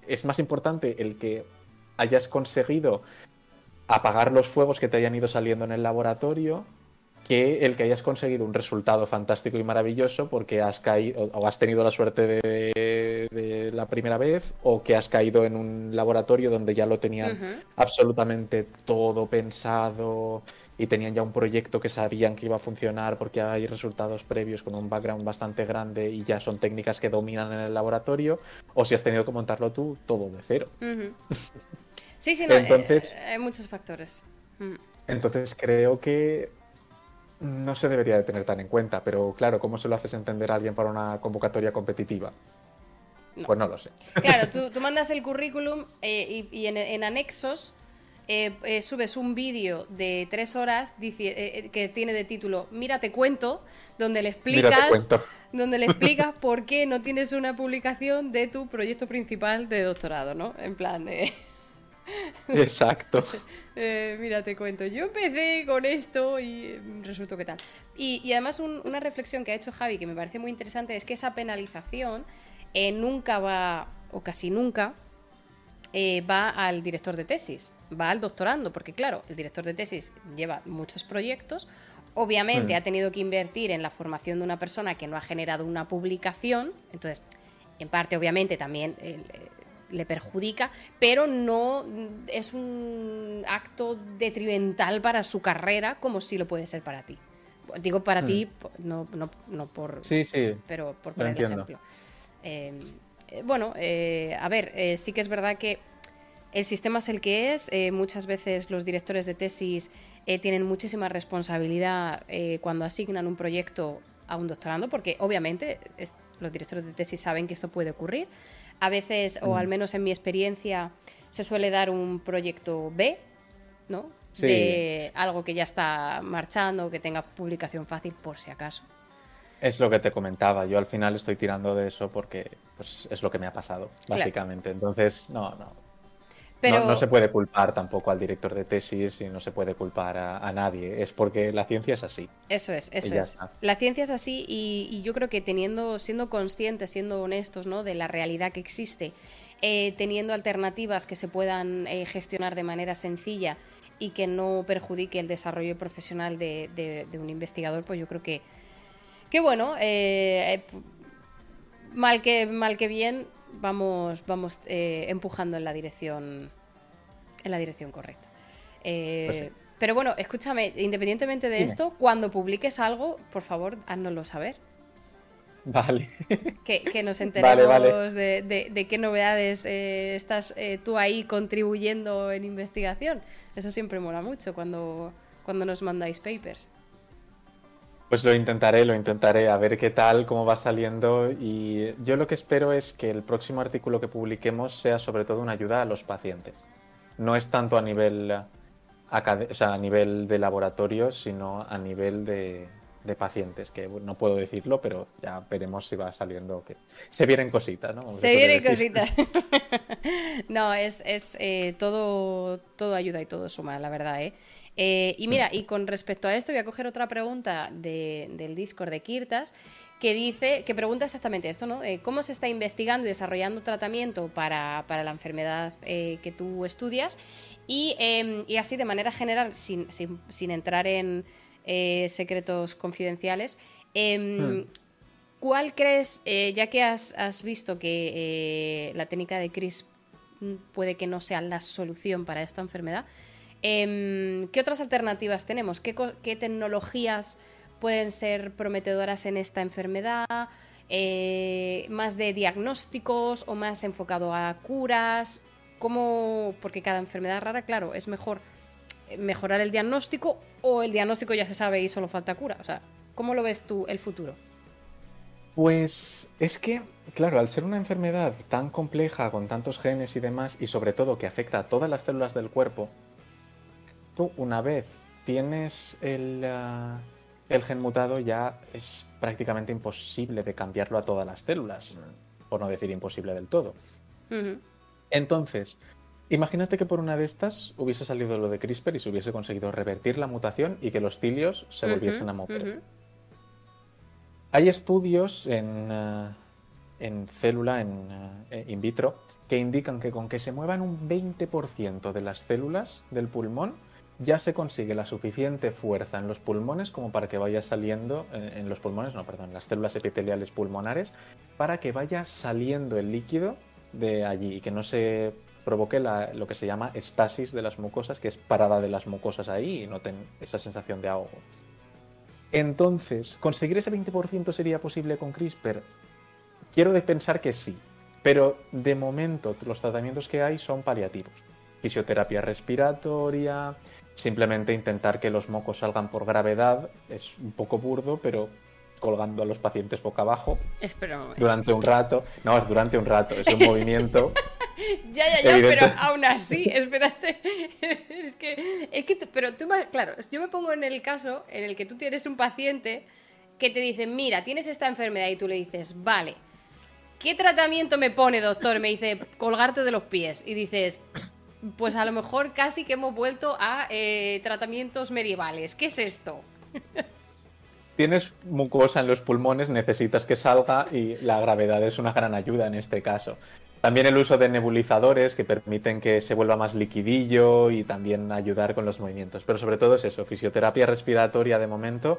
es más importante el que hayas conseguido apagar los fuegos que te hayan ido saliendo en el laboratorio que el que hayas conseguido un resultado fantástico y maravilloso porque has caído o has tenido la suerte de, la primera vez o que has caído en un laboratorio donde ya lo tenían absolutamente todo pensado y tenían ya un proyecto que sabían que iba a funcionar porque hay resultados previos con un background bastante grande y ya son técnicas que dominan en el laboratorio, o si has tenido que montarlo tú todo de cero. Sí, sí, no, entonces, eh, hay muchos factores. Entonces creo que no se debería de tener tan en cuenta, pero claro, ¿cómo se lo haces entender a alguien para una convocatoria competitiva? Pues no lo sé. Claro, tú, mandas el currículum eh, y, en anexos eh, eh, subes un vídeo de tres horas eh, que tiene de título Mira te cuento, donde le explicas donde le explicas por qué no tienes una publicación de tu proyecto principal de doctorado, ¿no? En plan de... Exacto. mira, te cuento. Yo empecé con esto y resultó que tal. Y, además una reflexión que ha hecho Javi que me parece muy interesante es que esa penalización nunca va, o casi nunca, eh, va al director de tesis, va al doctorando, porque claro, el director de tesis lleva muchos proyectos, obviamente ha tenido que invertir en la formación de una persona que no ha generado una publicación, entonces, en parte obviamente también eh, le perjudica, pero no es un acto detrimental para su carrera como si lo puede ser para ti. Digo para hmm. ti, no, no, no, por... Sí, sí. Pero por poner ejemplo. Eh, eh, bueno, eh, a ver, eh, sí que es verdad que el sistema es el que es. muchas veces los directores de tesis tienen muchísima responsabilidad cuando asignan un proyecto a un doctorando, porque obviamente los directores de tesis saben que esto puede ocurrir. A veces, o al mm. menos en mi experiencia, se suele dar un proyecto B, ¿no? De algo que ya está marchando, que tenga publicación fácil por si acaso. Es lo que te comentaba. Yo al final estoy tirando de eso porque pues, es lo que me ha pasado, básicamente. Entonces, no, no. No, se puede culpar tampoco al director de tesis y no se puede culpar a, nadie. Es porque la ciencia es así. Eso es, eso es. La ciencia es así y, yo creo que teniendo, siendo conscientes, siendo honestos ¿no? de la realidad que existe, eh, teniendo alternativas que se puedan eh, gestionar de manera sencilla y que no perjudique el desarrollo profesional de, un investigador, pues yo creo que, que bueno, eh, mal, que, mal que bien, vamos, vamos eh, empujando en la dirección, en la dirección correcta. Eh, pues pero bueno, escúchame, independientemente de esto, cuando publiques algo, por favor, háznoslo saber. Vale. Que, nos enteremos De, qué novedades eh, estás tú ahí contribuyendo en investigación. Eso siempre mola mucho cuando, cuando nos mandáis papers. Pues lo intentaré, lo intentaré, a ver qué tal, cómo va saliendo. Y yo lo que espero es que el próximo artículo que publiquemos sea sobre todo una ayuda a los pacientes. No es tanto a nivel, a nivel de laboratorio, sino a nivel de, pacientes, que no puedo decirlo, pero ya veremos si va saliendo. Que... Se vienen cositas, ¿no? se, vienen cositas. no, es, es eh, todo, todo ayuda y todo suma, la verdad, ¿eh? Eh, y mira, y con respecto a esto, voy a coger otra pregunta del Discord de Kirtas, que dice, que pregunta exactamente esto, ¿no? Eh, ¿Cómo se está investigando y desarrollando tratamiento para, la enfermedad eh, que tú estudias? Em, y, así, de manera general, sin, entrar en secretos confidenciales, em, hmm. ¿cuál crees, ya que has, has visto que la técnica de CRISP puede que no sea la solución para esta enfermedad? Em, ¿Qué otras alternativas tenemos? ¿Qué, tecnologías pueden ser prometedoras en esta enfermedad? Eh, ¿Más de diagnósticos o más enfocado a curas? ¿Cómo? Porque cada enfermedad rara, claro, es mejor mejorar el diagnóstico o el diagnóstico ya se sabe y solo falta cura. O sea, ¿cómo lo ves tú el futuro? Pues es que, claro, al ser una enfermedad tan compleja, con tantos genes y demás, y sobre todo que afecta a todas las células del cuerpo, tú una vez tienes el, ah, el, gen mutado ya es prácticamente imposible de cambiarlo a todas las células, por no decir imposible del todo. Entonces, imagínate que por una de estas hubiese salido lo de CRISPR y se hubiese conseguido revertir la mutación y que los cilios se volviesen a mover. Hay estudios en, ah, en célula, en ah, in vitro, que indican que con que se muevan un 20% de las células del pulmón, ya se consigue la suficiente fuerza en los pulmones como para que vaya saliendo, eh, en los pulmones, no, perdón, las células epiteliales pulmonares, para que vaya saliendo el líquido de allí y que no se provoque lo que se llama estasis de las mucosas, que es parada de las mucosas ahí y noten esa sensación de ahogo. Entonces, ¿conseguir ese 20% sería posible con CRISPR? Quiero pensar que sí, pero de momento los tratamientos que hay son paliativos. Fisioterapia respiratoria, Simplemente intentar que los mocos salgan por gravedad es un poco burdo, pero colgando a los pacientes boca abajo durante un rato. No, es durante un rato, es un movimiento. ya, ya, ya, pero aún así, espérate. es que, es que, pero tú, claro, yo me pongo en el caso en el que tú tienes un paciente que te dice, mira, tienes esta enfermedad y tú le dices, vale, ¿qué tratamiento me pone, doctor? Me dice, colgarte de los pies. Y dices, pues a lo mejor casi que hemos vuelto a eh, tratamientos medievales. ¿Qué es esto? Tienes mucosa en los pulmones, necesitas que salga y la gravedad es una gran ayuda en este caso. También el uso de nebulizadores que permiten que se vuelva más liquidillo y también ayudar con los movimientos. Pero sobre todo es eso, fisioterapia respiratoria de momento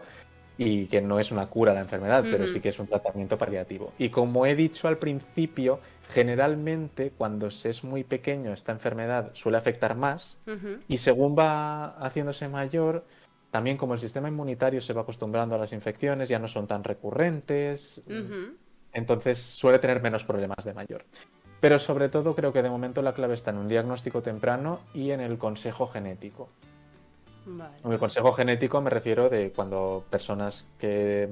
y que no es una cura a la enfermedad, pero sí que es un tratamiento paliativo. Y como he dicho al principio, generalmente cuando se es muy pequeño esta enfermedad suele afectar más y según va haciéndose mayor, también como el sistema inmunitario se va acostumbrando a las infecciones, ya no son tan recurrentes, entonces suele tener menos problemas de mayor. Pero sobre todo creo que de momento la clave está en un diagnóstico temprano y en el consejo genético. En el consejo genético me refiero de cuando personas que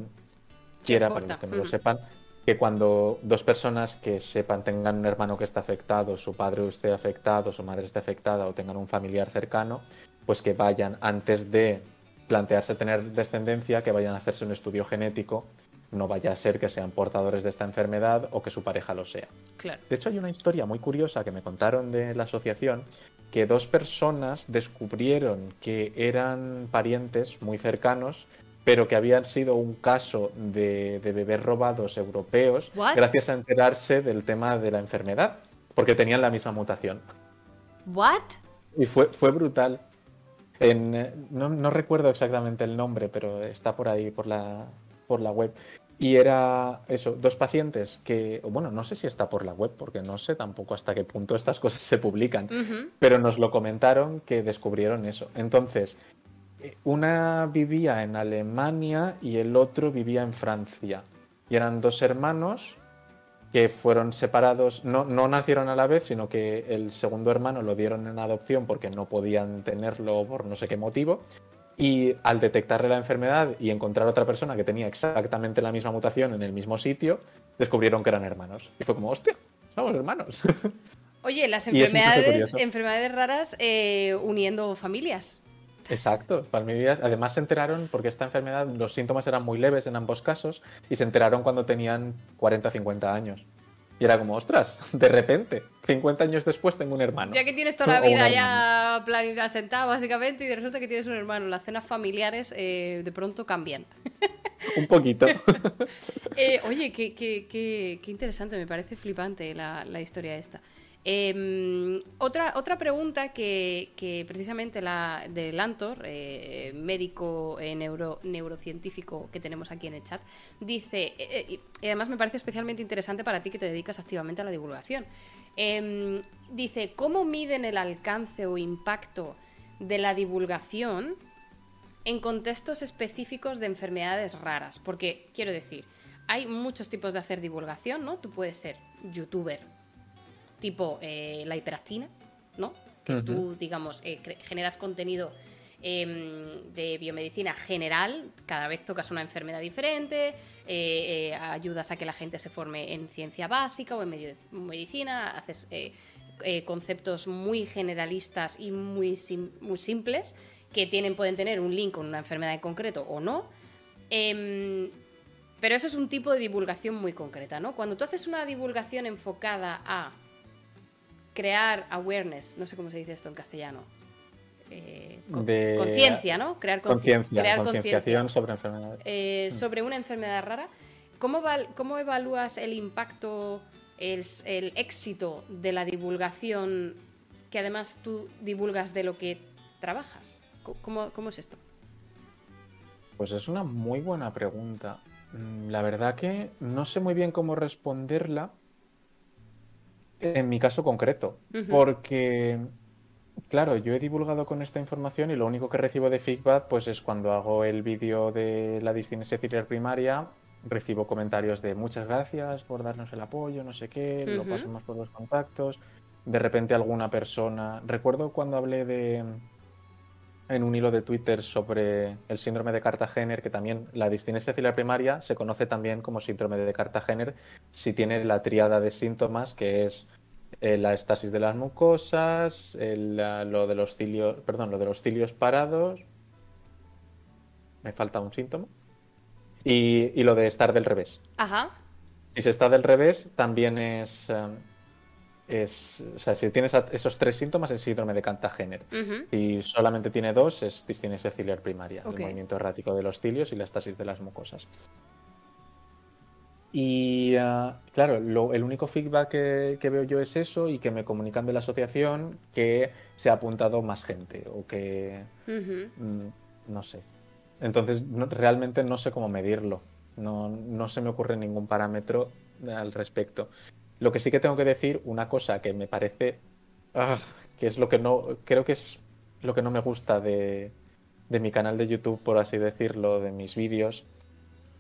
quieran, para que no lo sepan, que cuando dos personas que sepan tengan un hermano que está afectado, su padre esté afectado, su madre esté afectada o tengan un familiar cercano, pues que vayan antes de plantearse tener descendencia, que vayan a hacerse un estudio genético, no vaya a ser que sean portadores de esta enfermedad o que su pareja lo sea. Claro. De hecho, hay una historia muy curiosa que me contaron de la asociación, que dos personas descubrieron que eran parientes muy cercanos, pero que habían sido un caso de, bebés robados europeos gracias a enterarse del tema de la enfermedad, porque tenían la misma mutación. ¿What? Y fue, fue brutal. En, no, recuerdo exactamente el nombre, pero está por ahí, por la, por la web. Y era eso, dos pacientes que, bueno, no sé si está por la web, porque no sé tampoco hasta qué punto estas cosas se publican, pero nos lo comentaron que descubrieron eso. Entonces, una vivía en Alemania y el otro vivía en Francia. Y eran dos hermanos que fueron separados, no, no, nacieron a la vez, sino que el segundo hermano lo dieron en adopción porque no podían tenerlo por no sé qué motivo. Y al detectarle la enfermedad y encontrar otra persona que tenía exactamente la misma mutación en el mismo sitio, descubrieron que eran hermanos. Y fue como, hostia, somos hermanos. Oye, las enfermedades, enfermedades raras eh, uniendo familias. Exacto, palmillas. Además se enteraron porque esta enfermedad, los síntomas eran muy leves en ambos casos y se enteraron cuando tenían 40, 50 años. Y era como, ostras, de repente, 50 años después tengo un hermano. Ya que tienes toda la vida ya asentada básicamente y resulta que tienes un hermano, las cenas familiares eh, de pronto cambian. un poquito. Eh, oye, qué, qué, qué, interesante, me parece flipante la, la historia esta. Em, otra, otra pregunta que, precisamente la de Lantor, eh, médico eh, neuro, neurocientífico que tenemos aquí en el chat, dice, eh, y además me parece especialmente interesante para ti que te dedicas activamente a la divulgación, em, dice, ¿cómo miden el alcance o impacto de la divulgación en contextos específicos de enfermedades raras? Porque, quiero decir, hay muchos tipos de hacer divulgación, ¿no? Tú puedes ser youtuber, tipo eh, la hiperactina, ¿no? Que tú, digamos, eh, generas contenido em, de biomedicina general, cada vez tocas una enfermedad diferente, eh, ayudas a que la gente se forme en ciencia básica o en medicina, haces conceptos muy generalistas y muy, muy simples que tienen, pueden tener un link con una enfermedad en concreto o no. Em, pero eso es un tipo de divulgación muy concreta, ¿no? Cuando tú haces una divulgación enfocada a crear awareness, no sé cómo se dice esto en castellano. Eh, conciencia, ¿no? Crear conciencia, concienciación sobre enfermedades. Eh, mm. Sobre una enfermedad rara. ¿Cómo, ¿Cómo, evalúas el impacto, el, éxito de la divulgación que además tú divulgas de lo que trabajas? ¿Cómo, cómo es esto? Pues es una muy buena pregunta. Mm, la verdad que no sé muy bien cómo responderla en mi caso concreto, porque, claro, yo he divulgado con esta información y lo único que recibo de feedback pues es cuando hago el vídeo de la distinción ciliar primaria, recibo comentarios de muchas gracias por darnos el apoyo, no sé qué, lo pasamos por los contactos. De repente alguna persona, recuerdo cuando hablé de en un hilo de Twitter sobre el síndrome de Cartagener, que también la discinesia ciliar primaria se conoce también como síndrome de Cartagener si tiene la triada de síntomas, que es eh, la estasis de las mucosas, lo de los cilios, perdón, lo de los cilios parados. Me falta un síntoma. Y, lo de estar del revés. Ajá. Si se está del revés, también es. Eh, es, o sea, si tienes esos tres síntomas es síndrome de Cantagener. Si solamente tiene dos, es discinesia ciliar primaria, el movimiento errático de los cilios y la estasis de las mucosas. Y ah, claro, el único feedback que, veo yo es eso y que me comunican de la asociación que se ha apuntado más gente o que... Mm, no sé. Entonces, realmente no sé cómo medirlo. No, no se me ocurre ningún parámetro al respecto. Lo que sí que tengo que decir, una cosa que me parece, ah, que es lo que no, creo que es lo que no me gusta de, de mi canal de YouTube, por así decirlo, de mis vídeos,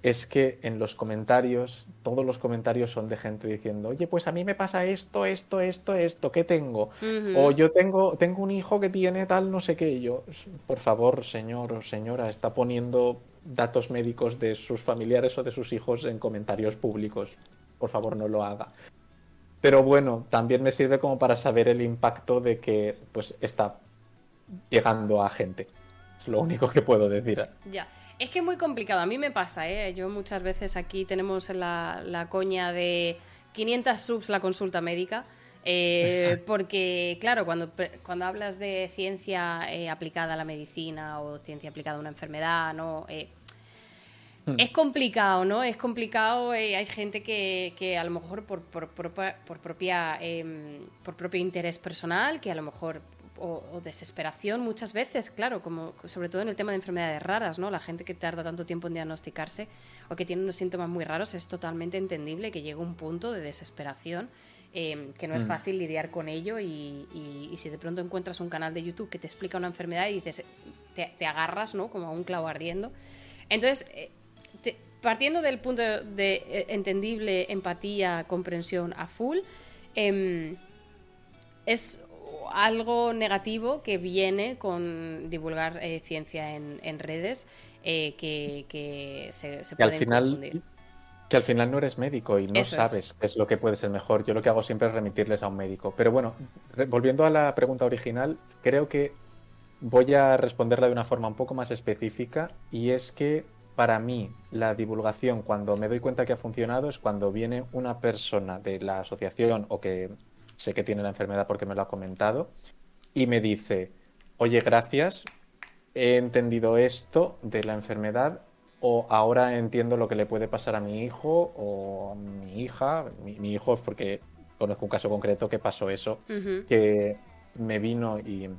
es que en los comentarios, todos los comentarios son de gente diciendo, oye, pues a mí me pasa esto, esto, esto, esto, ¿qué tengo? O yo tengo, tengo un hijo que tiene tal, no sé qué. Y yo, por favor, señor o señora, está poniendo datos médicos de sus familiares o de sus hijos en comentarios públicos. Por favor, no lo haga. Pero bueno, también me sirve como para saber el impacto de que pues está llegando a gente. Es lo único que puedo decir. Ya. Es que es muy complicado. A mí me pasa, ¿eh? Yo muchas veces aquí tenemos la, la coña de 500 subs la consulta médica. Eh, porque, claro, cuando, cuando hablas de ciencia eh, aplicada a la medicina o ciencia aplicada a una enfermedad, ¿no? Eh. Es complicado, ¿no? Es complicado. hay gente que, a lo mejor por, por, propia, em, por propio interés personal, que a lo mejor o, desesperación muchas veces, claro, como sobre todo en el tema de enfermedades raras, ¿no? La gente que tarda tanto tiempo en diagnosticarse o que tiene unos síntomas muy raros es totalmente entendible que llegue un punto de desesperación em, que no es mm. fácil lidiar con ello y, si de pronto encuentras un canal de YouTube que te explica una enfermedad y dices, te, agarras, ¿no? Como a un clavo ardiendo. Entonces, eh, partiendo del punto de, eh, entendible empatía, comprensión a full, em, es algo negativo que viene con divulgar eh, ciencia en, redes eh, que, se, se al final, Que al final no eres médico y no sabes qué es lo que puede ser mejor. Yo lo que hago siempre es remitirles a un médico. Pero bueno, volviendo a la pregunta original, creo que voy a responderla de una forma un poco más específica y es que para mí la divulgación cuando me doy cuenta que ha funcionado es cuando viene una persona de la asociación o que sé que tiene la enfermedad porque me lo ha comentado, y me dice, oye, gracias, he entendido esto de la enfermedad o ahora entiendo lo que le puede pasar a mi hijo o a mi hija, mi, hijo porque conozco un caso concreto que pasó eso, que me vino y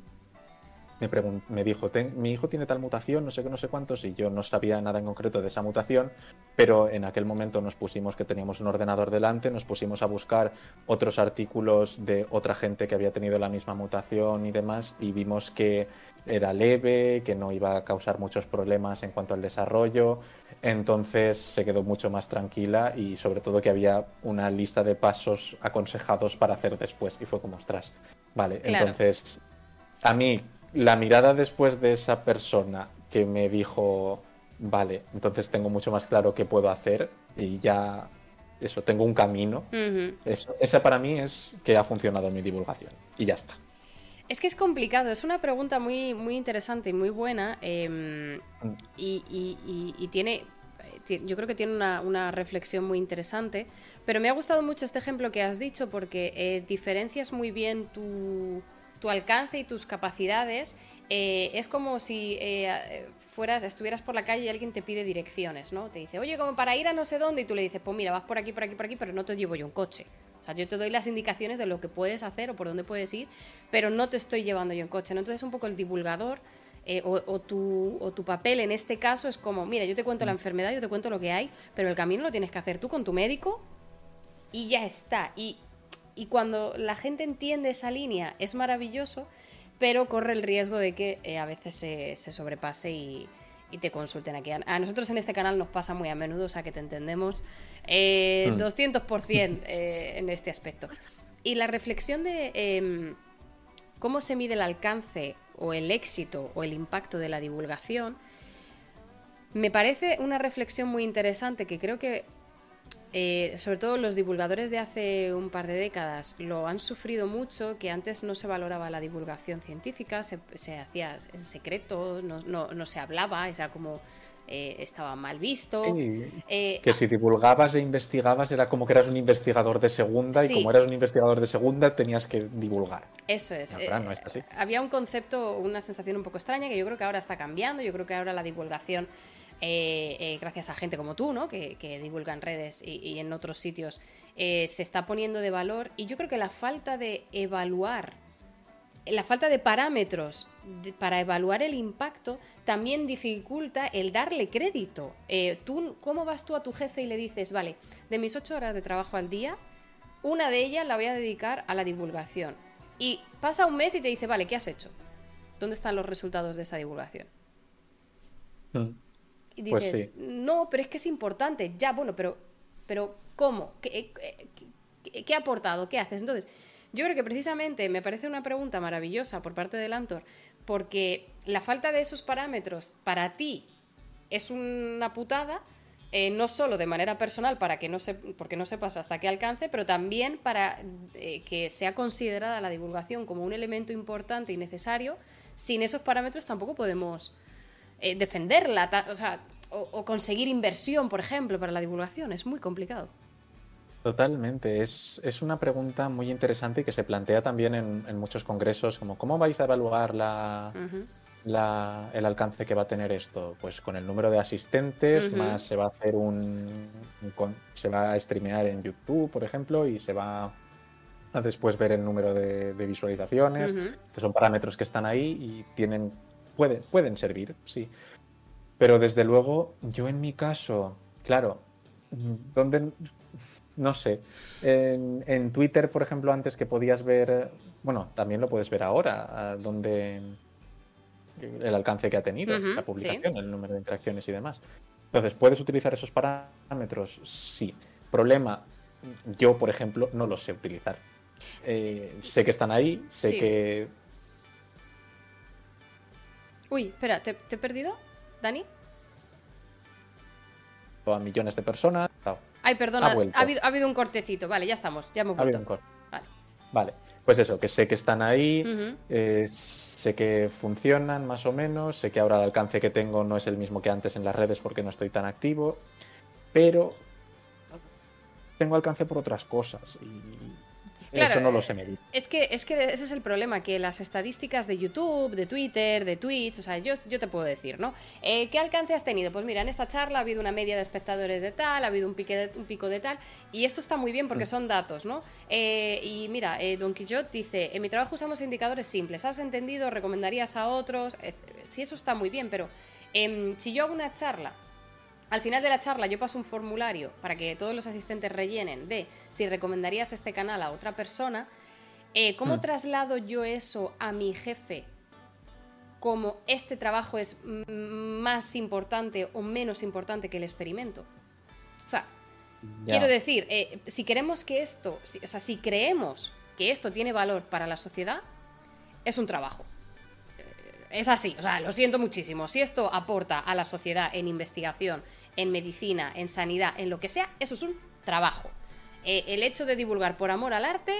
me, me dijo, mi hijo tiene tal mutación, no sé qué, no sé cuántos, y yo no sabía nada en concreto de esa mutación, pero en aquel momento nos pusimos que teníamos un ordenador delante, nos pusimos a buscar otros artículos de otra gente que había tenido la misma mutación y demás, y vimos que era leve, que no iba a causar muchos problemas en cuanto al desarrollo, entonces se quedó mucho más tranquila y sobre todo que había una lista de pasos aconsejados para hacer después, y fue como, ostras, vale, entonces a mí la mirada después de esa persona que me dijo, vale, entonces tengo mucho más claro qué puedo hacer y ya, eso, tengo un camino. esa para mí es que ha funcionado mi divulgación y ya está. Es que es complicado, es una pregunta muy, muy interesante y muy buena em, mm. y, tiene, yo creo que tiene una, reflexión muy interesante, pero me ha gustado mucho este ejemplo que has dicho porque eh, diferencias muy bien tu tu alcance y tus capacidades, eh, es como si eh, fueras, estuvieras por la calle y alguien te pide direcciones, ¿no? Te dice, oye, como para ir a no sé dónde, y tú le dices, pues mira, vas por aquí, por aquí, por aquí, pero no te llevo yo un coche. O sea, yo te doy las indicaciones de lo que puedes hacer o por dónde puedes ir, pero no te estoy llevando yo en coche. ¿no? Entonces, un poco el divulgador eh, o, tu, o, tu, papel en este caso es como, mira, yo te cuento la mm. enfermedad, yo te cuento lo que hay, pero el camino lo tienes que hacer tú con tu médico y ya está. Y y cuando la gente entiende esa línea es maravilloso, pero corre el riesgo de que eh, a veces se, sobrepase y, te consulten aquí. A nosotros en este canal nos pasa muy a menudo, o sea que te entendemos 200% eh, hmm. eh, en este aspecto. Y la reflexión de em, cómo se mide el alcance o el éxito o el impacto de la divulgación, me parece una reflexión muy interesante que creo que eh, sobre todo los divulgadores de hace un par de décadas lo han sufrido mucho, que antes no se valoraba la divulgación científica, se, hacía en secreto, no, se hablaba, era como eh, estaba mal visto. Eh, que si divulgabas e investigabas era como que eras un investigador de segunda y como eras un investigador de segunda tenías que divulgar. Eso es. había un concepto, una sensación un poco extraña que yo creo que ahora está cambiando, yo creo que ahora la divulgación eh, eh, gracias a gente como tú, ¿no? que, divulga en redes y, en otros sitios, eh, se está poniendo de valor. Y yo creo que la falta de evaluar, la falta de parámetros para evaluar el impacto también dificulta el darle crédito. tú, ¿Cómo vas tú a tu jefe y le dices, vale, de mis ocho horas de trabajo al día, una de ellas la voy a dedicar a la divulgación? Y pasa un mes y te dice, vale, ¿qué has hecho? ¿Dónde están los resultados de esta divulgación? Mm. Y pues dices, no, pero es que es importante. Ya, bueno, pero, pero ¿cómo? ¿Qué, qué, ha aportado? ¿Qué haces? Entonces, yo creo que precisamente me parece una pregunta maravillosa por parte del Antor, porque la falta de esos parámetros para ti es una putada, eh, no solo de manera personal para que no se, porque no sepas hasta qué alcance, pero también para eh, que sea considerada la divulgación como un elemento importante y necesario. Sin esos parámetros tampoco podemos eh, defenderla, o sea, o, conseguir inversión, por ejemplo, para la divulgación. Es muy complicado. Totalmente, es, una pregunta muy interesante y que se plantea también en, muchos congresos, como ¿cómo vais a evaluar la, el alcance que va a tener esto? Pues con el número de asistentes, más se va a hacer un, se va a streamear en YouTube, por ejemplo, y se va a después ver el número de, visualizaciones, que son parámetros que están ahí y tienen, pueden, pueden servir, sí. Pero desde luego, yo en mi caso, claro, donde no sé. En, Twitter, por ejemplo, antes que podías ver, bueno, también lo puedes ver ahora, donde el alcance que ha tenido la publicación, el número de interacciones y demás. Entonces, ¿puedes utilizar esos parámetros? Sí. Problema, yo, por ejemplo, no los sé utilizar. Eh, sé que están ahí, sé que... Uy, espera, ¿te, he perdido, Dani? A millones de personas. Ay, perdona, ha, habido, un cortecito. Vale, ya estamos, ya hemos vuelto. Vale. vale. Pues eso, que sé que están ahí, eh, sé que funcionan más o menos, sé que ahora el alcance que tengo no es el mismo que antes en las redes porque no estoy tan activo, pero tengo alcance por otras cosas y eso no lo sé medir. Es que, es que ese es el problema, que las estadísticas de YouTube, de Twitter, de Twitch, o sea, yo, yo te puedo decir, ¿no? Eh, ¿Qué alcance has tenido? Pues mira, en esta charla ha habido una media de espectadores de tal, ha habido un, pique un pico de tal, y esto está muy bien porque mm. son datos, ¿no? Eh, y mira, eh, Don Quixote dice, en mi trabajo usamos indicadores simples, ¿has entendido? ¿Recomendarías a otros? sí, eso está muy bien, pero em, si yo hago una charla al final de la charla yo paso un formulario para que todos los asistentes rellenen de si recomendarías este canal a otra persona. Eh, ¿Cómo hmm. traslado yo eso a mi jefe como este trabajo es más importante o menos importante que el experimento? O sea, quiero decir, eh, si queremos que esto, o sea, si creemos que esto tiene valor para la sociedad, es un trabajo. Es así, o sea, lo siento muchísimo. Si esto aporta a la sociedad en investigación, en medicina, en sanidad, en lo que sea, eso es un trabajo. Eh, el hecho de divulgar por amor al arte,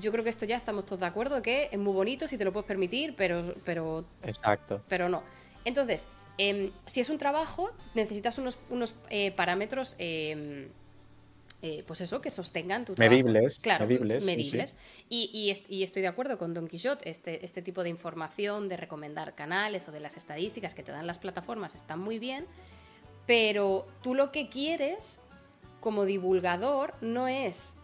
yo creo que esto ya estamos todos de acuerdo que es muy bonito si te lo puedes permitir, pero, pero, Exacto. pero no. Entonces, em, si es un trabajo, necesitas unos, unos eh, parámetros, em, eh, pues eso, que sostengan tu trabajo. Medibles. Claro, medibles. Y, y, estoy de acuerdo con Don Quixote, este, este tipo de información, de recomendar canales o de las estadísticas que te dan las plataformas están muy bien, pero tú lo que quieres como divulgador no es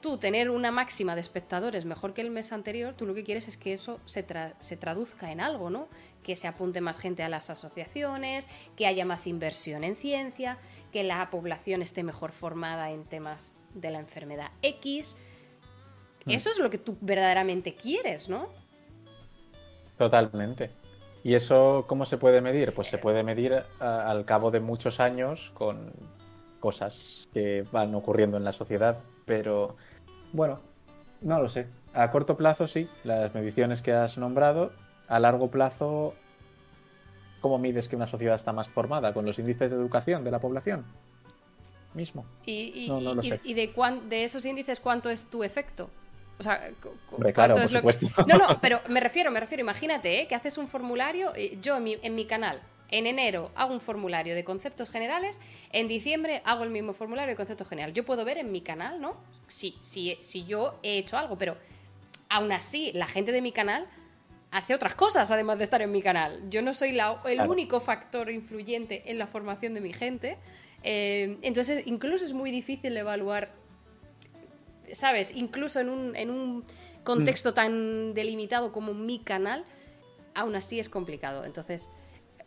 tú tener una máxima de espectadores mejor que el mes anterior, tú lo que quieres es que eso se, traduzca en algo, ¿no? Que se apunte más gente a las asociaciones, que haya más inversión en ciencia, que la población esté mejor formada en temas de la enfermedad X. Mm. Eso es lo que tú verdaderamente quieres, ¿no? Totalmente. ¿Y eso cómo se puede medir? Pues se puede medir al cabo de muchos años con cosas que van ocurriendo en la sociedad, pero bueno, no lo sé. A corto plazo sí, las mediciones que has nombrado. A largo plazo, ¿cómo mides que una sociedad está más formada? ¿Con los índices de educación de la población? Mismo. ¿Y, y de, de esos índices cuánto es tu efecto? O sea, claro, por supuesto. No, no, pero me refiero, me refiero, imagínate, ¿eh? que haces un formulario, eh, yo en mi, canal, en enero hago un formulario de conceptos generales, en diciembre hago el mismo formulario de conceptos generales. Yo puedo ver en mi canal, ¿no? Si, si, si yo he hecho algo, pero aún así, la gente de mi canal hace otras cosas además de estar en mi canal. Yo no soy el único factor influyente en la formación de mi gente. Eh, entonces, incluso es muy difícil evaluar ¿sabes? Incluso en un, en un contexto tan delimitado como mi canal, aún así es complicado. Entonces,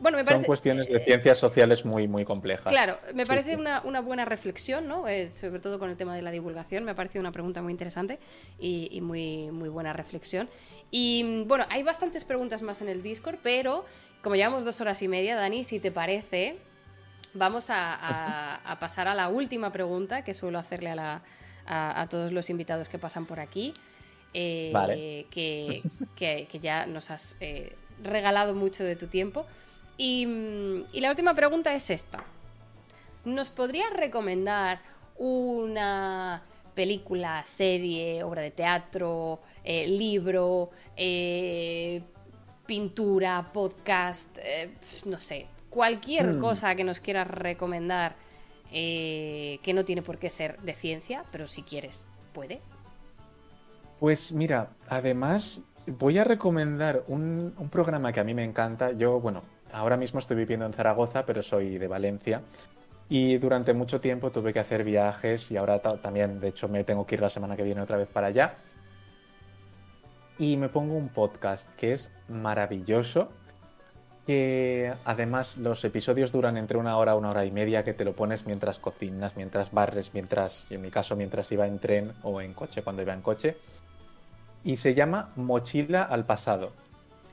bueno, me parece... Son cuestiones de ciencias sociales muy, muy complejas. Claro, me parece Una, buena reflexión, ¿no? Eh, sobre todo con el tema de la divulgación, me ha parecido una pregunta muy interesante y, muy, muy buena reflexión. Y bueno, hay bastantes preguntas más en el Discord, pero como llevamos dos horas y media, Dani, si te parece, vamos a pasar a la última pregunta que suelo hacerle a la, a, todos los invitados que pasan por aquí, eh, que, ya nos has eh, regalado mucho de tu tiempo. Y, la última pregunta es esta. ¿Nos podrías recomendar una película, serie, obra de teatro, eh, libro, pintura, podcast, eh, no sé, cualquier Hmm. cosa que nos quieras recomendar eh, que no tiene por qué ser de ciencia, pero si quieres, puede. Pues mira, además voy a recomendar un, un programa que a mí me encanta. Yo, bueno, ahora mismo estoy viviendo en Zaragoza, pero soy de Valencia. Y durante mucho tiempo tuve que hacer viajes y ahora ta- también, de hecho, me tengo que ir la semana que viene otra vez para allá. Y me pongo un podcast que es maravilloso, que además los episodios duran entre una hora una hora y media, que te lo pones mientras cocinas, mientras barres, mientras, en mi caso, mientras iba en tren o en coche, cuando iba en coche. Y se llama Mochila al pasado.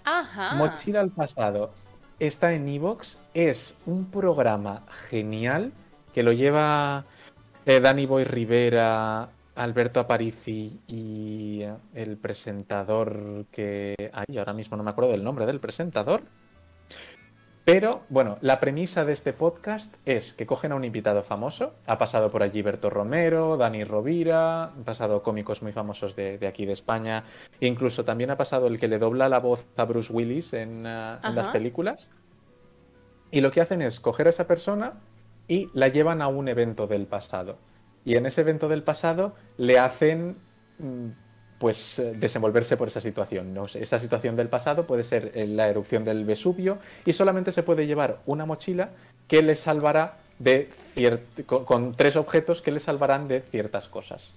Ajá. Mochila al pasado. Está en Evox. Es un programa genial que lo lleva eh, Dani Boy Rivera, Alberto Aparici y eh, el presentador que. Ay, ahora mismo no me acuerdo del nombre del presentador. Pero, bueno, la premisa de este podcast es que cogen a un invitado famoso. Ha pasado por allí Berto Romero, Dani Rovira, han pasado cómicos muy famosos de, de aquí de España. E incluso también ha pasado el que le dobla la voz a Bruce Willis en, uh, en las películas. Y lo que hacen es coger a esa persona y la llevan a un evento del pasado. Y en ese evento del pasado le hacen mm, pues eh, desenvolverse por esa situación. ¿no? Esta situación del pasado puede ser eh, la erupción del Vesubio y solamente se puede llevar una mochila que le salvará de con, con tres objetos que le salvarán de ciertas cosas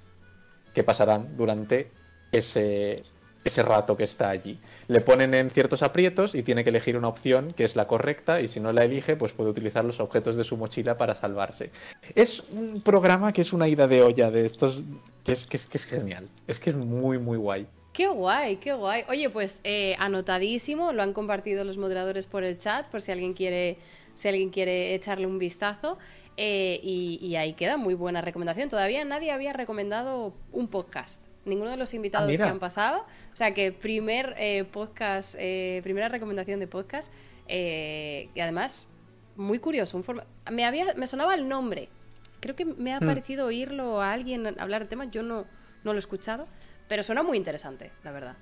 que pasarán durante ese, ese rato que está allí. Le ponen en ciertos aprietos y tiene que elegir una opción que es la correcta y si no la elige pues puede utilizar los objetos de su mochila para salvarse. Es un programa que es una ida de olla de estos que es, que es, que es genial. Es que es muy muy guay. Qué guay, qué guay. Oye, pues eh, anotadísimo, lo han compartido los moderadores por el chat, por si alguien quiere, si alguien quiere echarle un vistazo. Eh, y, y ahí queda muy buena recomendación. Todavía nadie había recomendado un podcast. Ninguno de los invitados que han pasado. O sea que primer eh, podcast, eh, primera recomendación de podcast. eh, y además, muy curioso. Un forma... me, había, me sonaba el nombre. Creo que me ha Hmm. parecido oírlo a alguien hablar del tema. Yo no, no lo he escuchado. Pero suena muy interesante, la verdad.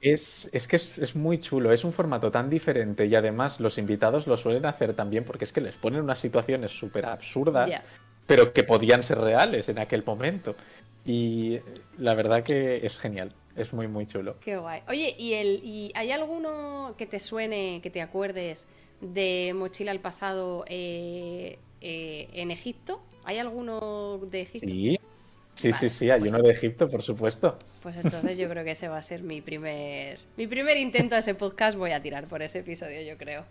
Es, es que es, es muy chulo, es un formato tan diferente y además los invitados lo suelen hacer también porque es que les ponen unas situaciones súper absurdas, pero que podían ser reales en aquel momento. Y la verdad que es genial, es muy muy chulo. Qué guay. Oye, ¿y, el, ¿y hay alguno que te suene, que te acuerdes de Mochila al pasado eh, eh, en Egipto? ¿Hay alguno de Egipto? Sí, sí, Vale, sí, sí, hay pues- uno de Egipto, por supuesto. Pues entonces yo creo que ese va a ser mi primer, mi primer intento a ese podcast. Voy a tirar por ese episodio, yo creo.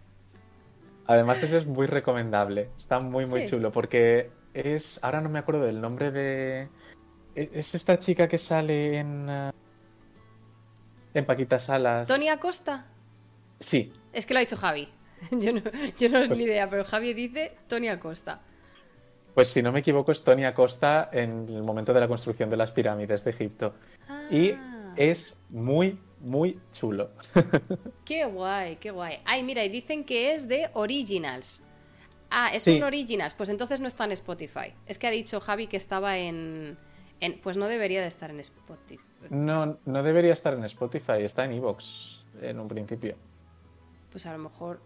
Además ese es muy recomendable, está muy muy Sí. chulo porque es, ahora no me acuerdo del nombre de... e- Es esta chica que sale en... eh, En Paquita Salas. ¿Tony Acosta? Sí, Es que lo ha dicho Javi. Yo no, yo no Pues- ni idea, pero Javi dice Tony Acosta. Pues si no me equivoco es Tony Acosta en el momento de la construcción de las pirámides de Egipto. Y Ah. es muy, muy chulo. Qué guay, qué guay. Ay, mira, y dicen que es de Originals. Ah, es Sí. un Originals, pues entonces no está en Spotify. Es que ha dicho Javi que estaba en... en- pues no debería de estar en Spotify. No, no debería estar en Spotify, está en Evox en un principio. Pues a lo mejor...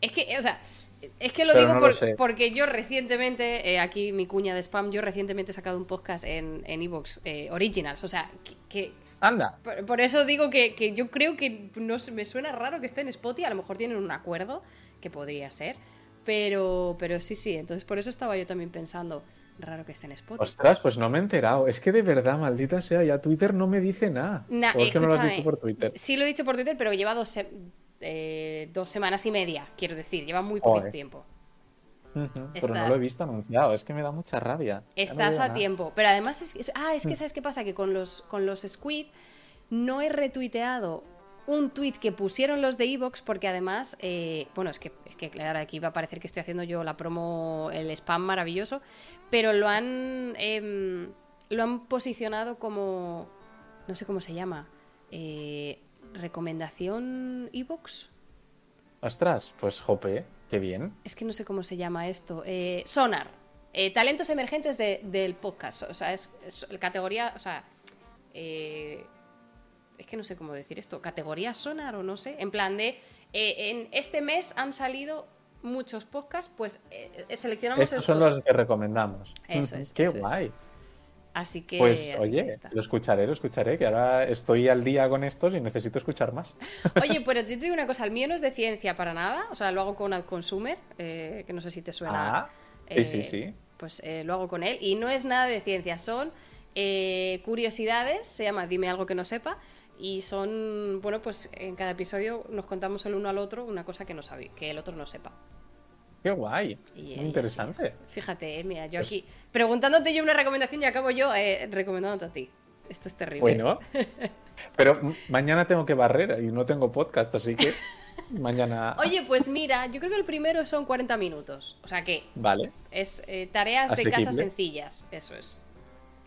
Es que, o sea, es que lo Pero digo no por- porque yo recientemente, eh, aquí mi cuña de spam, yo recientemente he sacado un podcast en en Evox, eh, Originals. O sea, que... que- Anda. Por, por eso digo que, que yo creo que no me suena raro que esté en Spotify. A lo mejor tienen un acuerdo, que podría ser. Pero, pero sí, sí. Entonces por eso estaba yo también pensando, raro que esté en Spotify. Ostras, pues no me he enterado. Es que de verdad, maldita sea, ya Twitter no me dice nada. Nah, es que no lo has dicho por Twitter. Sí lo he dicho por Twitter, pero lleva dos, eh, dos semanas y media, quiero decir. Lleva muy Joder. tiempo. Pero Está- no lo he visto anunciado, es que me da mucha rabia. No Estás a nada. tiempo. Pero además, es, ah, es Mm. que ¿sabes qué pasa? Que con los, con los Squid no he retuiteado un tweet que pusieron los de Evox porque además, eh, bueno, es que, es que claro, aquí va a parecer que estoy haciendo yo la promo, el spam maravilloso, pero lo han, em, lo han posicionado como, no sé cómo se llama, eh, recomendación Evox. Ostras, pues jope, qué bien. Es que no sé cómo se llama esto. Eh, Sonar. Eh, talentos emergentes de- del podcast. O sea, es, es categoría. O sea. eh, es que no sé cómo decir esto, categoría sonar o no sé, en plan de, eh, en este mes han salido muchos podcasts, pues eh, seleccionamos estos. son los que recomendamos. Eso es. Qué guay. Así que. Pues oye, lo escucharé, lo escucharé, que ahora estoy al día con estos y necesito escuchar más. Oye, pero yo te digo una cosa, el mío no es de ciencia para nada, o sea, lo hago con AdConsumer, eh, que no sé si te suena. Ah, sí, sí, eh, sí. Pues eh, lo hago con él y no es nada de ciencia, son curiosidades, se llama Dime algo que no sepa. Y son, bueno, pues en cada episodio nos contamos el uno al otro una cosa que no sabe, que el otro no sepa. Qué guay. Muy interesante. Fíjate, mira, yo aquí preguntándote yo una recomendación y acabo yo eh, recomendándote a ti. Esto es terrible. Bueno, pero mañana tengo que barrer y no tengo podcast, así que mañana. Oye, pues mira, yo creo que el primero son 40 minutos. O sea que. Vale. Es eh, tareas de casa sencillas. Eso es.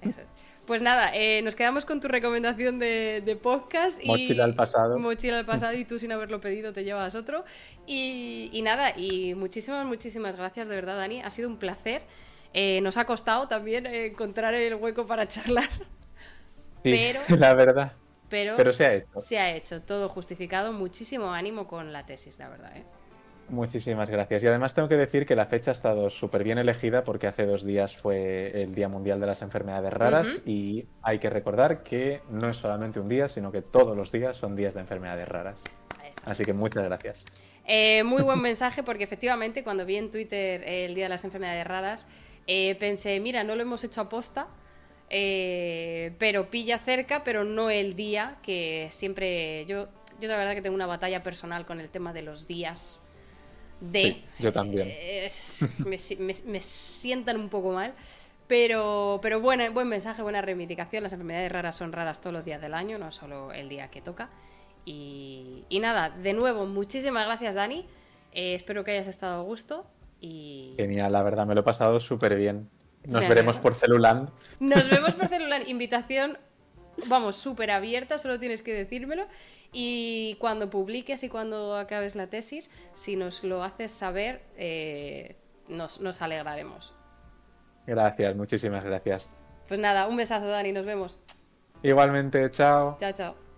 Eso es. Pues nada, eh, nos quedamos con tu recomendación de, podcast. Y mochila al pasado. Mochila al pasado y tú sin haberlo pedido te llevas otro. Y, nada, y muchísimas, muchísimas gracias de verdad, Dani. Ha sido un placer. Eh, nos ha costado también encontrar el hueco para charlar. Sí, pero, la verdad. Pero, pero se ha hecho. Se ha hecho, todo justificado. Muchísimo ánimo con la tesis, la verdad. ¿eh? Muchísimas gracias. Y además tengo que decir que la fecha ha estado súper bien elegida porque hace dos días fue el Día Mundial de las Enfermedades Raras y hay que recordar que no es solamente un día, sino que todos los días son días de enfermedades raras. Así que muchas gracias. Eh, muy buen mensaje porque efectivamente cuando vi en Twitter el Día de las Enfermedades Raras eh, pensé, mira, no lo hemos hecho a posta, eh, pero pilla cerca, pero no el día que siempre yo... Yo la verdad que tengo una batalla personal con el tema de los días de... yo también. me, sientan un poco mal. Pero, pero buen mensaje, buena reivindicación. Las enfermedades raras son raras todos los días del año, no solo el día que toca. Y, nada, de nuevo, muchísimas gracias, Dani. Eh, espero que hayas estado a gusto. Y... Genial, la verdad, me lo he pasado súper bien. Nos veremos por Celuland. Nos vemos por Celuland. Invitación vamos, súper abierta, solo tienes que decírmelo. Y cuando publiques y cuando acabes la tesis, si nos lo haces saber, eh, nos, nos alegraremos. Gracias, muchísimas gracias. Pues nada, un besazo, Dani, nos vemos. Igualmente, chao. Chao, chao.